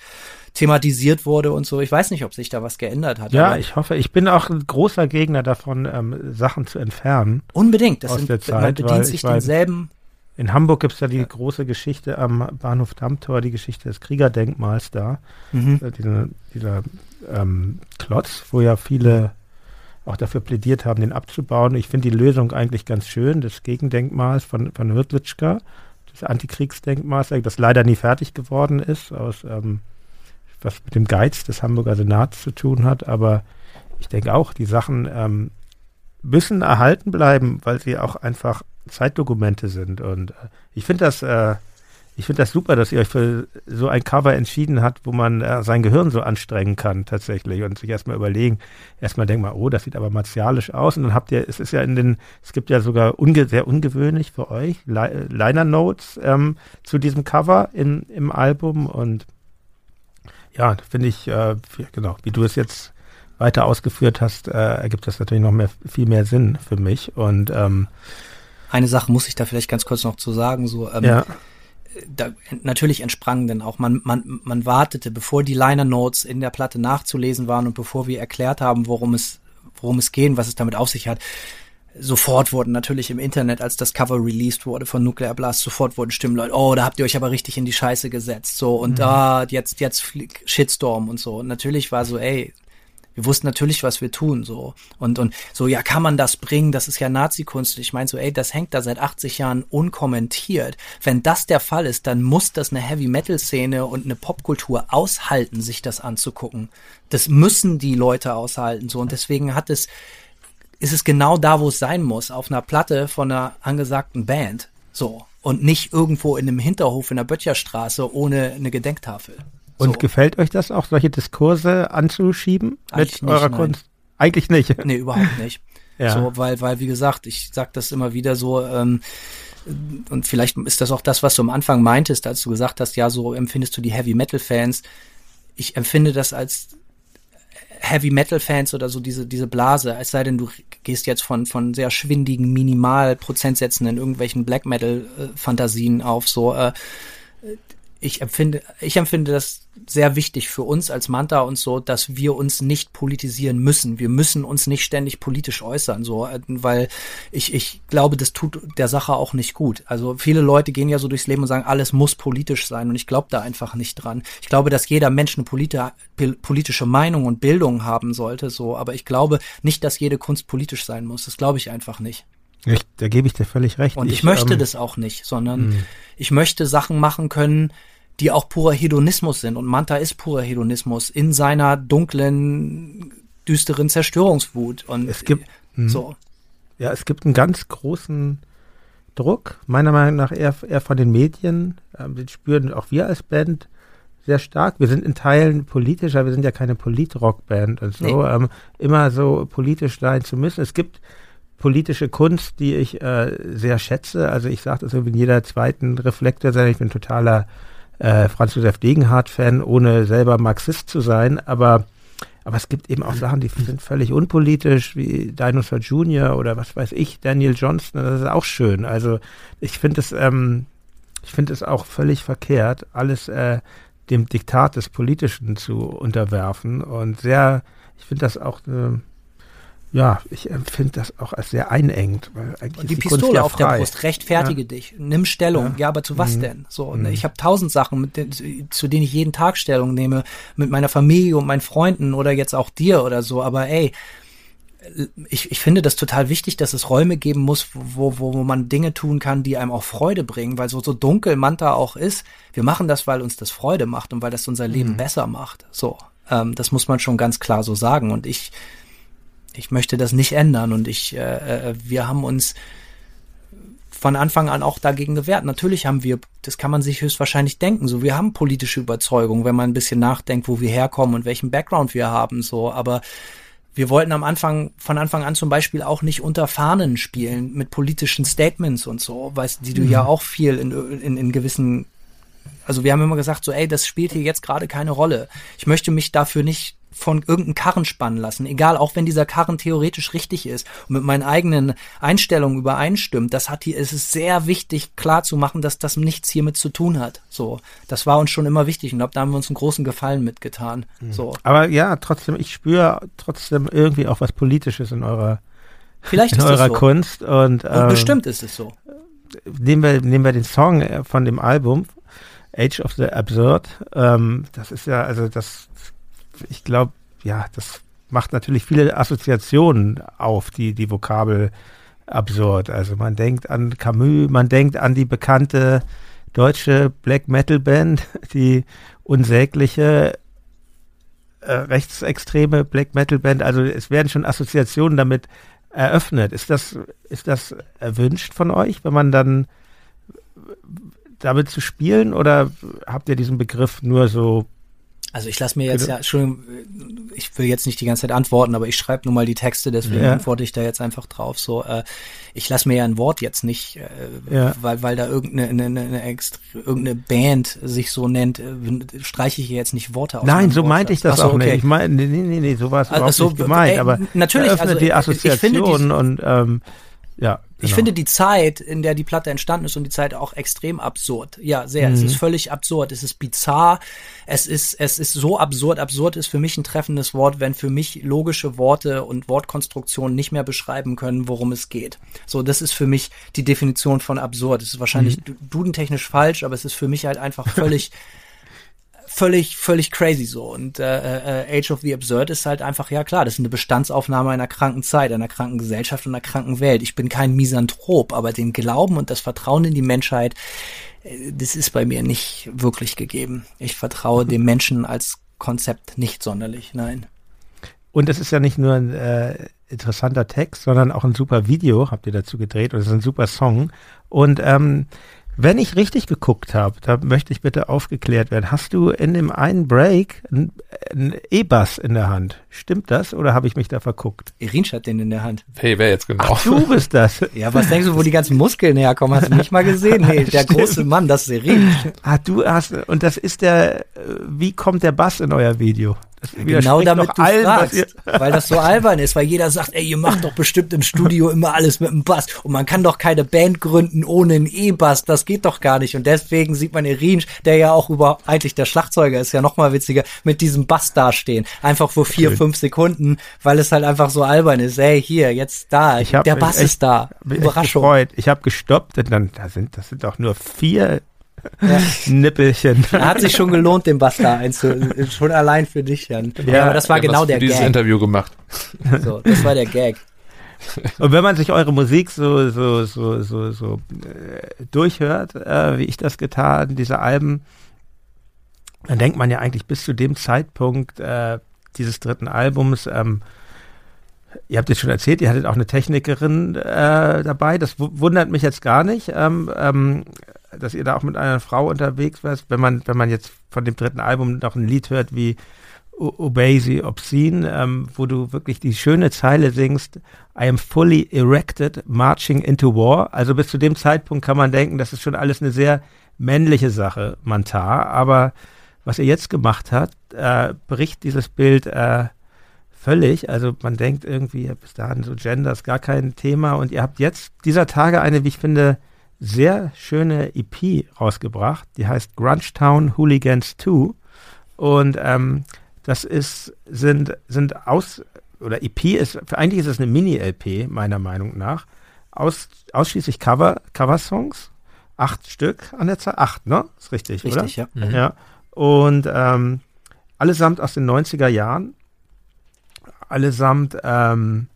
thematisiert wurde und so. Ich weiß nicht, ob sich da was geändert hat. Ja, ich hoffe. Ich bin auch ein großer Gegner davon, ähm, Sachen zu entfernen. Unbedingt. Das aus sind, der Zeit, man bedient sich denselben. In Hamburg gibt es ja die ja. große Geschichte am Bahnhof Dammtor, die Geschichte des Kriegerdenkmals da. Mhm. Äh, dieser, dieser ähm, Klotz, wo ja viele auch dafür plädiert haben, den abzubauen. Ich finde die Lösung eigentlich ganz schön, des Gegendenkmals von, von Hrdlicka, des Antikriegsdenkmals, das leider nie fertig geworden ist, aus ähm, was mit dem Geiz des Hamburger Senats zu tun hat. Aber ich denke auch, die Sachen ähm, müssen erhalten bleiben, weil sie auch einfach Zeitdokumente sind. Und äh, ich finde das äh, ich finde das super, dass ihr euch für so ein Cover entschieden habt, wo man äh, sein Gehirn so anstrengen kann tatsächlich und sich erstmal überlegen, erstmal denkt man, oh, das sieht aber martialisch aus. Und dann habt ihr, es ist ja in den, es gibt ja sogar unge sehr ungewöhnlich für euch Li Liner Notes ähm, zu diesem Cover in, im Album. Und ja, finde ich, äh, genau, wie du es jetzt weiter ausgeführt hast, äh, ergibt das natürlich noch mehr, viel mehr Sinn für mich. Und ähm, eine Sache muss ich da vielleicht ganz kurz noch zu sagen, so ähm, ja da, natürlich entsprang denn auch, man, man, man wartete, bevor die Liner Notes in der Platte nachzulesen waren und bevor wir erklärt haben, worum es, worum es geht, was es damit auf sich hat, sofort wurden natürlich im Internet, als das Cover released wurde von Nuclear Blast, sofort wurden Stimmen, Leute, oh, da habt ihr euch aber richtig in die Scheiße gesetzt, so, und da, mhm. ah, jetzt, jetzt Shitstorm und so. Und natürlich war so, ey, wir wussten natürlich, was wir tun, so. Und, und so, ja, kann man das bringen? Das ist ja Nazi-Kunst. Ich meine so, ey, das hängt da seit 80 Jahren unkommentiert. Wenn das der Fall ist, dann muss das eine Heavy-Metal-Szene und eine Popkultur aushalten, sich das anzugucken. Das müssen die Leute aushalten, so. Und deswegen hat es, ist es genau da, wo es sein muss, auf einer Platte von einer angesagten Band, so. Und nicht irgendwo in einem Hinterhof in der Böttcherstraße ohne eine Gedenktafel. Und so. gefällt euch das auch, solche Diskurse anzuschieben Eigentlich mit eurer nicht, Kunst? Eigentlich nicht. Nee, überhaupt nicht. ja. So, weil, weil, wie gesagt, ich sag das immer wieder so, ähm, und vielleicht ist das auch das, was du am Anfang meintest, als du gesagt hast, ja, so empfindest du die Heavy Metal Fans. Ich empfinde das als Heavy Metal Fans oder so diese diese Blase, es sei denn du gehst jetzt von von sehr schwindigen Minimalprozentsätzen in irgendwelchen Black Metal äh, Fantasien auf so äh, ich empfinde, ich empfinde das sehr wichtig für uns als Manta und so, dass wir uns nicht politisieren müssen. Wir müssen uns nicht ständig politisch äußern, so, weil ich, ich glaube, das tut der Sache auch nicht gut. Also viele Leute gehen ja so durchs Leben und sagen, alles muss politisch sein und ich glaube da einfach nicht dran. Ich glaube, dass jeder Mensch eine politi politische Meinung und Bildung haben sollte, so, aber ich glaube nicht, dass jede Kunst politisch sein muss. Das glaube ich einfach nicht. Ich, da gebe ich dir völlig recht. Und ich, ich möchte ähm, das auch nicht, sondern mh. ich möchte Sachen machen können, die auch purer Hedonismus sind. Und Manta ist purer Hedonismus in seiner dunklen, düsteren Zerstörungswut. Und es gibt mh. so. Ja, es gibt einen ganz großen Druck, meiner Meinung nach eher, eher von den Medien. Ähm, den spüren auch wir als Band sehr stark. Wir sind in Teilen politischer, wir sind ja keine Politrock-Band und so, nee. ähm, immer so politisch sein zu müssen. Es gibt politische Kunst, die ich äh, sehr schätze. Also ich sage das so in jeder zweiten Reflektor ich bin totaler äh, Franz Josef Degenhardt-Fan, ohne selber Marxist zu sein, aber aber es gibt eben auch Sachen, die sind völlig unpolitisch, wie Dinosaur Jr. oder was weiß ich, Daniel Johnston, das ist auch schön. Also ich finde es, ähm, ich finde es auch völlig verkehrt, alles äh, dem Diktat des Politischen zu unterwerfen und sehr, ich finde das auch eine ja, ich empfinde das auch als sehr einengend. Weil eigentlich und die, die Pistole ja auf der Brust, rechtfertige ja. dich, nimm Stellung. Ja, ja aber zu was mhm. denn? So, mhm. ich habe tausend Sachen, mit den, zu denen ich jeden Tag Stellung nehme, mit meiner Familie und meinen Freunden oder jetzt auch dir oder so. Aber ey, ich, ich finde das total wichtig, dass es Räume geben muss, wo, wo, wo man Dinge tun kann, die einem auch Freude bringen, weil so, so dunkel Manta auch ist, wir machen das, weil uns das Freude macht und weil das unser Leben mhm. besser macht. So, ähm, das muss man schon ganz klar so sagen. Und ich ich möchte das nicht ändern und ich, äh, äh, wir haben uns von Anfang an auch dagegen gewehrt. Natürlich haben wir, das kann man sich höchstwahrscheinlich denken, so wir haben politische Überzeugung, wenn man ein bisschen nachdenkt, wo wir herkommen und welchen Background wir haben, so, aber wir wollten am Anfang, von Anfang an zum Beispiel auch nicht unter Fahnen spielen mit politischen Statements und so, weißt, die du mhm. ja auch viel in, in, in gewissen, also wir haben immer gesagt, so, ey, das spielt hier jetzt gerade keine Rolle. Ich möchte mich dafür nicht von irgendeinem Karren spannen lassen, egal, auch wenn dieser Karren theoretisch richtig ist und mit meinen eigenen Einstellungen übereinstimmt, das hat hier, es ist sehr wichtig, klar zu machen, dass das nichts hiermit zu tun hat. So, das war uns schon immer wichtig und da haben wir uns einen großen Gefallen mitgetan. Mhm. So. Aber ja, trotzdem, ich spüre trotzdem irgendwie auch was Politisches in eurer, Vielleicht in eurer so. Kunst und, und ähm, bestimmt ist es so. Nehmen wir, nehmen wir den Song von dem Album Age of the Absurd. Ähm, das ist ja, also das ich glaube, ja, das macht natürlich viele Assoziationen auf, die, die Vokabel absurd. Also man denkt an Camus, man denkt an die bekannte deutsche Black Metal Band, die unsägliche äh, rechtsextreme Black Metal Band. Also es werden schon Assoziationen damit eröffnet. Ist das, ist das erwünscht von euch, wenn man dann damit zu spielen oder habt ihr diesen Begriff nur so also ich lasse mir jetzt Bitte? ja, Entschuldigung, ich will jetzt nicht die ganze Zeit antworten, aber ich schreibe nur mal die Texte, deswegen ja. antworte ich da jetzt einfach drauf. So, äh, ich lasse mir ja ein Wort jetzt nicht, äh, ja. weil, weil da irgendeine, eine, eine extra, irgendeine Band sich so nennt, äh, streiche ich jetzt nicht Worte aus. Nein, so Wort meinte ich das so, auch okay. nicht. Ich meine, nee, nee, nee, so war es also, überhaupt so, nicht gemeint, ey, aber natürlich öffnet also, die Assoziation und ähm, ja. Ich genau. finde die Zeit, in der die Platte entstanden ist und die Zeit auch extrem absurd. Ja, sehr. Mhm. Es ist völlig absurd. Es ist bizarr. Es ist, es ist so absurd. Absurd ist für mich ein treffendes Wort, wenn für mich logische Worte und Wortkonstruktionen nicht mehr beschreiben können, worum es geht. So, das ist für mich die Definition von absurd. Es ist wahrscheinlich mhm. dudentechnisch falsch, aber es ist für mich halt einfach völlig völlig, völlig crazy so. Und äh, äh, Age of the Absurd ist halt einfach, ja klar, das ist eine Bestandsaufnahme einer kranken Zeit, einer kranken Gesellschaft und einer kranken Welt. Ich bin kein Misanthrop, aber den Glauben und das Vertrauen in die Menschheit, äh, das ist bei mir nicht wirklich gegeben. Ich vertraue dem Menschen als Konzept nicht sonderlich, nein. Und es ist ja nicht nur ein äh, interessanter Text, sondern auch ein super Video, habt ihr dazu gedreht, und es ist ein super Song. Und ähm, wenn ich richtig geguckt habe, da möchte ich bitte aufgeklärt werden. Hast du in dem einen Break einen E-Bass in der Hand? Stimmt das oder habe ich mich da verguckt? Irinsch hat den in der Hand. Hey, wer jetzt genau? Ach, du bist das. ja, was denkst du, wo die ganzen Muskeln herkommen? Hast du mich mal gesehen? Nee, der Stimmt. große Mann, das ist Irinsch. Ah, du hast, und das ist der, äh, wie kommt der Bass in euer Video? genau damit du allen, fragst, weil das so albern ist, weil jeder sagt, ey, ihr macht doch bestimmt im Studio immer alles mit einem Bass und man kann doch keine Band gründen ohne einen E-Bass, das geht doch gar nicht und deswegen sieht man Irinsch, der ja auch über, eigentlich der Schlagzeuger ist ja noch mal witziger, mit diesem Bass dastehen, einfach vor vier, okay. fünf Sekunden, weil es halt einfach so albern ist, ey, hier, jetzt da, ich hab, der Bass echt, ist da, Überraschung. Gefreut. Ich habe gestoppt und dann, da sind, das sind doch nur vier ja. Nippelchen. Hat sich schon gelohnt, den Basta einzu, schon allein für dich, Jan. Ja, aber das war genau der dieses Gag. Interview gemacht. So, das war der Gag. Und wenn man sich eure Musik so so so so so äh, durchhört, äh, wie ich das getan, diese Alben, dann denkt man ja eigentlich bis zu dem Zeitpunkt äh, dieses dritten Albums, ähm, ihr habt jetzt schon erzählt, ihr hattet auch eine Technikerin äh, dabei. Das wundert mich jetzt gar nicht. Ähm, ähm, dass ihr da auch mit einer Frau unterwegs warst, wenn man, wenn man jetzt von dem dritten Album noch ein Lied hört wie Obey Obscene, ähm, wo du wirklich die schöne Zeile singst, I am fully erected, marching into war. Also bis zu dem Zeitpunkt kann man denken, das ist schon alles eine sehr männliche Sache, Mantar. Aber was ihr jetzt gemacht habt, äh, bricht dieses Bild äh, völlig. Also man denkt irgendwie, bis dahin so Gender ist gar kein Thema. Und ihr habt jetzt dieser Tage eine, wie ich finde, sehr schöne EP rausgebracht, die heißt Grunge Town Hooligans 2 und ähm, das ist, sind, sind aus, oder EP ist, eigentlich ist es eine Mini-LP, meiner Meinung nach, aus, ausschließlich Cover, Cover-Songs, acht Stück an der Zahl, acht, ne? Ist richtig, richtig oder? ja. Mhm. Ja, und ähm, allesamt aus den 90er Jahren, allesamt ähm,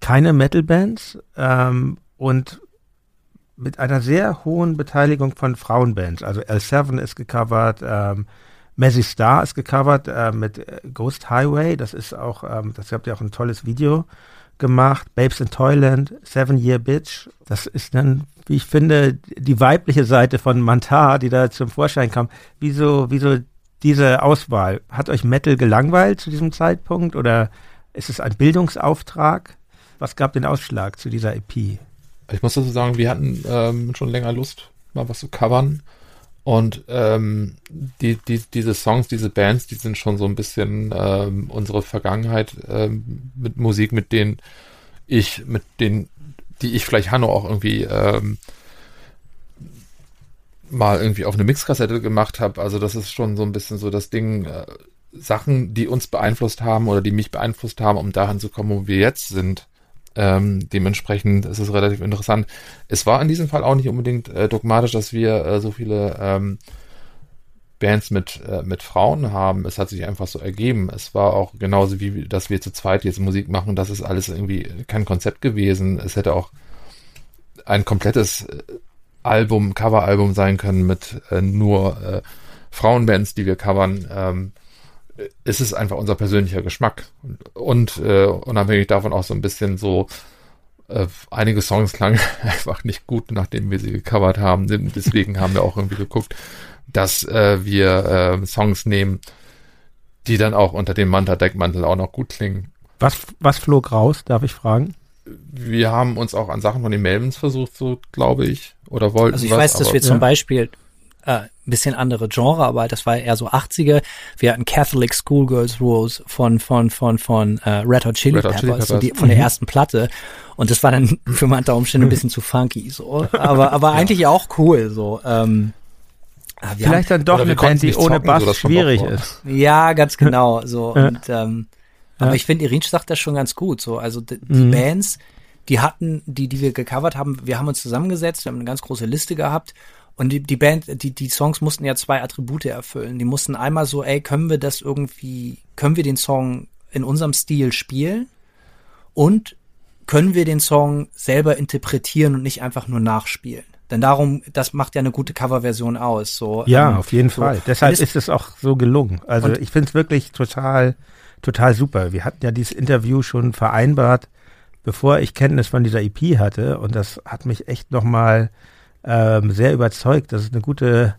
keine Metal-Bands ähm, und mit einer sehr hohen Beteiligung von Frauenbands. Also L7 ist gecovert, ähm, Mazzy Star ist gecovert äh, mit äh, Ghost Highway. Das ist auch, ähm, das habt ihr auch ein tolles Video gemacht. Babes in Toyland, Seven Year Bitch. Das ist dann, wie ich finde, die weibliche Seite von Mantar, die da zum Vorschein kam. Wieso, wieso diese Auswahl? Hat euch Metal gelangweilt zu diesem Zeitpunkt oder ist es ein Bildungsauftrag? Was gab den Ausschlag zu dieser EP? Ich muss dazu sagen, wir hatten ähm, schon länger Lust, mal was zu covern. Und ähm, die, die, diese Songs, diese Bands, die sind schon so ein bisschen ähm, unsere Vergangenheit ähm, mit Musik, mit denen ich, mit denen, die ich vielleicht Hanno auch irgendwie ähm, mal irgendwie auf eine Mixkassette gemacht habe. Also das ist schon so ein bisschen so das Ding, äh, Sachen, die uns beeinflusst haben oder die mich beeinflusst haben, um dahin zu kommen, wo wir jetzt sind. Ähm, dementsprechend ist es relativ interessant. Es war in diesem Fall auch nicht unbedingt äh, dogmatisch, dass wir äh, so viele ähm, Bands mit, äh, mit Frauen haben. Es hat sich einfach so ergeben. Es war auch genauso wie, dass wir zu zweit jetzt Musik machen. Das ist alles irgendwie kein Konzept gewesen. Es hätte auch ein komplettes äh, Album, Coveralbum sein können mit äh, nur äh, Frauenbands, die wir covern. Ähm, ist es einfach unser persönlicher Geschmack. Und, und äh, unabhängig davon auch so ein bisschen so, äh, einige Songs klangen einfach nicht gut, nachdem wir sie gecovert haben. Deswegen haben wir auch irgendwie geguckt, dass äh, wir äh, Songs nehmen, die dann auch unter dem Manta-Deckmantel auch noch gut klingen. Was, was flog raus, darf ich fragen? Wir haben uns auch an Sachen von den Melvins versucht, so glaube ich, oder wollten. Also ich was, weiß, dass aber, wir zum Beispiel äh, bisschen andere Genre, aber das war eher so 80er. Wir hatten Catholic Schoolgirls Rules von von von von äh, Red Hot Chili Red Hot Peppers, Chili so die, Peppers. von der Mhm. ersten Platte. Und das war dann für manche Umstände ein bisschen zu funky, so. Aber aber eigentlich auch cool, so. Ähm, ah, wir Vielleicht dann doch eine Band, die ohne zocken, Bass so, schwierig ist. haben, ja, ganz genau, so. Ja. Und ähm, Ja. aber ich finde, Irinsch sagt das schon ganz gut, so. Also die, die Mhm. Bands, die hatten, die die wir gecovert haben, wir haben uns zusammengesetzt, wir haben eine ganz große Liste gehabt. Und die, die Band, die, die Songs mussten ja zwei Attribute erfüllen. Die mussten einmal so, ey, können wir das irgendwie, können wir den Song in unserem Stil spielen? Und können wir den Song selber interpretieren und nicht einfach nur nachspielen? Denn darum, das macht ja eine gute Coverversion aus. So, Ja, ähm, auf jeden so. Fall. Deshalb Und ist es auch so gelungen. Also ich finde es wirklich total, total super. Wir hatten ja dieses Interview schon vereinbart, bevor ich Kenntnis von dieser EP hatte. Und das hat mich echt nochmal ähm, sehr überzeugt, dass es eine gute,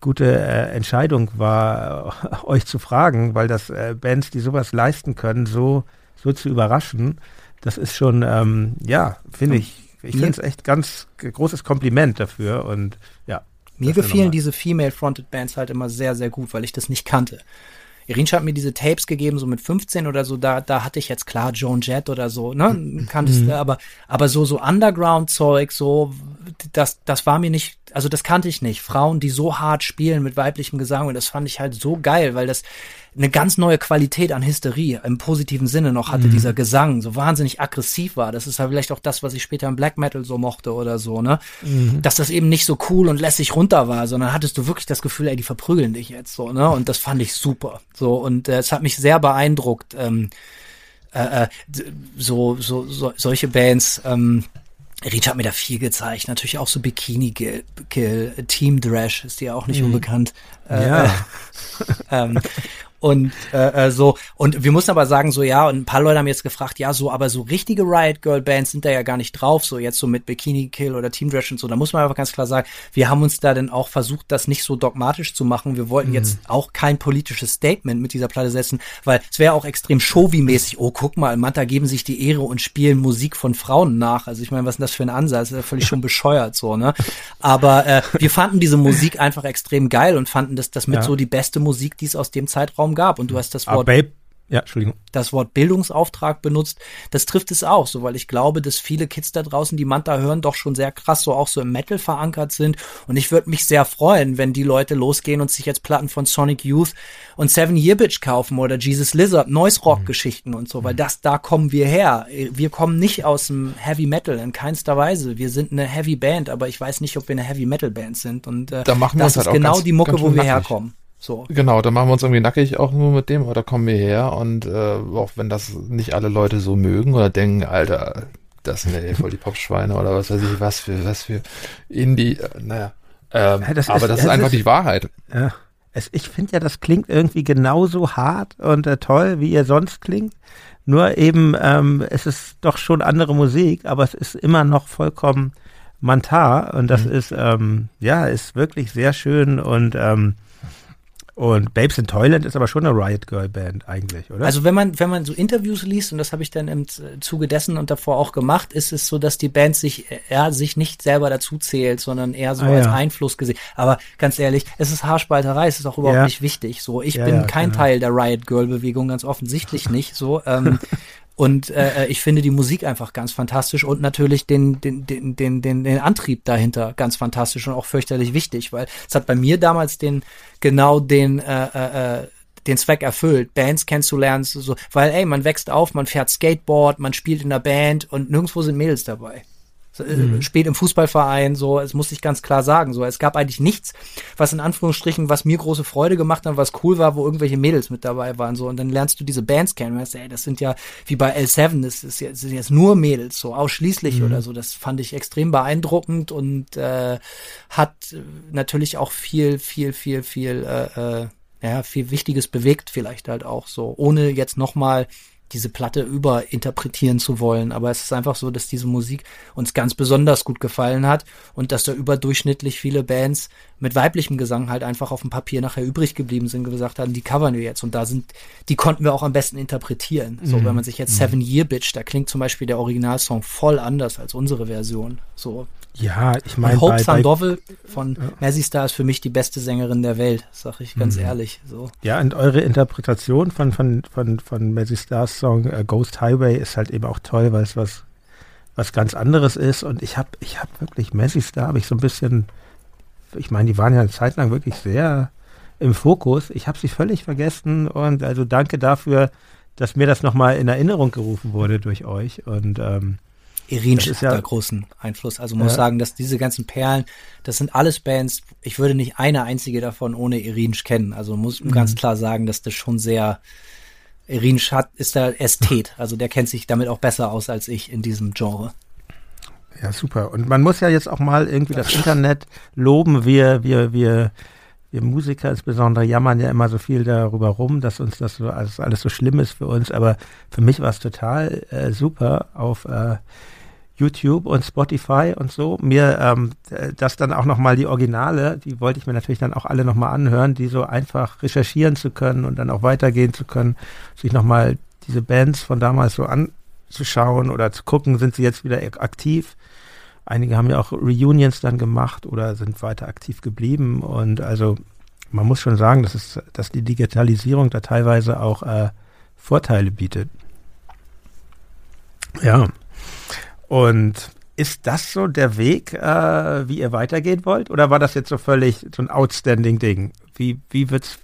gute äh, Entscheidung war, euch zu fragen, weil das äh, Bands, die sowas leisten können, so, so zu überraschen, das ist schon, ähm, ja, finde ich, ich finde es echt ganz großes Kompliment dafür und ja. Mir gefielen diese Female-Fronted Bands halt immer sehr, sehr gut, weil ich das nicht kannte. Irinsch hat mir diese Tapes gegeben, so mit 15 oder so, da, da hatte ich jetzt klar Joan Jett oder so, ne, kanntest du, aber, aber so, so Underground-Zeug, so, das, das war mir nicht, also das kannte ich nicht. Frauen, die so hart spielen mit weiblichem Gesang und das fand ich halt so geil, weil das eine ganz neue Qualität an Hysterie im positiven Sinne noch hatte, dieser Gesang, so wahnsinnig aggressiv war. Das ist halt vielleicht auch das, was ich später im Black Metal so mochte oder so, ne? Dass das eben nicht so cool und lässig runter war, sondern hattest du wirklich das Gefühl, ey, die verprügeln dich jetzt so, ne? Und das fand ich super. So, und äh, es hat mich sehr beeindruckt, ähm, äh, äh, so, so, so solche Bands, ähm, Reach hat mir da viel gezeigt, natürlich auch so Bikini Kill, Kill Team Drash ist dir ja auch nicht unbekannt. Äh, Ja. äh, ähm, und äh, äh, so. Und wir mussten aber sagen so ja und ein paar Leute haben jetzt gefragt ja so aber so richtige Riot Girl Bands sind da ja gar nicht drauf so jetzt so mit Bikini Kill oder Team Drash und so. Da muss man einfach ganz klar sagen wir haben uns da dann auch versucht das nicht so dogmatisch zu machen. Wir wollten jetzt auch kein politisches Statement mit dieser Platte setzen weil es wäre auch extrem Showy-mäßig oh guck mal Manta geben sich die Ehre und spielen Musik von Frauen nach. Also ich meine was ist denn das für ein Ansatz? Das ist ja völlig schon bescheuert so ne? Aber äh, wir fanden diese Musik einfach extrem geil und fanden das das mit Ja. so die beste Musik die es aus dem Zeitraum gab und du hast das Aber Wort Babe, ja, Entschuldigung. das Wort Bildungsauftrag benutzt, das trifft es auch, so weil ich glaube, dass viele Kids da draußen, die Manta hören, doch schon sehr krass so auch so im Metal verankert sind. Und ich würde mich sehr freuen, wenn die Leute losgehen und sich jetzt Platten von Sonic Youth und Seven Year Bitch kaufen oder Jesus Lizard, Noise Rock Geschichten und so, weil das, da kommen wir her. Wir kommen nicht aus dem Heavy Metal in keinster Weise. Wir sind eine Heavy Band, aber ich weiß nicht, ob wir eine Heavy Metal Band sind. Und äh, Da machen wir das ist halt genau ganz- die Mucke, wo wir nackig. herkommen. So. Genau, da machen wir uns irgendwie nackig auch nur mit dem, oder kommen wir her und äh, auch wenn das nicht alle Leute so mögen oder denken, Alter, das sind ja voll die Popschweine oder was weiß ich, was für, was für Indie, äh, naja. Ähm, Ja, das aber ist- das ist einfach ist- die Wahrheit. Ja. es, ich finde ja, das klingt irgendwie genauso hart und äh, toll, wie ihr sonst klingt. Nur eben, ähm, es ist doch schon andere Musik, aber es ist immer noch vollkommen Mantar und das mhm. ist, ähm, ja, ist wirklich sehr schön und ähm, und Babes in Toyland ist aber schon eine Riot Girl Band eigentlich, oder? Also wenn man, wenn man so Interviews liest, und das habe ich dann im Zuge dessen und davor auch gemacht, ist es so, dass die Band sich, er sich nicht selber dazu zählt, sondern eher so ah, als ja. Einfluss gesehen. Aber ganz ehrlich, es ist Haarspalterei, es ist auch überhaupt ja. nicht wichtig. So, ich ja, bin kein genau. Teil der Riot Girl Bewegung, ganz offensichtlich nicht. So, ähm, Und äh, äh, ich finde die Musik einfach ganz fantastisch und natürlich den, den, den, den, den, den Antrieb dahinter ganz fantastisch und auch fürchterlich wichtig, weil es hat bei mir damals den genau den äh, äh, äh den Zweck erfüllt, Bands kennenzulernen, so, weil ey, man wächst auf, man fährt Skateboard, man spielt in der Band und nirgendwo sind Mädels dabei. Äh, mhm. Spät im Fußballverein, so, es muss ich ganz klar sagen, so, es gab eigentlich nichts, was in Anführungsstrichen, was mir große Freude gemacht hat, was cool war, wo irgendwelche Mädels mit dabei waren, so, und dann lernst du diese Bands kennen, weißt, ey, das sind ja, wie bei L7, das, ist jetzt, sind jetzt nur Mädels, so, ausschließlich mhm. oder so, das fand ich extrem beeindruckend und, äh, hat natürlich auch viel, viel, viel, viel, äh, äh, ja, viel Wichtiges bewegt vielleicht halt auch so, ohne jetzt nochmal diese Platte überinterpretieren zu wollen. Aber es ist einfach so, dass diese Musik uns ganz besonders gut gefallen hat und dass da überdurchschnittlich viele Bands mit weiblichem Gesang halt einfach auf dem Papier nachher übrig geblieben sind und gesagt haben, die covern wir jetzt. Und da sind, die konnten wir auch am besten interpretieren. So, mhm. wenn man sich jetzt mhm. Seven Year Bitch, da klingt zum Beispiel der Originalsong voll anders als unsere Version. So. Ja, ich meine. Hope Sandoval von ja. Mercy Star ist für mich die beste Sängerin der Welt, sag ich ganz mhm. ehrlich. So. Ja, und eure Interpretation von, von, von, von Mercy Stars Song uh, Ghost Highway ist halt eben auch toll, weil es was, was ganz anderes ist. Und ich habe ich hab wirklich Mercy Star, habe ich so ein bisschen ich meine, die waren ja eine Zeit lang wirklich sehr im Fokus. Ich habe sie völlig vergessen und also danke dafür, dass mir das nochmal in Erinnerung gerufen wurde durch euch. Und ähm, Irin hat ja, da großen Einfluss. Also muss ja. sagen, dass diese ganzen Perlen, das sind alles Bands, ich würde nicht eine einzige davon ohne Irinsch kennen. Also muss mhm. ganz klar sagen, dass das schon sehr Irinsch hat, ist der Ästhet. Also der kennt sich damit auch besser aus als ich in diesem Genre. Ja, super. Und man muss ja jetzt auch mal irgendwie das Internet loben. Wir, wir, wir, wir Musiker insbesondere jammern ja immer so viel darüber rum, dass uns das so alles, alles so schlimm ist für uns. Aber für mich war es total äh, super auf äh, YouTube und Spotify und so. Mir ähm, das dann auch nochmal die Originale, die wollte ich mir natürlich dann auch alle nochmal anhören, die so einfach recherchieren zu können und dann auch weitergehen zu können, sich nochmal diese Bands von damals so anzuschauen oder zu gucken, sind sie jetzt wieder aktiv Einige haben ja auch Reunions dann gemacht oder sind weiter aktiv geblieben. Und also man muss schon sagen, dass, es, dass die Digitalisierung da teilweise auch äh, Vorteile bietet. Ja. Und ist das so der Weg, äh, wie ihr weitergehen wollt? Oder war das jetzt so völlig so ein outstanding Ding? Wie, wie wird's,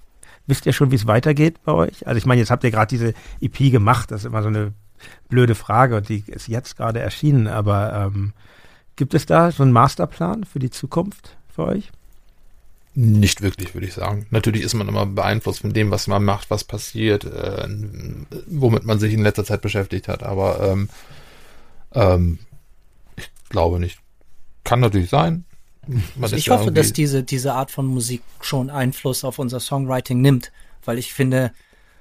wisst ihr schon, wie es weitergeht bei euch? Also ich meine, jetzt habt ihr gerade diese EP gemacht, das ist immer so eine blöde Frage und die ist jetzt gerade erschienen, aber ähm, Gibt es da so einen Masterplan für die Zukunft für euch? Nicht wirklich, würde ich sagen. Natürlich ist man immer beeinflusst von dem, was man macht, was passiert, äh, womit man sich in letzter Zeit beschäftigt hat. Aber ähm, ähm, ich glaube nicht. Kann natürlich sein. Also ich hoffe, dass diese, diese Art von Musik schon Einfluss auf unser Songwriting nimmt, weil ich finde,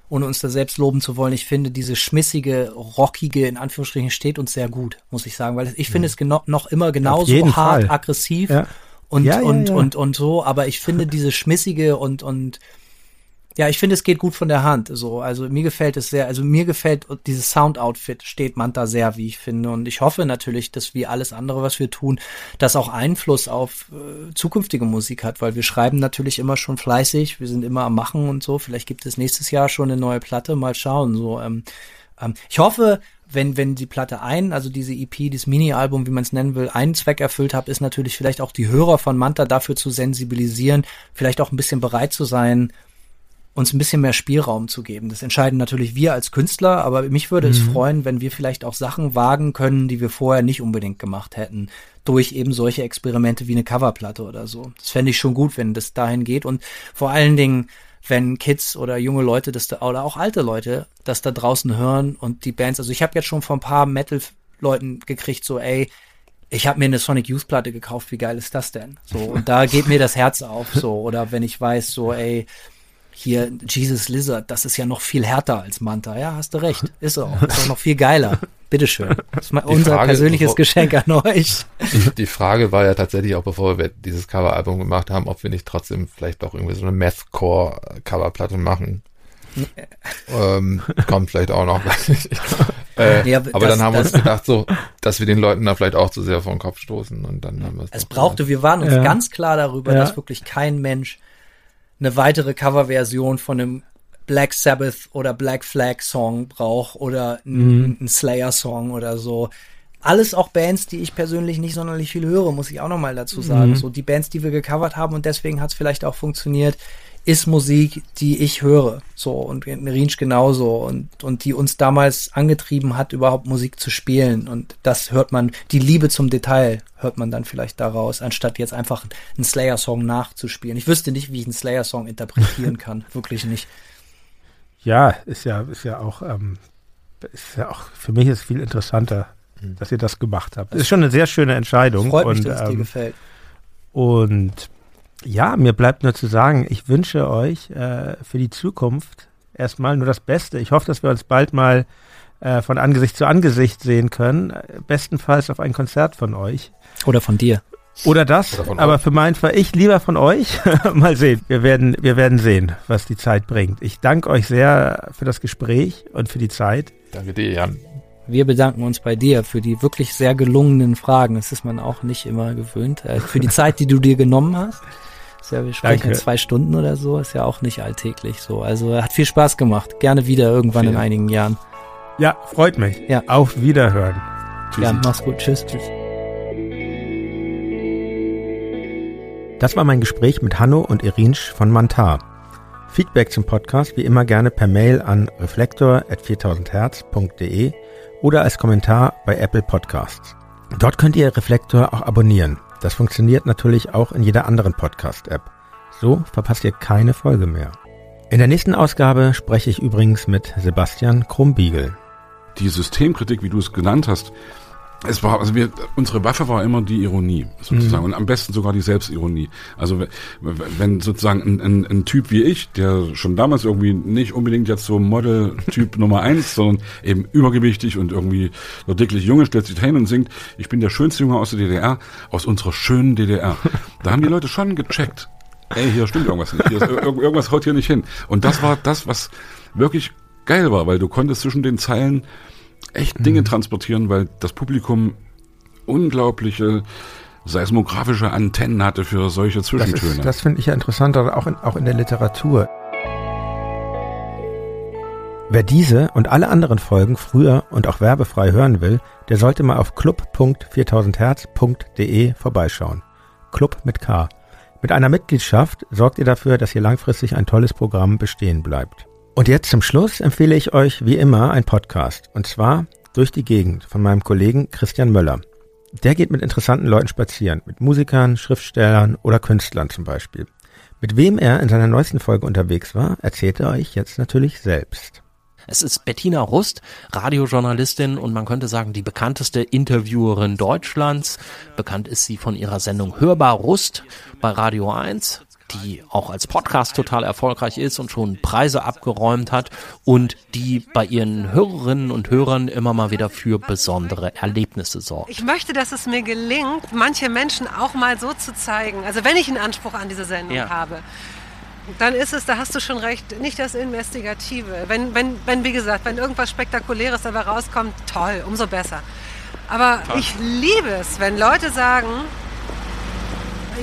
ohne uns da selbst loben zu wollen, ich finde, diese schmissige, rockige, in Anführungsstrichen, steht uns sehr gut, muss ich sagen, weil ich finde es genau, noch immer genauso hart, Fall. aggressiv ja. und, ja, ja, und, und, und so, aber ich finde diese schmissige und, und, ja, ich finde, es geht gut von der Hand. So, also mir gefällt es sehr. Also mir gefällt dieses Sound-Outfit steht Manta sehr, wie ich finde. Und ich hoffe natürlich, dass wie alles andere, was wir tun, das auch Einfluss auf äh, zukünftige Musik hat, weil wir schreiben natürlich immer schon fleißig. Wir sind immer am Machen und so. Vielleicht gibt es nächstes Jahr schon eine neue Platte. Mal schauen. So, ähm, ähm, ich hoffe, wenn, wenn die Platte ein, also diese EP, dieses Mini-Album, wie man es nennen will, einen Zweck erfüllt hat, ist natürlich vielleicht auch die Hörer von Manta dafür zu sensibilisieren, vielleicht auch ein bisschen bereit zu sein, uns ein bisschen mehr Spielraum zu geben. Das entscheiden natürlich wir als Künstler, aber mich würde mhm. es freuen, wenn wir vielleicht auch Sachen wagen können, die wir vorher nicht unbedingt gemacht hätten, durch eben solche Experimente wie eine Coverplatte oder so. Das fände ich schon gut, wenn das dahin geht und vor allen Dingen, wenn Kids oder junge Leute das da, oder auch alte Leute das da draußen hören und die Bands, also ich habe jetzt schon von ein paar Metal Leuten gekriegt, so ey, ich habe mir eine Sonic Youth Platte gekauft, wie geil ist das denn? So, und da geht mir das Herz auf, so, oder wenn ich weiß, so, ey, hier Jesus Lizard, das ist ja noch viel härter als Manta. Ja, hast du recht. Ist auch. Ist auch noch viel geiler. Bitteschön. Das ist mal unser Frage, persönliches bevor, Geschenk an euch. Die, Frage war ja tatsächlich auch, bevor wir dieses Coveralbum gemacht haben, ob wir nicht trotzdem vielleicht doch irgendwie so eine Mathcore-Coverplatte machen. ähm, kommt vielleicht auch noch. äh, ja, aber das, dann haben wir uns gedacht, so, dass wir den Leuten da vielleicht auch zu sehr vor den Kopf stoßen und dann haben wir es. Es brauchte, wir waren uns ja. ganz klar darüber, ja. dass wirklich kein Mensch eine weitere Coverversion von einem Black Sabbath oder Black Flag Song braucht oder einen mhm. Slayer Song oder so. Alles auch Bands, die ich persönlich nicht sonderlich viel höre, muss ich auch nochmal dazu sagen. Mhm. So die Bands, die wir gecovert haben und deswegen hat es vielleicht auch funktioniert, ist Musik, die ich höre. So, und Rinsch genauso. Und, und die uns damals angetrieben hat, überhaupt Musik zu spielen. Und das hört man, die Liebe zum Detail hört man dann vielleicht daraus, anstatt jetzt einfach einen Slayer-Song nachzuspielen. Ich wüsste nicht, wie ich einen Slayer-Song interpretieren kann. Wirklich nicht. Ja, ist ja, ist ja auch, ähm, ist ja auch, für mich ist viel interessanter, mhm. dass ihr das gemacht habt. Ist schon eine sehr schöne Entscheidung. Freut mich, und, dass es dir ähm, gefällt. Und ja, mir bleibt nur zu sagen, ich wünsche euch äh, für die Zukunft erstmal nur das Beste. Ich hoffe, dass wir uns bald mal äh, von Angesicht zu Angesicht sehen können. Bestenfalls auf ein Konzert von euch. Oder von dir. Oder das, Oder aber euch. für meinen Fall ich lieber von euch. mal sehen. Wir werden, wir werden sehen, was die Zeit bringt. Ich danke euch sehr für das Gespräch und für die Zeit. Danke dir, Jan. Wir bedanken uns bei dir für die wirklich sehr gelungenen Fragen. Das ist man auch nicht immer gewöhnt. Äh, für die Zeit, die du dir genommen hast. Ist ja, wir sprechen Danke. zwei Stunden oder so, ist ja auch nicht alltäglich so. Also hat viel Spaß gemacht. Gerne wieder irgendwann Vielen. in einigen Jahren. Ja, freut mich. Ja. Auf Wiederhören. Tschüss. Ja, mach's gut. Tschüss. Tschüss. Das war mein Gespräch mit Hanno und Irinsch von Mantar. Feedback zum Podcast wie immer gerne per Mail an reflektor.4000herz.de oder als Kommentar bei Apple Podcasts. Dort könnt ihr Reflektor auch abonnieren. Das funktioniert natürlich auch in jeder anderen Podcast-App. So verpasst ihr keine Folge mehr. In der nächsten Ausgabe spreche ich übrigens mit Sebastian Krumbiegel. Die Systemkritik, wie du es genannt hast, es war, also wir, unsere Waffe war immer die Ironie, sozusagen, mhm. und am besten sogar die Selbstironie. Also wenn sozusagen ein, ein, ein, Typ wie ich, der schon damals irgendwie nicht unbedingt jetzt so Model-Typ Nummer eins, sondern eben übergewichtig und irgendwie nur dicklich Junge, stellt sich hin und singt, ich bin der schönste Junge aus der DDR, aus unserer schönen DDR. Da haben die Leute schon gecheckt, ey, hier stimmt irgendwas nicht, ist, irgendwas haut hier nicht hin. Und das war das, was wirklich geil war, weil du konntest zwischen den Zeilen echt Dinge mhm. transportieren, weil das Publikum unglaubliche seismografische Antennen hatte für solche Zwischentöne. Das, das finde ich ja interessant, auch in, auch in der Literatur. Wer diese und alle anderen Folgen früher und auch werbefrei hören will, der sollte mal auf club.4000herz.de vorbeischauen. Club mit K. Mit einer Mitgliedschaft sorgt ihr dafür, dass hier langfristig ein tolles Programm bestehen bleibt. Und jetzt zum Schluss empfehle ich euch wie immer ein Podcast. Und zwar Durch die Gegend von meinem Kollegen Christian Möller. Der geht mit interessanten Leuten spazieren, mit Musikern, Schriftstellern oder Künstlern zum Beispiel. Mit wem er in seiner neuesten Folge unterwegs war, erzählt er euch jetzt natürlich selbst. Es ist Bettina Rust, Radiojournalistin und man könnte sagen die bekannteste Interviewerin Deutschlands. Bekannt ist sie von ihrer Sendung Hörbar Rust bei Radio 1 die auch als Podcast total erfolgreich ist und schon Preise abgeräumt hat und die bei ihren Hörerinnen und Hörern immer mal wieder für besondere Erlebnisse sorgt. Ich möchte, dass es mir gelingt, manche Menschen auch mal so zu zeigen. Also wenn ich einen Anspruch an diese Sendung ja. habe, dann ist es, da hast du schon recht, nicht das Investigative. Wenn, wenn, wenn, wie gesagt, wenn irgendwas Spektakuläres dabei rauskommt, toll, umso besser. Aber Toll. ich liebe es, wenn Leute sagen,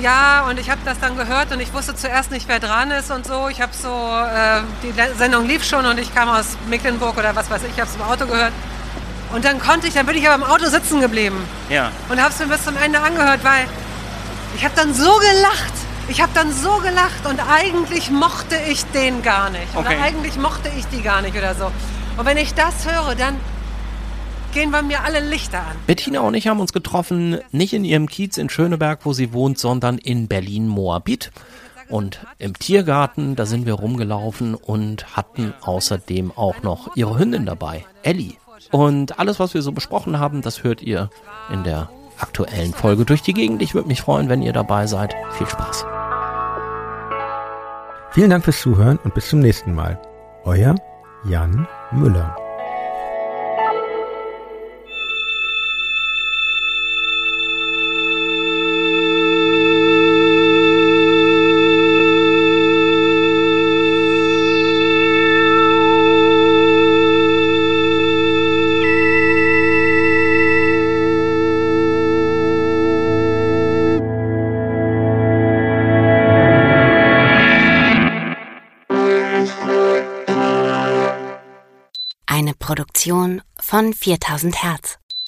ja, und ich habe das dann gehört und ich wusste zuerst nicht, wer dran ist und so. Ich habe so, äh, die Sendung lief schon und ich kam aus Mecklenburg oder was weiß ich, ich habe es im Auto gehört. Und dann konnte ich, dann bin ich aber im Auto sitzen geblieben. Ja. Und habe es mir bis zum Ende angehört, weil ich habe dann so gelacht. Ich habe dann so gelacht und eigentlich mochte ich den gar nicht. Okay. Oder eigentlich mochte ich die gar nicht oder so. Und wenn ich das höre, dann gehen bei mir alle Lichter an. Bettina und ich haben uns getroffen, nicht in ihrem Kiez in Schöneberg, wo sie wohnt, sondern in Berlin-Moabit. Und im Tiergarten, da sind wir rumgelaufen und hatten außerdem auch noch ihre Hündin dabei, Ellie. Und alles, was wir so besprochen haben, das hört ihr in der aktuellen Folge durch die Gegend. Ich würde mich freuen, wenn ihr dabei seid. Viel Spaß. Vielen Dank fürs Zuhören und bis zum nächsten Mal. Euer Jan Müller. Produktion von 4000 Hertz.